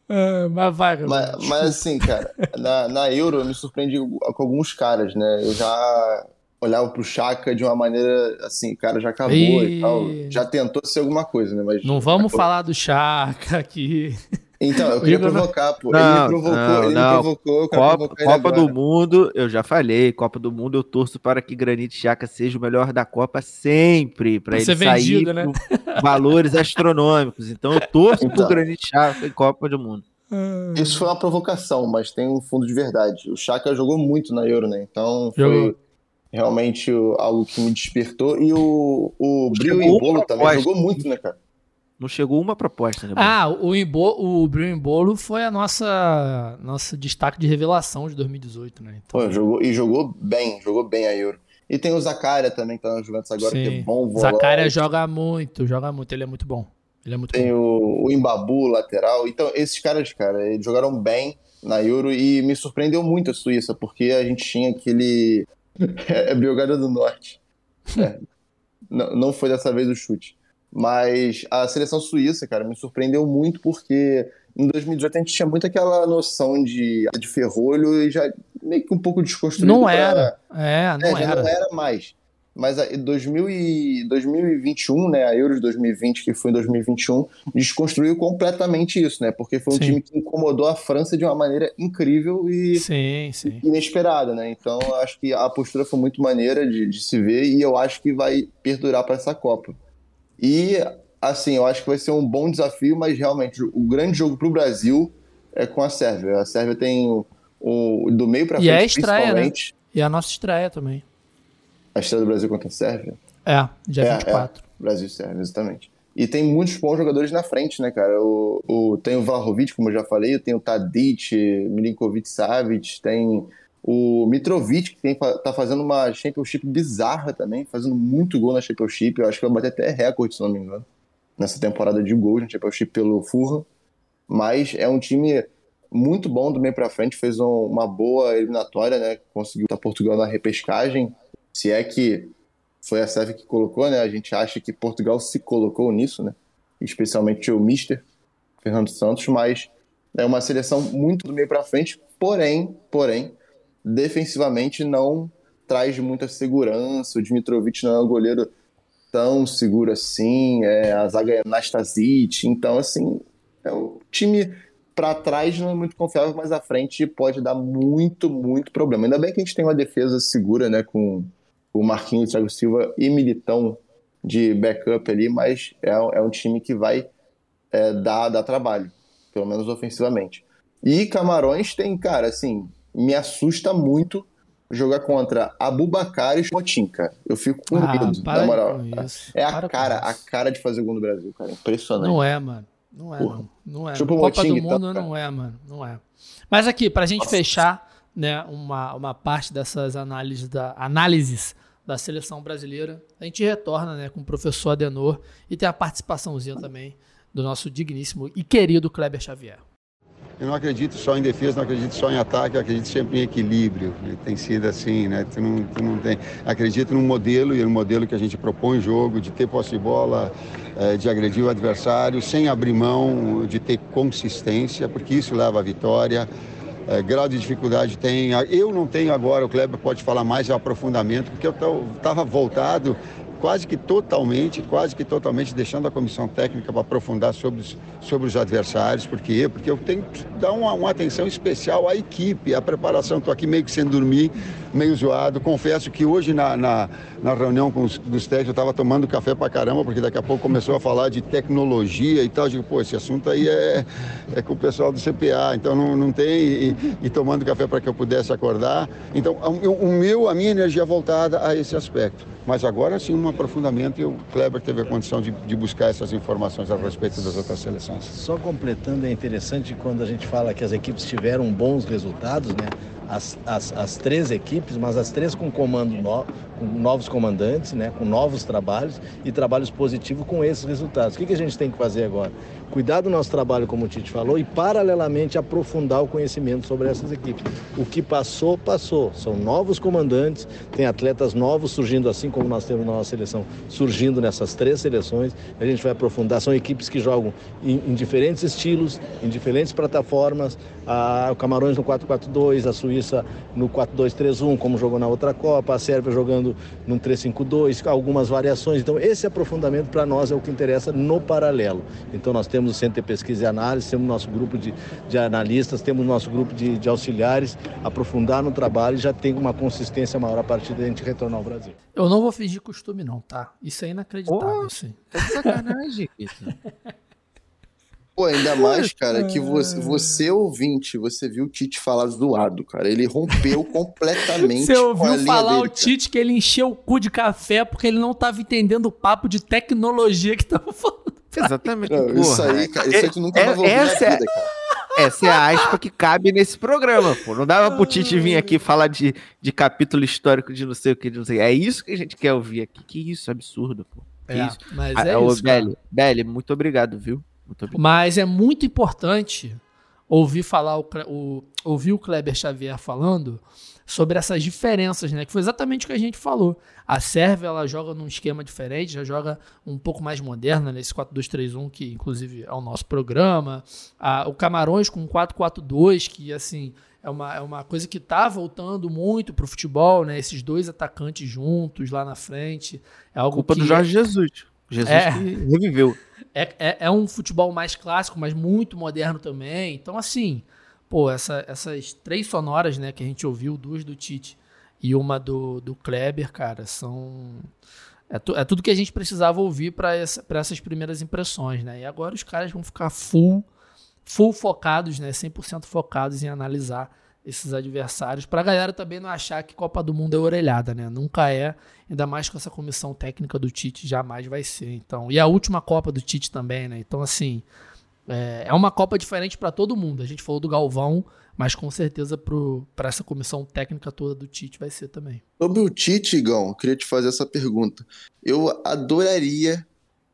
Ah, mas vai. Mas, mas assim, cara, na, na Euro eu me surpreendi com alguns caras, né? Eu já olhava pro Chaka de uma maneira assim, o cara já acabou Ih. e tal. Já tentou ser alguma coisa, né? Mas Não vamos acabou. falar do Chaka aqui. Então, eu queria provocar, pô. Não, ele me provocou, não, ele não. me provocou, Copa, Copa do. Mundo, eu já falei, Copa do Mundo eu torço para que Granite Xhaka seja o melhor da Copa sempre, para Pra ele ser sair vendido, né? com valores astronômicos. Então eu torço Então. pro Granite Xhaka em Copa do Mundo. Isso foi uma provocação, mas tem um fundo de verdade. O Chaka jogou muito na Euro, né? Então Jogou. foi, realmente algo que me despertou. E o, o Brio Embolo também jogou muito, né, cara? Não chegou uma proposta, né? Ah, o, Imbo, o Brio Embolo foi a nossa nosso destaque de revelação de 2018, né? Então... Pô, jogou, e jogou bem, jogou bem a Euro. E tem o Zakaria também, que tá na Juventus agora, Sim. que é bom volante. Zakaria joga muito, joga muito, ele é muito bom. Ele é muito tem bom. o, o Imbabu, lateral. Então, esses caras, cara, eles jogaram bem na Euro e me surpreendeu muito a Suíça, porque a gente tinha aquele. é Biogada do Norte. É. não, não foi dessa vez o chute. Mas a seleção suíça, cara, me surpreendeu muito porque em 2018 a gente tinha muito aquela noção de, de ferrolho e já meio que um pouco desconstruído. Não era. Pra... É, não é, era. não era mais. Mas em 2021, né, a Euro de 2020, que foi em 2021, desconstruiu completamente isso, né? Porque foi um sim. time que incomodou a França de uma maneira incrível e sim, sim. inesperada, né? Então acho que a postura foi muito maneira de, de se ver e eu acho que vai perdurar para essa Copa. E, assim, eu acho que vai ser um bom desafio, mas realmente o grande jogo para o Brasil é com a Sérvia. A Sérvia tem o, o do meio para frente, e é a estreia, Né? E a nossa estreia também. A estreia do Brasil contra a Sérvia? É, dia é, 24. É. Brasil e Sérvia, exatamente. E tem muitos bons jogadores na frente, né, cara? O, o, tem o Vlahovic, como eu já falei, tem o Tadic, Milinkovic Savic, tem o Mitrovic, que tem, tá fazendo uma Championship bizarra também, fazendo muito gol na Championship. Eu acho que vai bater até recorde, se não me engano, nessa temporada de gols na Championship pelo Furra. Mas é um time muito bom do meio para frente, fez um, uma boa eliminatória, né? Conseguiu estar Portugal na repescagem. Se é que foi a Sérvia que colocou, né? A gente acha que Portugal se colocou nisso, né? Especialmente o Mister Fernando Santos, mas é uma seleção muito do meio para frente, porém, porém, defensivamente não traz muita segurança. O Dmitrovic não é um goleiro tão seguro assim. É, a zaga é Nastasic. Então, assim, é um time para trás não é muito confiável, mas à frente pode dar muito, muito problema. Ainda bem que a gente tem uma defesa segura, né, com o Marquinhos, Thiago Silva e Militão de backup ali, mas é, é um time que vai é, dar, dar trabalho, pelo menos ofensivamente. E Camarões tem, cara, assim, me assusta muito jogar contra Abubacar e cara. Eu fico com ah, medo, na moral. É a cara, a cara de fazer gol no Brasil, cara. Impressionante. Não é, mano. Não é, não. Não é. Tipo Copa Moting, do Mundo tá, não é, mano. Não é. Mas aqui, pra gente Nossa. fechar, né, uma, uma parte dessas análises da, análises da seleção brasileira, a gente retorna, né, com o professor Adenor e tem a participaçãozinha também do nosso digníssimo e querido Kleber Xavier. Eu não acredito só em defesa, não acredito só em ataque, eu acredito sempre em equilíbrio. Tem sido assim, né? Tu não, tu não tem... Acredito num modelo, e no modelo que a gente propõe jogo, de ter posse de bola, eh, de agredir o adversário, sem abrir mão, de ter consistência, porque isso leva à vitória. É, grau de dificuldade tem. Eu não tenho agora, o Kleber pode falar mais, é o aprofundamento, porque eu estava voltado quase que totalmente, quase que totalmente deixando a comissão técnica para aprofundar sobre os, sobre os adversários. Por quê? Porque eu tenho que dar uma, uma atenção especial à equipe, à preparação. Estou aqui meio que sem dormir, meio zoado. Confesso que hoje na, na, na reunião com os dos técnicos eu estava tomando café para caramba, porque daqui a pouco começou a falar de tecnologia e tal. Eu digo, pô, esse assunto aí é, é com o pessoal do CPA, então não, não tem. E, e tomando café para que eu pudesse acordar. Então, o, o meu, a minha energia voltada a esse aspecto. Mas agora sim, um aprofundamento e o Kleber teve a condição de, de, buscar essas informações a respeito das outras seleções. Só completando, é interessante quando a gente fala que as equipes tiveram bons resultados, né? As, as, as três equipes, mas as três com comando no, com novos comandantes, né? com novos trabalhos e trabalhos positivos com esses resultados. O que, que a gente tem que fazer agora? cuidar do nosso trabalho, como o Tite falou, e paralelamente aprofundar o conhecimento sobre essas equipes. O que passou, passou. São novos comandantes, tem atletas novos surgindo, assim como nós temos na nossa seleção, surgindo nessas três seleções. A gente vai aprofundar. São equipes que jogam em, em diferentes estilos, em diferentes plataformas. A, o Camarões no 4-4-2, a Suíça no 4-2-3-1, como jogou na outra Copa, a Sérvia jogando no 3-5-2, algumas variações. Então, esse aprofundamento para nós é o que interessa no paralelo. Então, nós temos o Centro de Pesquisa e Análise, temos nosso grupo de, de analistas, temos nosso grupo de, de auxiliares, aprofundar no trabalho e já tem uma consistência maior a partir da gente retornar ao Brasil. Eu não vou fingir costume não, tá? Isso é inacreditável, oh, sim. Tá de sacanagem, Pô, ainda mais, cara, que você, você ouvinte, você viu o Tite falar zoado, cara. Ele rompeu completamente. Você ouviu falar dele, o Tite que ele encheu o cu de café porque ele não tava entendendo o papo de tecnologia que tava falando. Exatamente. Não, isso porra. aí, cara, isso aí tu nunca É- vai ouvir essa na é- vida, cara. Essa é a aspa que cabe nesse programa, pô. Não dava pro Tite vir aqui falar de, de capítulo histórico de não sei o que, de não sei. É isso que a gente quer ouvir aqui. Que isso, absurdo, pô. Que É, isso. mas Ah, é ô, isso. Belly, Belly, muito obrigado, viu? Mas é muito importante ouvir falar o, o- ouvir o Kleber Xavier falando sobre essas diferenças, né? Que foi exatamente o que a gente falou. A Sérvia ela joga num esquema diferente, já joga um pouco mais moderna nesse 4-2-3-1 que inclusive é o nosso programa. A- o Camarões com 4-4-2 que assim é uma, é uma coisa que tá voltando muito pro futebol, né? Esses dois atacantes juntos lá na frente. É algo Culpa que do Jorge Jesus. Jesus É. que reviveu. é, é, é um futebol mais clássico, mas muito moderno também. Então, assim, pô, essa- essas três sonoras, né, que a gente ouviu, duas do Tite e uma do, do Kleber, cara, são. É, tu- é tudo que a gente precisava ouvir para essa, pra essas primeiras impressões, né? E agora os caras vão ficar full, full focados, né? 100% focados em analisar esses adversários, pra galera também não achar que Copa do Mundo é orelhada, né? Nunca é, ainda mais com essa comissão técnica do Tite, jamais vai ser. Então, e a última Copa do Tite também, né? Então, assim, é, é uma Copa diferente pra todo mundo. A gente falou do Galvão, mas com certeza para essa comissão técnica toda do Tite vai ser também. Sobre o Tite, Igão, eu queria te fazer essa pergunta. Eu adoraria.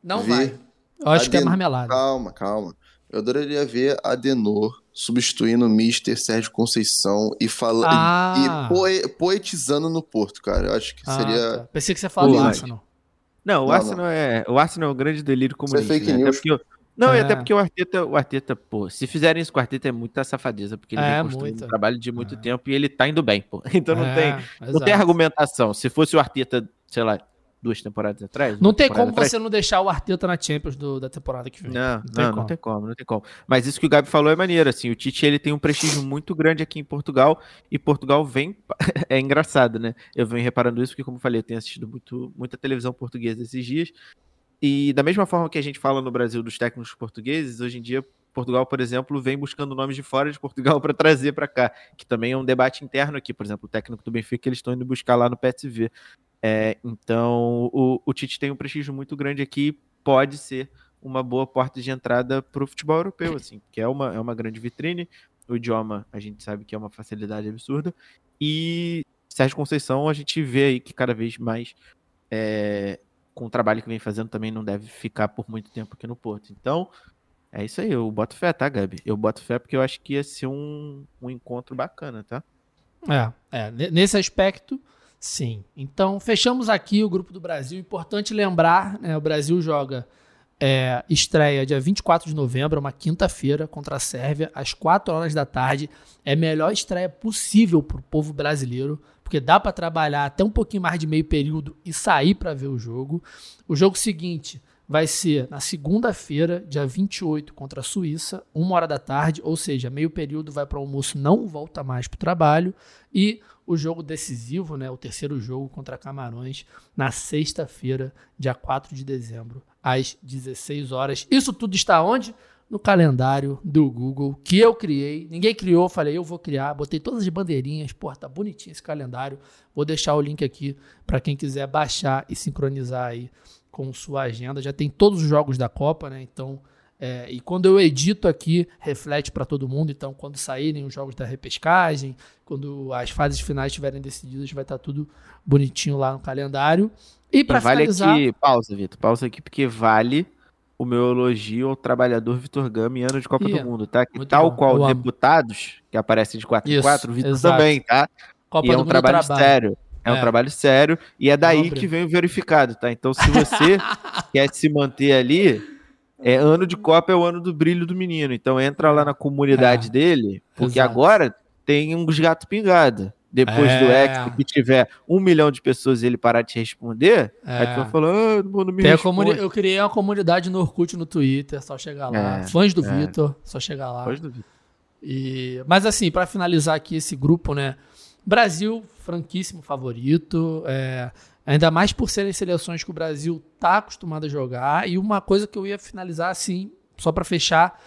Não Ver vai. Eu acho que é marmelada. Calma, calma. Eu adoraria ver Adenor substituindo o Mister Sérgio Conceição e falando. Ah. E poe- poetizando no Porto, cara. Eu acho que Ah, seria. tá. Pensei que você falava do Arsenal. Não, o Não, Arsenal é. O Arsenal é um grande delírio Isso é fake né? Até news. porque eu- não, e É. até porque o Arteta, o Arteta, pô, se fizerem isso com o Arteta é muita safadeza, porque ele É, vem um trabalho de muito É. tempo e ele tá indo bem, pô. Então não É, tem, não tem argumentação. Se fosse o Arteta, sei lá, duas temporadas atrás. Não tem como atrás, você não deixar o Arteta na Champions do- da temporada que vem. Não, Não tem não, como. não tem como, não tem como. Mas isso que o Gabi falou é maneiro, assim, o Tite ele tem um prestígio muito grande aqui em Portugal e Portugal vem, é engraçado, né? Eu venho reparando isso porque, como eu falei, eu tenho assistido muito, muita televisão portuguesa esses dias e da mesma forma que a gente fala no Brasil dos técnicos portugueses, hoje em dia Portugal, por exemplo, vem buscando nomes de fora de Portugal para trazer para cá, que também é um debate interno aqui. Por exemplo, o técnico do Benfica eles estão indo buscar lá no PSV. É, então, o, o Tite tem um prestígio muito grande aqui, pode ser uma boa porta de entrada para o futebol europeu, assim, que é uma, é uma grande vitrine. O idioma a gente sabe que é uma facilidade absurda. E Sérgio Conceição a gente vê aí que cada vez mais, é, com o trabalho que vem fazendo, também não deve ficar por muito tempo aqui no Porto. Então, é isso aí, eu boto fé, tá, Gabi? Eu boto fé porque eu acho que ia ser um, um encontro bacana, tá? É, é, ne- nesse aspecto, sim. Então, fechamos aqui o grupo do Brasil. Importante lembrar, né, o Brasil joga é, estreia dia 24 de novembro, uma quinta-feira, contra a Sérvia, às 4 horas da tarde. É a melhor estreia possível para o povo brasileiro, porque dá para trabalhar até um pouquinho mais de meio período e sair para ver o jogo. O jogo seguinte vai ser na segunda-feira, dia 28, contra a Suíça, uma hora da tarde, ou seja, meio período vai para o almoço, não volta mais para o trabalho. E o jogo decisivo, né, o terceiro jogo contra Camarões, na sexta-feira, dia 4 de dezembro, às 16 horas. Isso tudo está onde? No calendário do Google, que eu criei. Ninguém criou, falei, eu vou criar. Botei todas as bandeirinhas, pô, tá bonitinho esse calendário. Vou deixar o link aqui para quem quiser baixar e sincronizar aí com sua agenda. Já tem todos os jogos da Copa, né? Então, é, e quando eu edito aqui, reflete para todo mundo. Então, quando saírem os jogos da repescagem, quando as fases finais estiverem decididas, vai estar tudo bonitinho lá no calendário. E para vale finalizar, aqui, pausa, Vitor, pausa aqui, porque vale o meu elogio ao trabalhador Vitor Gama em ano de Copa do Mundo, tá? Que tal bom, qual deputados que aparecem de 4 em Isso, 4, o Vitor exato. também, tá? Copa e é um Mundo trabalho trabalho. sério. É, um É. trabalho sério e é daí Nobre. que vem o verificado, tá? Então, se você quer se manter ali, é ano de Copa é o ano do brilho do menino. Então, entra lá na comunidade É. dele, porque Exato. agora tem uns gatos pingados. Depois do É. Expo, que tiver um milhão de pessoas e ele parar de te responder, aí tu É. vai falar, ah, não, me Tem comuni- eu criei uma comunidade no Orkut no Twitter, só chegar lá. É, Fãs do é. Vitor, só chegar lá. Pode duvidar. E, mas assim, para finalizar aqui esse grupo, né? Brasil, franquíssimo favorito. é, ainda mais por serem seleções que o Brasil tá acostumado a jogar. E uma coisa que eu ia finalizar assim, só para fechar,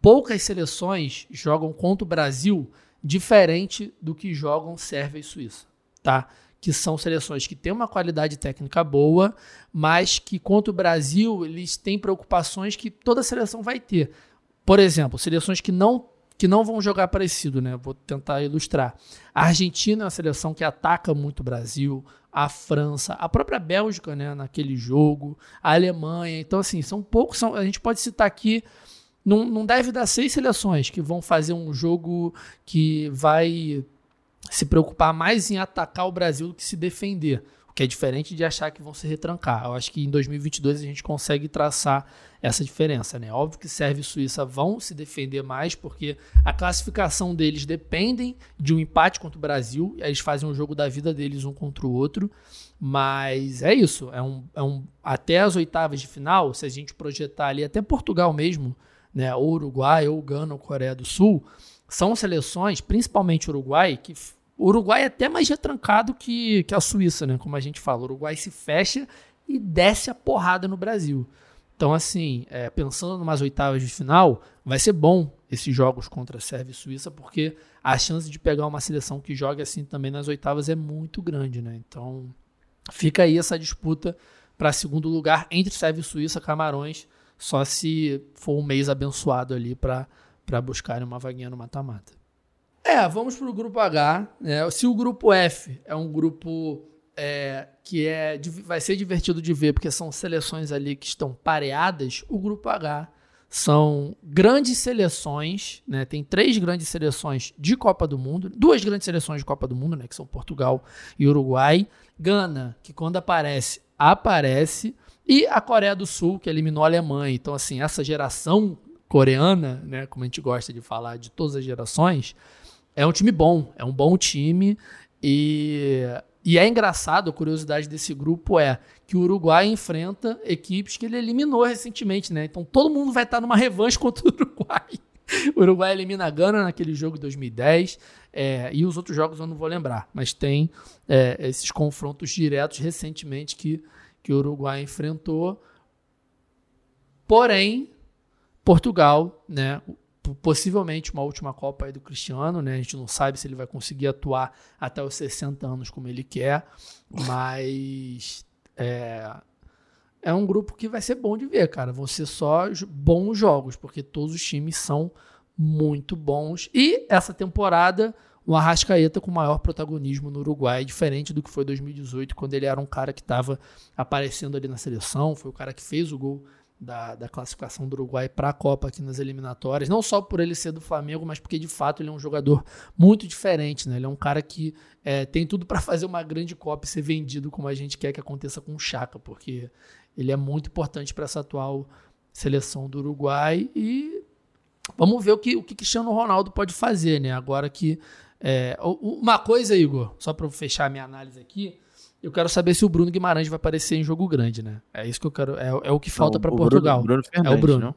poucas seleções jogam contra o Brasil diferente do que jogam Sérvia e Suíça, tá? Que são seleções que têm uma qualidade técnica boa, mas que contra o Brasil eles têm preocupações que toda seleção vai ter. Por exemplo, seleções que não que não vão jogar parecido, né? Vou tentar ilustrar. A Argentina é uma seleção que ataca muito o Brasil, a França, a própria Bélgica, né, naquele jogo, a Alemanha. Então, assim, são poucos. São, a gente pode citar aqui. Não, não deve dar seis seleções que vão fazer um jogo que vai se preocupar mais em atacar o Brasil do que se defender. O que é diferente de achar que vão se retrancar. Eu acho que em 2022 a gente consegue traçar essa diferença, né? Óbvio que Sérvia e Suíça vão se defender mais porque a classificação deles dependem de um empate contra o Brasil, eles fazem um jogo da vida deles um contra o outro. Mas é isso, é um, é um até as oitavas de final, se a gente projetar ali até Portugal mesmo, né, ou Uruguai, ou Gana, ou Coreia do Sul, são seleções, principalmente Uruguai, que o Uruguai é até mais retrancado que, que a Suíça, né? Como a gente fala, o Uruguai se fecha e desce a porrada no Brasil. Então, assim, é, pensando umas oitavas de final, vai ser bom esses jogos contra a Sérvia e Suíça, porque a chance de pegar uma seleção que joga assim também nas oitavas é muito grande, né? Então, fica aí essa disputa para segundo lugar entre Sérvia e Suíça, Camarões, só se for um mês abençoado ali para buscarem uma vaguinha no mata-mata. É, vamos para o grupo H. Né? Se o grupo F é um grupo é, que é, vai ser divertido de ver, porque são seleções ali que estão pareadas, o grupo H são grandes seleções, né? Tem três grandes seleções de Copa do Mundo, duas grandes seleções de Copa do Mundo, né? Que são Portugal e Uruguai. Gana, que quando aparece, aparece. E a Coreia do Sul, que eliminou a Alemanha. Então, assim, essa geração coreana, né? Como a gente gosta de falar de todas as gerações, é um time bom, é um bom time. E, e é engraçado, a curiosidade desse grupo é que o Uruguai enfrenta equipes que ele eliminou recentemente, né? Então todo mundo vai estar numa revanche contra o Uruguai. O Uruguai elimina a Gana naquele jogo de 2010. É, e os outros jogos eu não vou lembrar, mas tem é, esses confrontos diretos recentemente que, que o Uruguai enfrentou. Porém, Portugal, né, possivelmente uma última Copa aí do Cristiano, né? A gente não sabe se ele vai conseguir atuar até os 60 anos como ele quer, mas é, é um grupo que vai ser bom de ver, cara. Vão ser só bons jogos, porque todos os times são muito bons. E essa temporada, o Arrascaeta com maior protagonismo no Uruguai, diferente do que foi 2018, quando ele era um cara que estava aparecendo ali na seleção, foi o cara que fez o gol da, da classificação do Uruguai para a Copa aqui nas eliminatórias, não só por ele ser do Flamengo, mas porque de fato ele é um jogador muito diferente, né? Ele é um cara que é, tem tudo para fazer uma grande Copa e ser vendido como a gente quer que aconteça com o Chaka, porque ele é muito importante para essa atual seleção do Uruguai e vamos ver o que o que Cristiano Ronaldo pode fazer, né? Agora que é, uma coisa, Igor, só para fechar minha análise aqui, eu quero saber se o Bruno Guimarães vai aparecer em jogo grande, né? É isso que eu quero. É, é o que falta para Portugal. Bruno, Bruno Fernandes, é o Bruno. Não?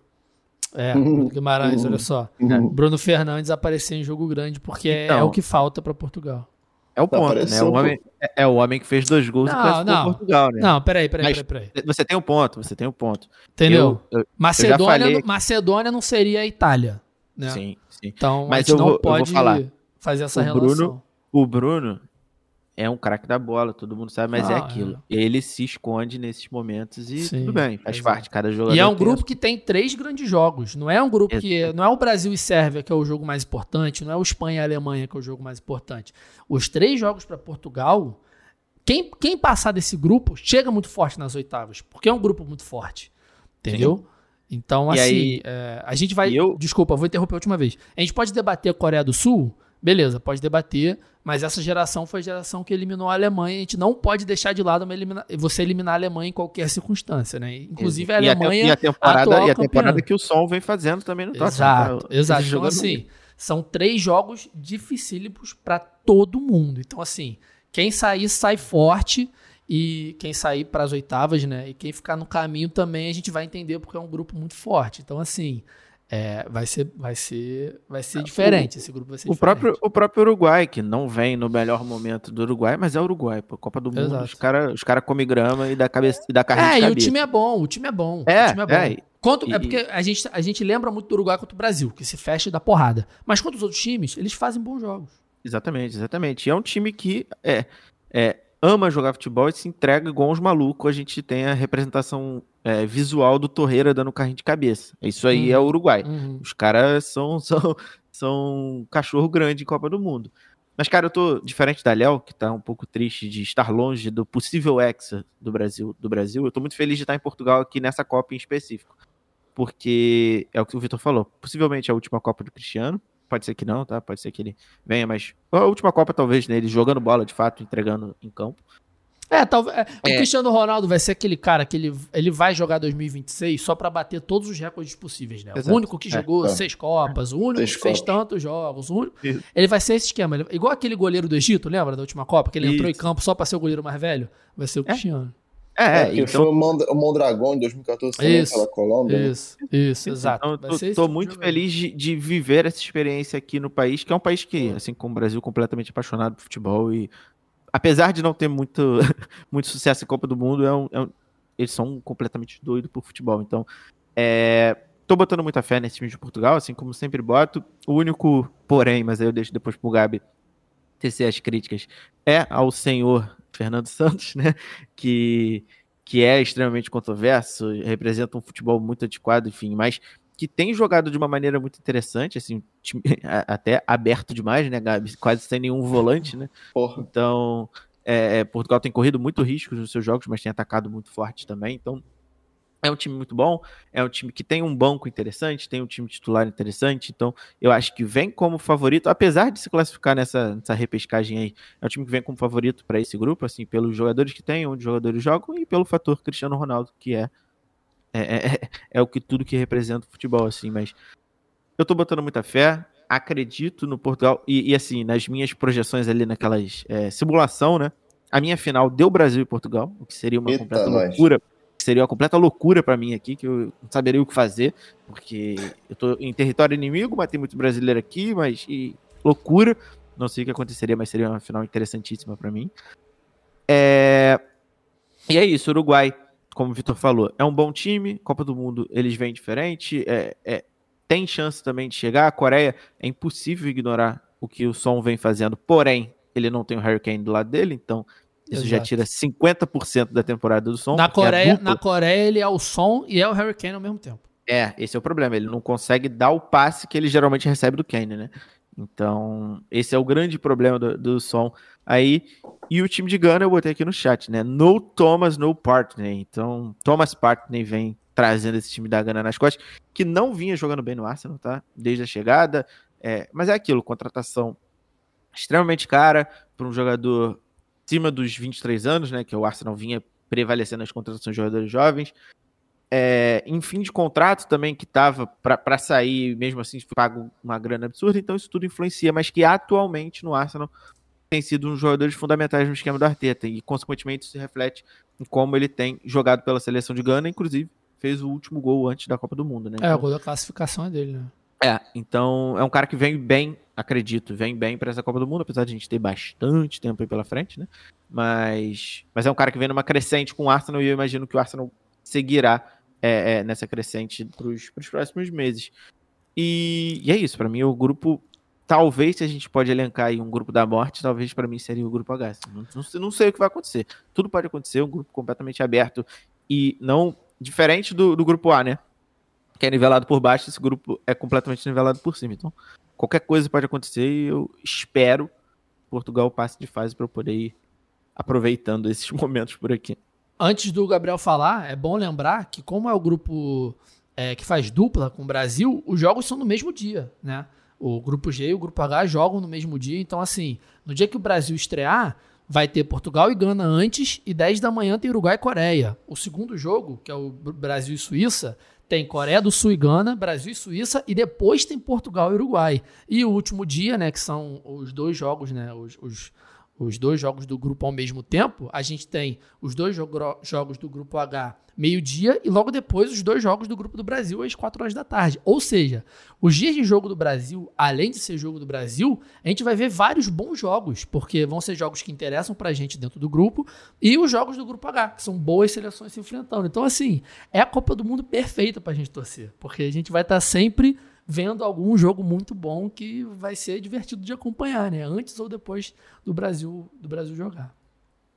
É, Bruno Guimarães, olha só. Bruno Fernandes aparecer em jogo grande porque é- Então. é o que falta para Portugal. É o Tá ponto, né? parecendo, O homem, é, é o homem que fez dois gols e Não, classificou não. Portugal, né? Não, peraí, peraí, Mas- peraí, peraí. Você tem um ponto, você tem um ponto. Entendeu? Eu, eu- Macedônia, aqui. Macedônia não seria a Itália, né? Sim, sim. Então Mas a gente eu não vou- eu vou pode falar. fazer essa O relação. Bruno- O Bruno é um craque da bola, todo mundo sabe, mas é Ah, aquilo. Ele se esconde nesses momentos e Sim, tudo bem, faz exato. parte. Cada jogador E é um grupo que tem três grandes jogos. Não é um grupo que. Exato. Não é o Brasil e Sérvia que é o jogo mais importante. Não é o Espanha e Alemanha que é o jogo mais importante. Os três jogos para Portugal. Quem, quem passar desse grupo chega muito forte nas oitavas. Porque é um grupo muito forte. Entendeu? Então, E assim, aí- é, a gente vai. Eu- Desculpa, vou interromper a última vez. A gente pode debater a Coreia do Sul? Beleza, pode debater, mas essa geração foi a geração que eliminou a Alemanha. A gente não pode deixar de lado você eliminar a Alemanha em qualquer circunstância, né? Inclusive a e Alemanha. te- e a temporada, e a temporada que o Sol vem fazendo também no Tottenham. Exato, tá? exato. Então, assim, são três jogos dificílimos para todo mundo. Então, assim, quem sair, sai forte. E quem sair para as oitavas, né? E quem ficar no caminho também, a gente vai entender porque é um grupo muito forte. Então, assim, é, vai ser, vai ser, vai ser diferente. Esse grupo vai ser O diferente. próprio, o próprio Uruguai, que não vem no melhor momento do Uruguai, mas é Uruguai, pô. Copa do Mundo, Exato. os caras os cara comem grama e dá, cabeça, e dá carrinho É, e o time é bom, o time é bom. É, o time é bom. é, Contra, E- é porque a gente, a gente lembra muito do Uruguai contra o Brasil, que se fecha e dá porrada. Mas contra os outros times, eles fazem bons jogos. Exatamente, exatamente. E é um time que é, é, ama jogar futebol e se entrega igual uns malucos. A gente tem a representação é, visual do Torreira dando carrinho de cabeça. Isso aí é o Uruguai. Uhum. Os caras são, são, são cachorro grande em Copa do Mundo. Mas, cara, eu tô diferente da Léo, que tá um pouco triste de estar longe do possível Hexa do Brasil, do Brasil. Eu tô muito feliz de estar em Portugal aqui nessa Copa em específico. Porque é o que o Vitor falou. Possivelmente é a última Copa do Cristiano. Pode ser que não, tá? Pode ser que ele venha, mas a última Copa, talvez, né? Ele jogando bola de fato, entregando em campo. É, talvez. é, o É. Cristiano Ronaldo vai ser aquele cara que ele, ele vai jogar 2026 só pra bater todos os recordes possíveis, né? O Exato. único que É, jogou é. seis Copas, o único Seis que fez Copas. tantos jogos, o único. Isso. Ele vai ser esse esquema. ele- igual aquele goleiro do Egito, lembra da última Copa? Que ele entrou em Isso. campo só pra ser o goleiro mais velho? Vai ser o Cristiano. É, É, é porque então, foi o, Mond o Mondragão em 2014 também Isso, pela Colômbia. né? Isso, isso, exato. Então, tô, tô muito feliz de, de viver essa experiência aqui no país, que é um país que, assim como o Brasil, completamente apaixonado por futebol e apesar de não ter muito, muito sucesso em Copa do Mundo, é um- é um- eles são completamente doidos por futebol. Então, é, tô botando muita fé nesse time de Portugal, assim como sempre boto. O único, porém, mas aí eu deixo depois pro Gabi tecer as críticas, é ao senhor Fernando Santos, né? Que, que é extremamente controverso, representa um futebol muito antiquado, enfim, mas que tem jogado de uma maneira muito interessante, assim, até aberto demais, né, Gabi? Quase sem nenhum volante, né? Porra. Então, é, é, Portugal tem corrido muito riscos nos seus jogos, mas tem atacado muito forte também. Então, é um time muito bom. É um time que tem um banco interessante, tem um time titular interessante. Então, eu acho que vem como favorito, apesar de se classificar nessa, nessa repescagem aí. É um time que vem como favorito para esse grupo, assim, pelos jogadores que tem, onde os jogadores jogam e pelo fator Cristiano Ronaldo, que é é, é, é o que tudo que representa o futebol, assim. Mas eu tô botando muita fé acredito no Portugal e, e, assim, nas minhas projeções ali naquelas é, simulação, né? A minha final deu Brasil e Portugal, o que seria uma Eita, completa nós. loucura. Que Seria uma completa loucura pra mim aqui, que eu não saberia o que fazer, porque eu tô em território inimigo, mas tem muito brasileiro aqui, mas loucura. Não sei o que aconteceria, mas seria uma final interessantíssima pra mim. É, E é isso, Uruguai, como o Vitor falou, é um bom time, Copa do Mundo eles vêm diferente, é, é, tem chance também de chegar. A Coreia é impossível ignorar o que o Son vem fazendo, porém, ele não tem o Harry Kane do lado dele, então isso já Exato. tira 50% da temporada do Son. Na Coreia, dupla- na Coreia, ele é o som e é o Harry Kane ao mesmo tempo. É, esse é o problema. Ele não consegue dar o passe que ele geralmente recebe do Kane, né? Então, esse é o grande problema do, do som. Aí, e o time de Gana eu botei aqui no chat, né? No Thomas, no Partney. Então, Thomas Partney vem trazendo esse time da Gana nas costas, que não vinha jogando bem no Arsenal, tá? Desde a chegada. É, mas é aquilo, contratação extremamente cara para um jogador acima dos 23 anos, né? Que o Arsenal vinha prevalecendo nas contratações de jogadores jovens é, em fim de contrato também que tava para sair, mesmo assim pago uma grana absurda, então isso tudo influencia, mas que atualmente no Arsenal tem sido um dos jogadores fundamentais no esquema do Arteta e consequentemente isso se reflete em como ele tem jogado pela seleção de Gana, inclusive fez o último gol antes da Copa do Mundo, né? É, o Então, gol da classificação é dele, né? É, então é um cara que vem bem, acredito, vem bem para essa Copa do Mundo, apesar de a gente ter bastante tempo aí pela frente, né? Mas, mas é um cara que vem numa crescente com o Arsenal e eu imagino que o Arsenal seguirá é, é, nessa crescente para os próximos meses. E, e é isso, para mim o grupo, talvez se a gente pode elencar aí um grupo da morte, talvez para mim seria o grupo H. assim. Não, não, não sei o que vai acontecer. Tudo pode acontecer, um grupo completamente aberto e não diferente do, do grupo A, né? Que é nivelado por baixo, esse grupo é completamente nivelado por cima. Então, qualquer coisa pode acontecer e eu espero que Portugal passe de fase para eu poder ir aproveitando esses momentos por aqui. Antes do Gabriel falar, é bom lembrar que como é o grupo é, que faz dupla com o Brasil, os jogos são no mesmo dia, né? O grupo G e o grupo H jogam no mesmo dia, então assim, no dia que o Brasil estrear, vai ter Portugal e Gana antes e 10 da manhã tem Uruguai e Coreia. O segundo jogo, que é o Br- Brasil e Suíça, tem Coreia do Sul e Gana, Brasil e Suíça e depois tem Portugal e Uruguai. E o último dia, né, que são os dois jogos, né, os, os, os dois jogos do grupo ao mesmo tempo, a gente tem os dois jo jogos do grupo H meio-dia e logo depois os dois jogos do grupo do Brasil às 4 horas da tarde. Ou seja, os dias de jogo do Brasil, além de ser jogo do Brasil, a gente vai ver vários bons jogos, porque vão ser jogos que interessam pra gente dentro do grupo e os jogos do grupo H, que são boas seleções se enfrentando. Então, assim, é a Copa do Mundo perfeita pra gente torcer, porque a gente vai estar tá sempre vendo algum jogo muito bom que vai ser divertido de acompanhar, né? Antes ou depois do Brasil, do Brasil jogar.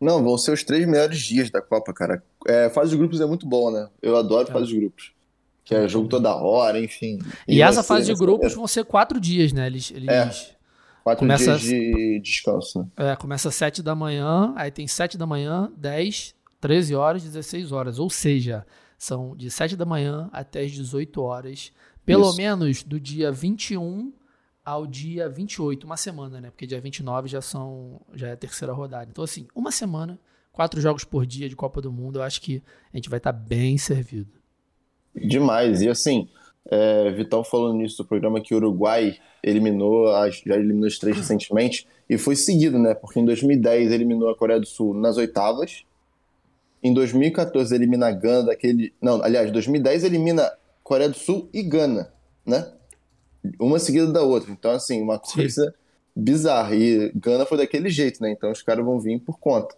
Não, vão ser os três melhores dias da Copa, cara. É, fase de grupos é muito bom, né? Eu adoro é. fase de grupos. Que é jogo toda hora, enfim. E, e essa fase de grupos vão ser quatro dias, né? Eles, eles... É. Quatro começa... dias de descanso, né? É, começa às sete da manhã, aí tem sete da manhã, dez, treze horas, dezesseis horas. Ou seja, são de sete da manhã até as 18 horas pelo Isso. menos do dia 21 ao dia 28, uma semana, né? Porque dia 29 já são já é a terceira rodada. Então assim, uma semana, quatro jogos por dia de Copa do Mundo, eu acho que a gente vai estar tá bem servido. Demais. E assim, é, Vitão falando nisso do programa que o Uruguai eliminou, já eliminou os três recentemente, e foi seguido, né? Porque em 2010 eliminou a Coreia do Sul nas oitavas. Em 2014 elimina a Gana daquele. Não, aliás, 2010 elimina Coreia do Sul e Gana, né? Uma seguida da outra. Então, assim, uma coisa Sim. bizarra. E Gana foi daquele jeito, né? Então os caras vão vir por conta.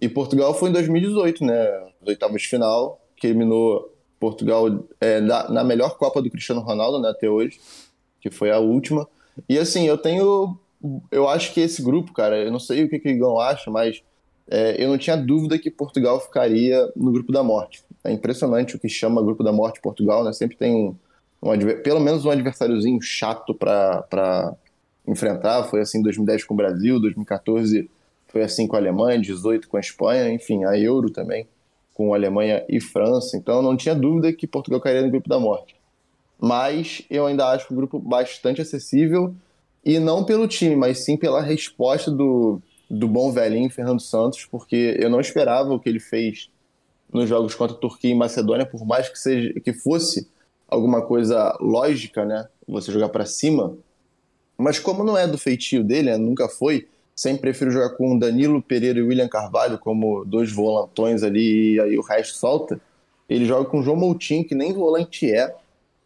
E Portugal foi em 2018, né? Os oitavos de final, que eliminou Portugal é, na, na, melhor Copa do Cristiano Ronaldo, né? Até hoje, que foi a última. E assim, eu tenho. Eu acho que esse grupo, cara, eu não sei o que, que o Igão acha, mas é, eu não tinha dúvida que Portugal ficaria no grupo da morte. É impressionante o que chama Grupo da Morte Portugal, né? Sempre tem um, um pelo menos um adversáriozinho chato para enfrentar. Foi assim em 2010 com o Brasil, 2014 foi assim com a Alemanha, 18 com a Espanha, enfim, a Euro também com a Alemanha e França. Então não tinha dúvida que Portugal cairia no Grupo da Morte. Mas eu ainda acho o grupo bastante acessível e não pelo time, mas sim pela resposta do, do bom velhinho Fernando Santos, porque eu não esperava o que ele fez nos jogos contra Turquia e Macedônia, por mais que seja que fosse alguma coisa lógica, né? Você jogar para cima, mas como não é do feitio dele, né, nunca foi, sempre prefiro jogar com Danilo Pereira e William Carvalho como dois volantões ali e aí o resto solta. Ele joga com João Moutinho, que nem volante é,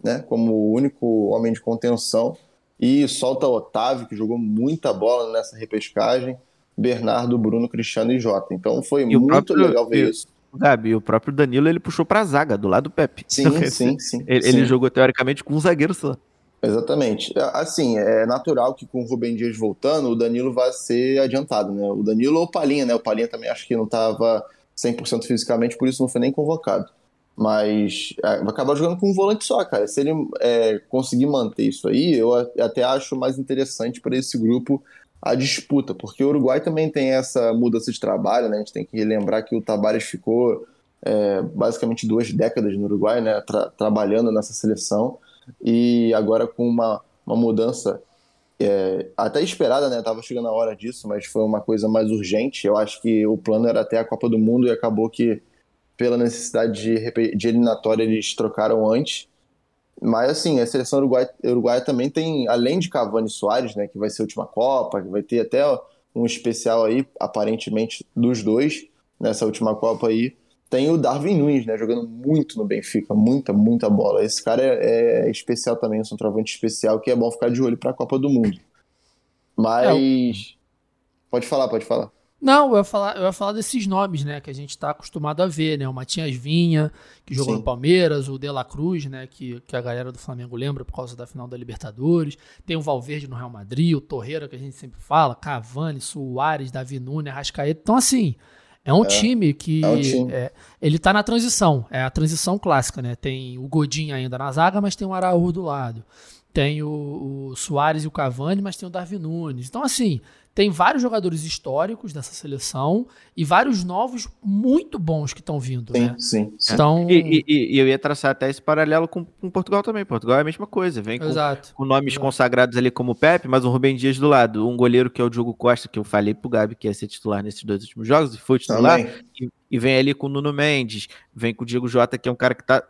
né? Como o único homem de contenção. E solta Otávio, que jogou muita bola nessa repescagem. Bernardo, Bruno, Cristiano e Jota. Então foi e muito próprio, legal ver isso. Gabi, o próprio Danilo ele puxou pra zaga, do lado do Pepe. Sim, sim, sim. Ele, sim. ele jogou teoricamente com um zagueiro só. Exatamente. Assim, é natural que com o Rubem Dias voltando, o Danilo vai ser adiantado, né? O Danilo ou o Palinha, né? O Palinha também acho que não estava 100% fisicamente, por isso não foi nem convocado. Mas é, vai acabar jogando com um volante só, cara. Se ele é, conseguir manter isso aí, eu até acho mais interessante para esse grupo a disputa, porque o Uruguai também tem essa mudança de trabalho, né? A gente tem que lembrar que o Tabares ficou é, basicamente duas décadas no Uruguai, né? Tra trabalhando nessa seleção e agora com uma, uma mudança é, até esperada, né? Tava chegando a hora disso, mas foi uma coisa mais urgente. Eu acho que o plano era até a Copa do Mundo e acabou que pela necessidade de, de eliminatória eles trocaram antes. Mas assim, a seleção uruguaia, uruguaia também tem, além de Cavani e Soares, né, que vai ser a última Copa, que vai ter até um especial aí, aparentemente, dos dois, nessa última Copa aí, tem o Darwin Nunes, né, jogando muito no Benfica, muita, muita bola. Esse cara é, é especial também, um centroavante especial, que é bom ficar de olho para a Copa do Mundo. Mas... É. Pode falar, pode falar. Não, eu ia, falar, eu ia falar desses nomes, né, que a gente está acostumado a ver, né? O Matias Vinha, que jogou Sim. no Palmeiras, o De La Cruz, né, que, que a galera do Flamengo lembra por causa da final da Libertadores. Tem o Valverde no Real Madrid, o Torreira, que a gente sempre fala, Cavani, Soares, Davi Nunes, Arrascaeta. Então, assim, é um é, time que é um time. É, ele tá na transição, é a transição clássica, né? Tem o Godinho ainda na zaga, mas tem o Araújo do lado. Tem o, o Soares e o Cavani, mas tem o Darwin Nunes. Então, assim, tem vários jogadores históricos dessa seleção e vários novos muito bons que estão vindo, sim, né? Sim, sim. Então... E, e, e, eu ia traçar até esse paralelo com, com, Portugal também. Portugal é a mesma coisa. Vem com, com nomes Exato. consagrados ali como o Pepe, mas um Rubem Dias do lado. Um goleiro que é o Diogo Costa, que eu falei pro Gabi que ia ser titular nesses dois últimos jogos, e foi titular. E, e, vem ali com o Nuno Mendes, vem com o Diego Jota, que é um cara que tá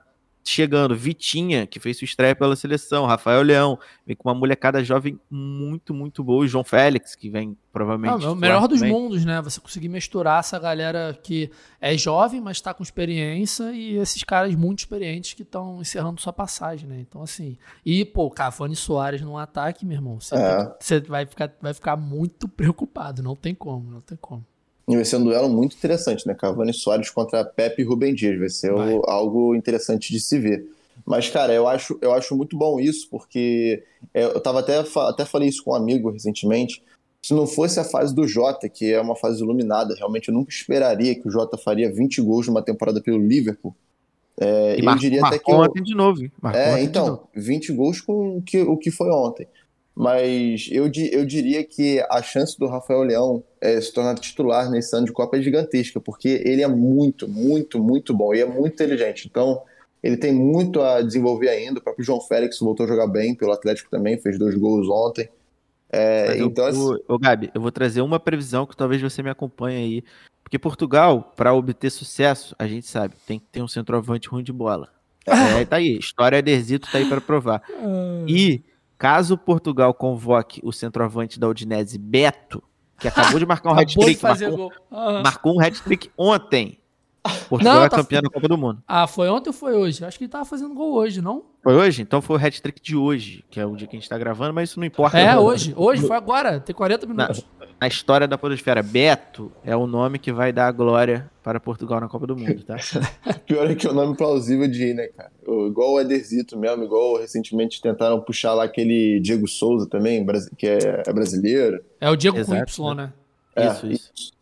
chegando Vitinha, que fez sua estreia pela seleção, Rafael Leão, vem com uma molecada jovem muito, muito boa, e João Félix, que vem provavelmente. Não, é o melhor dos mundos, né? Você conseguir misturar essa galera que é jovem, mas está com experiência, e esses caras muito experientes que estão encerrando sua passagem, né? Então, assim. E, pô, Cavani Soares no ataque, meu irmão, você, é. você vai, ficar, vai ficar muito preocupado, não tem como, não tem como. E vai ser um duelo muito interessante, né? Cavani Soares contra Pepe e Rubem Dias. Vai ser vai. Algo interessante de se ver. Mas, cara, eu acho, eu acho muito bom isso, porque é, eu tava até, até falei isso com um amigo recentemente. Se não fosse a fase do Jota, que é uma fase iluminada, realmente eu nunca esperaria que o Jota faria 20 gols numa temporada pelo Liverpool. É, eu diria até que. Ontem de novo. Marcou é, então, 20 gols com o que, o que foi ontem mas eu, eu diria que a chance do Rafael Leão é, se tornar titular nesse ano de Copa é gigantesca, porque ele é muito, muito, muito bom e é muito inteligente. Então, ele tem muito a desenvolver ainda. O próprio João Félix voltou a jogar bem pelo Atlético também, fez dois gols ontem. É, então, assim... ô, Gabi, eu vou trazer uma previsão que talvez você me acompanhe aí. Porque Portugal, para obter sucesso, a gente sabe, tem que ter um centroavante ruim de bola. É, tá aí, história Derzito tá aí para provar. E Caso Portugal convoque o centroavante da Udinese, Beto, que acabou de marcar um hat-trick, marcou, uhum. marcou, um hat-trick ontem. Portugal não, é tá... campeão da Copa do Mundo. Ah, foi ontem ou foi hoje? Acho que ele tava fazendo gol hoje, não? Foi hoje? Então foi o hat-trick de hoje, que é o dia que a gente tá gravando, mas isso não importa. É, hoje. Hoje, foi agora. Tem 40 minutos. Na, na história da Podosfera, Beto é o nome que vai dar a glória para Portugal na Copa do Mundo, tá? Pior é que é o nome plausível de ir, né, cara? Igual o Ederzito mesmo, igual recentemente tentaram puxar lá aquele Diego Souza também, que é, é brasileiro. É o Diego Exato, com Y, né? É, isso, isso.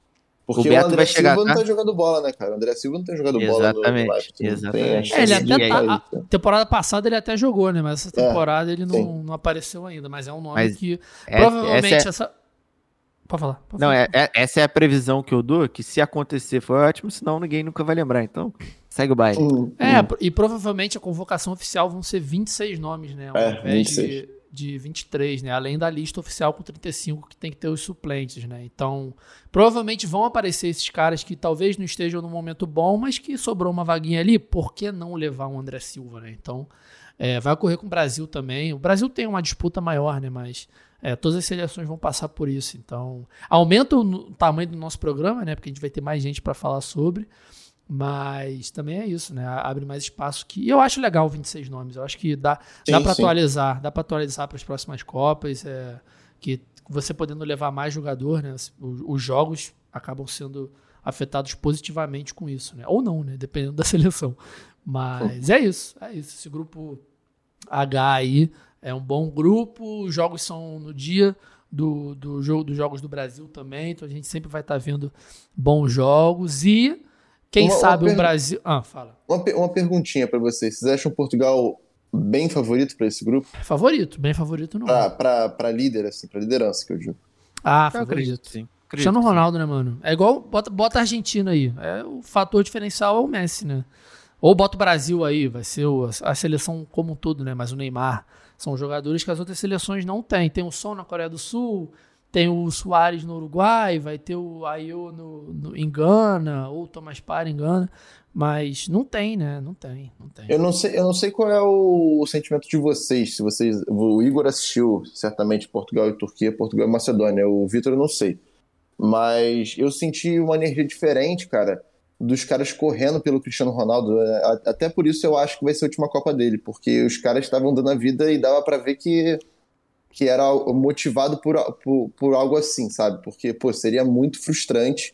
Porque o, Beto o André vai chegar, Silva tá? não tá jogando bola, né, cara? O André Silva não tem jogado exatamente, bola no, Exatamente. É, ele até tá, a temporada passada ele até jogou, né? Mas essa é, temporada é, ele não, não apareceu ainda. Mas é um nome mas que essa, provavelmente essa, é... essa... Pode falar. Pode não, falar. É, é, essa é a previsão que eu dou, que se acontecer foi ótimo, senão ninguém nunca vai lembrar. Então, segue o baile. Hum, é, hum. e provavelmente a convocação oficial vão ser 26 nomes, né? Ao é, invés 26. de de 23, né? Além da lista oficial com 35 que tem que ter os suplentes, né? Então, provavelmente vão aparecer esses caras que talvez não estejam no momento bom, mas que sobrou uma vaguinha ali. Por que não levar o André Silva, né? Então, é, vai ocorrer com o Brasil também. O Brasil tem uma disputa maior, né? Mas é, todas as seleções vão passar por isso. Então, aumenta o tamanho do nosso programa, né? Porque a gente vai ter mais gente para falar sobre. Mas também é isso, né? Abre mais espaço que. E eu acho legal 26 nomes. Eu acho que dá, dá para atualizar, dá para atualizar para as próximas Copas. É, que você podendo levar mais jogador, né? Os, os, jogos acabam sendo afetados positivamente com isso, né? Ou não, né? Dependendo da seleção. Mas é isso, é isso. Esse grupo H aí é um bom grupo. Os jogos são no dia do, do jogo dos jogos do Brasil também. Então a gente sempre vai estar tá vendo bons jogos e quem uma, sabe uma o Brasil. Ah, fala. Uma, uma perguntinha para vocês. Vocês acham Portugal bem favorito para esse grupo? Favorito, bem favorito não. Para líder, assim, para liderança que eu digo. Ah, eu acredito, sim. Cristiano Ronaldo, né, mano? É igual, bota, bota a Argentina aí. É, o fator diferencial é o Messi, né? Ou bota o Brasil aí, vai ser o, a seleção como um todo, né? Mas o Neymar. São jogadores que as outras seleções não têm. Tem o Som na Coreia do Sul, tem o Soares no Uruguai, vai ter o Ayo no, no, em Gana, ou o Thomas Parra em Gana, mas não tem, né? Não tem, não tem. Eu não sei, eu não sei qual é o, o sentimento de vocês. Se vocês, o Igor assistiu certamente Portugal e Turquia, Portugal e Macedônia. O Vitor eu não sei, mas eu senti uma energia diferente, cara, dos caras correndo pelo Cristiano Ronaldo. É, até por isso eu acho que vai ser a última Copa dele, porque os caras estavam dando a vida e dava para ver que que era motivado por, por, por, algo assim, sabe? Porque, pô, seria muito frustrante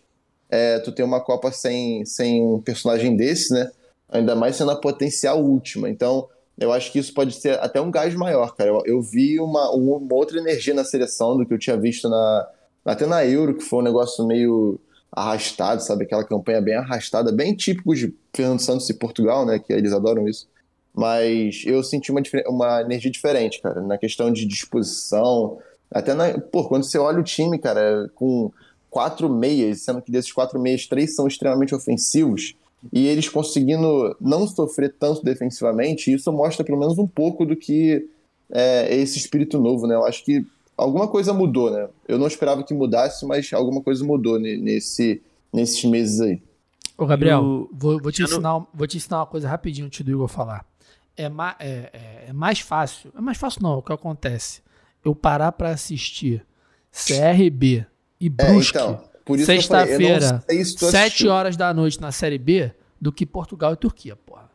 é, tu ter uma Copa sem, sem um personagem desse, né? Ainda mais sendo a potencial última. Então, eu acho que isso pode ser até um gás maior, cara. Eu, eu vi uma, uma outra energia na seleção do que eu tinha visto na, até na Euro, que foi um negócio meio arrastado, sabe? Aquela campanha bem arrastada, bem típico de Fernando Santos e Portugal, né? Que eles adoram isso. Mas eu senti uma, uma energia diferente, cara, na questão de disposição. Até na. Pô, quando você olha o time, cara, com quatro meias, sendo que desses quatro meias, três são extremamente ofensivos, e eles conseguindo não sofrer tanto defensivamente, isso mostra pelo menos um pouco do que é esse espírito novo, né? Eu acho que alguma coisa mudou, né? Eu não esperava que mudasse, mas alguma coisa mudou nesse, nesses meses aí. Ô, Gabriel, o vou, vou te ensinar, vou te ensinar uma coisa rapidinho antes do Igor falar. É, ma- é- é- é mais fácil. É mais fácil não, o que acontece? Eu parar pra assistir CRB e É, Brusque, então, por isso que eu falei, eu sexta-feira, se tu 7 assistiu. horas da noite na Série B, do que Portugal e Turquia, porra.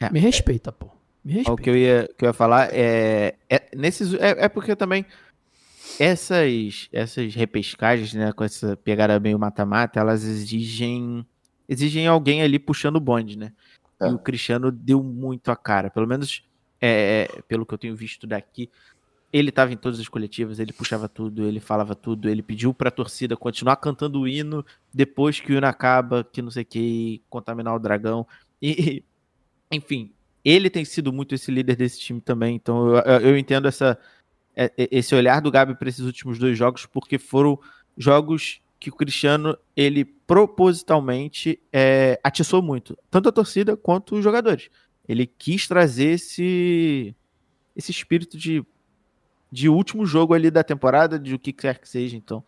É. Me respeita, pô. Me Ó, O respeita. que eu ia, que eu ia falar é, é nesses é, é porque também essas essas repescagens, né, com essa pegada meio mata-mata, elas exigem exigem alguém ali puxando o bonde, né? É. E o Cristiano deu muito a cara, pelo menos é, é, pelo que eu tenho visto daqui. Ele estava em todas as coletivas, ele puxava tudo, ele falava tudo, ele pediu pra torcida continuar cantando o hino depois que o hino acaba, que não sei o que, contaminar o dragão. E, enfim, ele tem sido muito esse líder desse time também, então eu, eu- eu entendo essa, é- é- esse olhar do Gabi para esses últimos dois jogos, porque foram jogos que o Cristiano, ele propositalmente é, atiçou muito, tanto a torcida quanto os jogadores. Ele quis trazer esse, esse espírito de, de último jogo ali da temporada, de o que quer que seja, então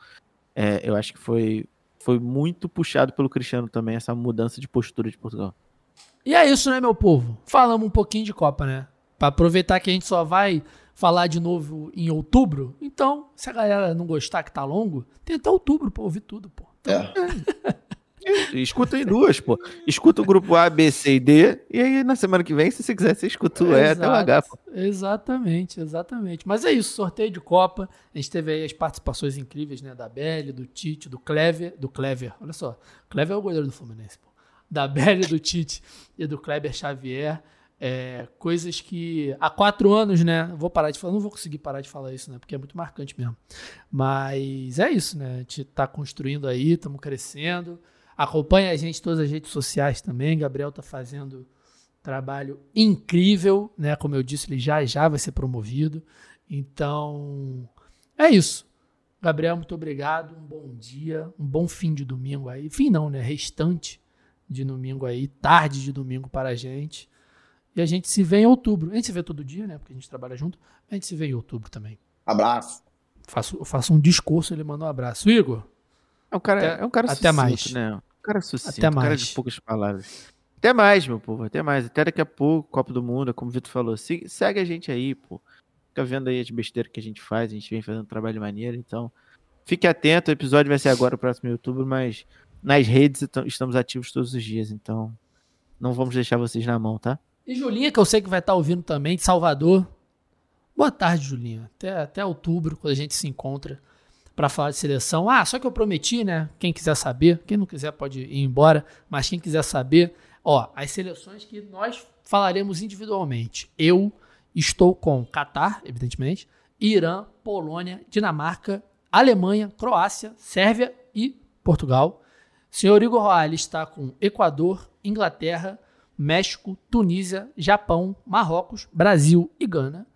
é, eu acho que foi, foi muito puxado pelo Cristiano também, essa mudança de postura de Portugal. E é isso, né, meu povo? Falamos um pouquinho de Copa, né? Pra aproveitar que a gente só vai falar de novo em outubro. Então, se a galera não gostar que tá longo, tem até outubro pra ouvir tudo, pô. É. Escuta em duas, pô. Escuta o grupo A, B, C e D. E aí na semana que vem, se você quiser, você escuta o E até o H, pô. Exatamente, exatamente. Mas é isso, sorteio de Copa. A gente teve aí as participações incríveis, né? Da Belly, do Tite, do Clever. Do Clever, olha só. Clever é o goleiro do Fluminense, pô. Da Belly, do Tite e do Kleber Xavier. É, coisas que há quatro anos, né? Vou parar de falar, não vou conseguir parar de falar isso, né? Porque é muito marcante mesmo. Mas é isso, né? A gente tá construindo aí, estamos crescendo. Acompanha a gente todas as redes sociais também. Gabriel tá fazendo trabalho incrível, né? Como eu disse, ele já já vai ser promovido. Então, é isso. Gabriel, muito obrigado. Um bom dia, um bom fim de domingo aí. Fim não, né? Restante de domingo aí, tarde de domingo para a gente. E a gente se vê em outubro. A gente se vê todo dia, né? Porque a gente trabalha junto. A gente se vê em outubro também. Abraço. Faço, eu faço um discurso, ele manda um abraço. Igor, É um cara, Até- é um cara até sucinto, mais. né? Um cara sucinto, Até um cara mais. de poucas palavras. Até mais, meu povo, até mais. Até daqui a pouco, Copa do Mundo, como o Vitor falou. Se- segue a gente aí, pô. Fica vendo aí as besteiras que a gente faz, a gente vem fazendo um trabalho maneiro, então fique atento, o episódio vai ser agora, o próximo YouTube, mas nas redes então, estamos ativos todos os dias, então não vamos deixar vocês na mão, tá? E Julinha, que eu sei que vai estar ouvindo também, de Salvador. Boa tarde, Julinha. Até, até outubro, quando a gente se encontra para falar de seleção. Ah, só que eu prometi, né? Quem quiser saber, quem não quiser pode ir embora, mas quem quiser saber, ó, as seleções que nós falaremos individualmente. Eu estou com Catar, evidentemente, Irã, Polônia, Dinamarca, Alemanha, Croácia, Sérvia e Portugal. Senhor Igor Roale está com Equador, Inglaterra, México, Tunísia, Japão, Marrocos, Brasil e Gana.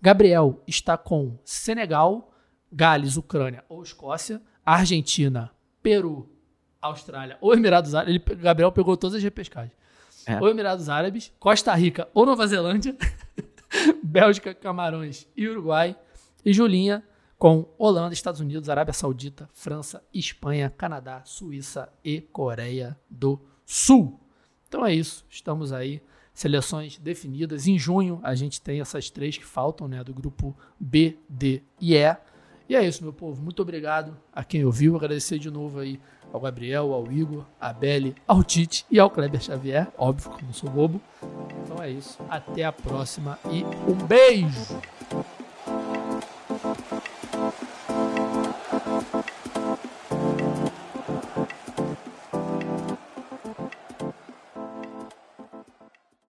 Gabriel está com Senegal, Gales, Ucrânia ou Escócia, Argentina, Peru, Austrália ou Emirados Árabes. Ele, Gabriel pegou todas as repescagens. É. Ou Emirados Árabes, Costa Rica ou Nova Zelândia, Bélgica, Camarões e Uruguai. E Julinha com Holanda, Estados Unidos, Arábia Saudita, França, Espanha, Canadá, Suíça e Coreia do Sul. Então é isso, estamos aí. Seleções definidas. Em junho a gente tem essas três que faltam, né? Do grupo B, D e E. E é isso, meu povo. Muito obrigado a quem ouviu. Agradecer de novo aí ao Gabriel, ao Igor, à Belle, ao Tite e ao Kleber Xavier. Óbvio que eu não sou bobo. Então é isso. Até a próxima e um beijo!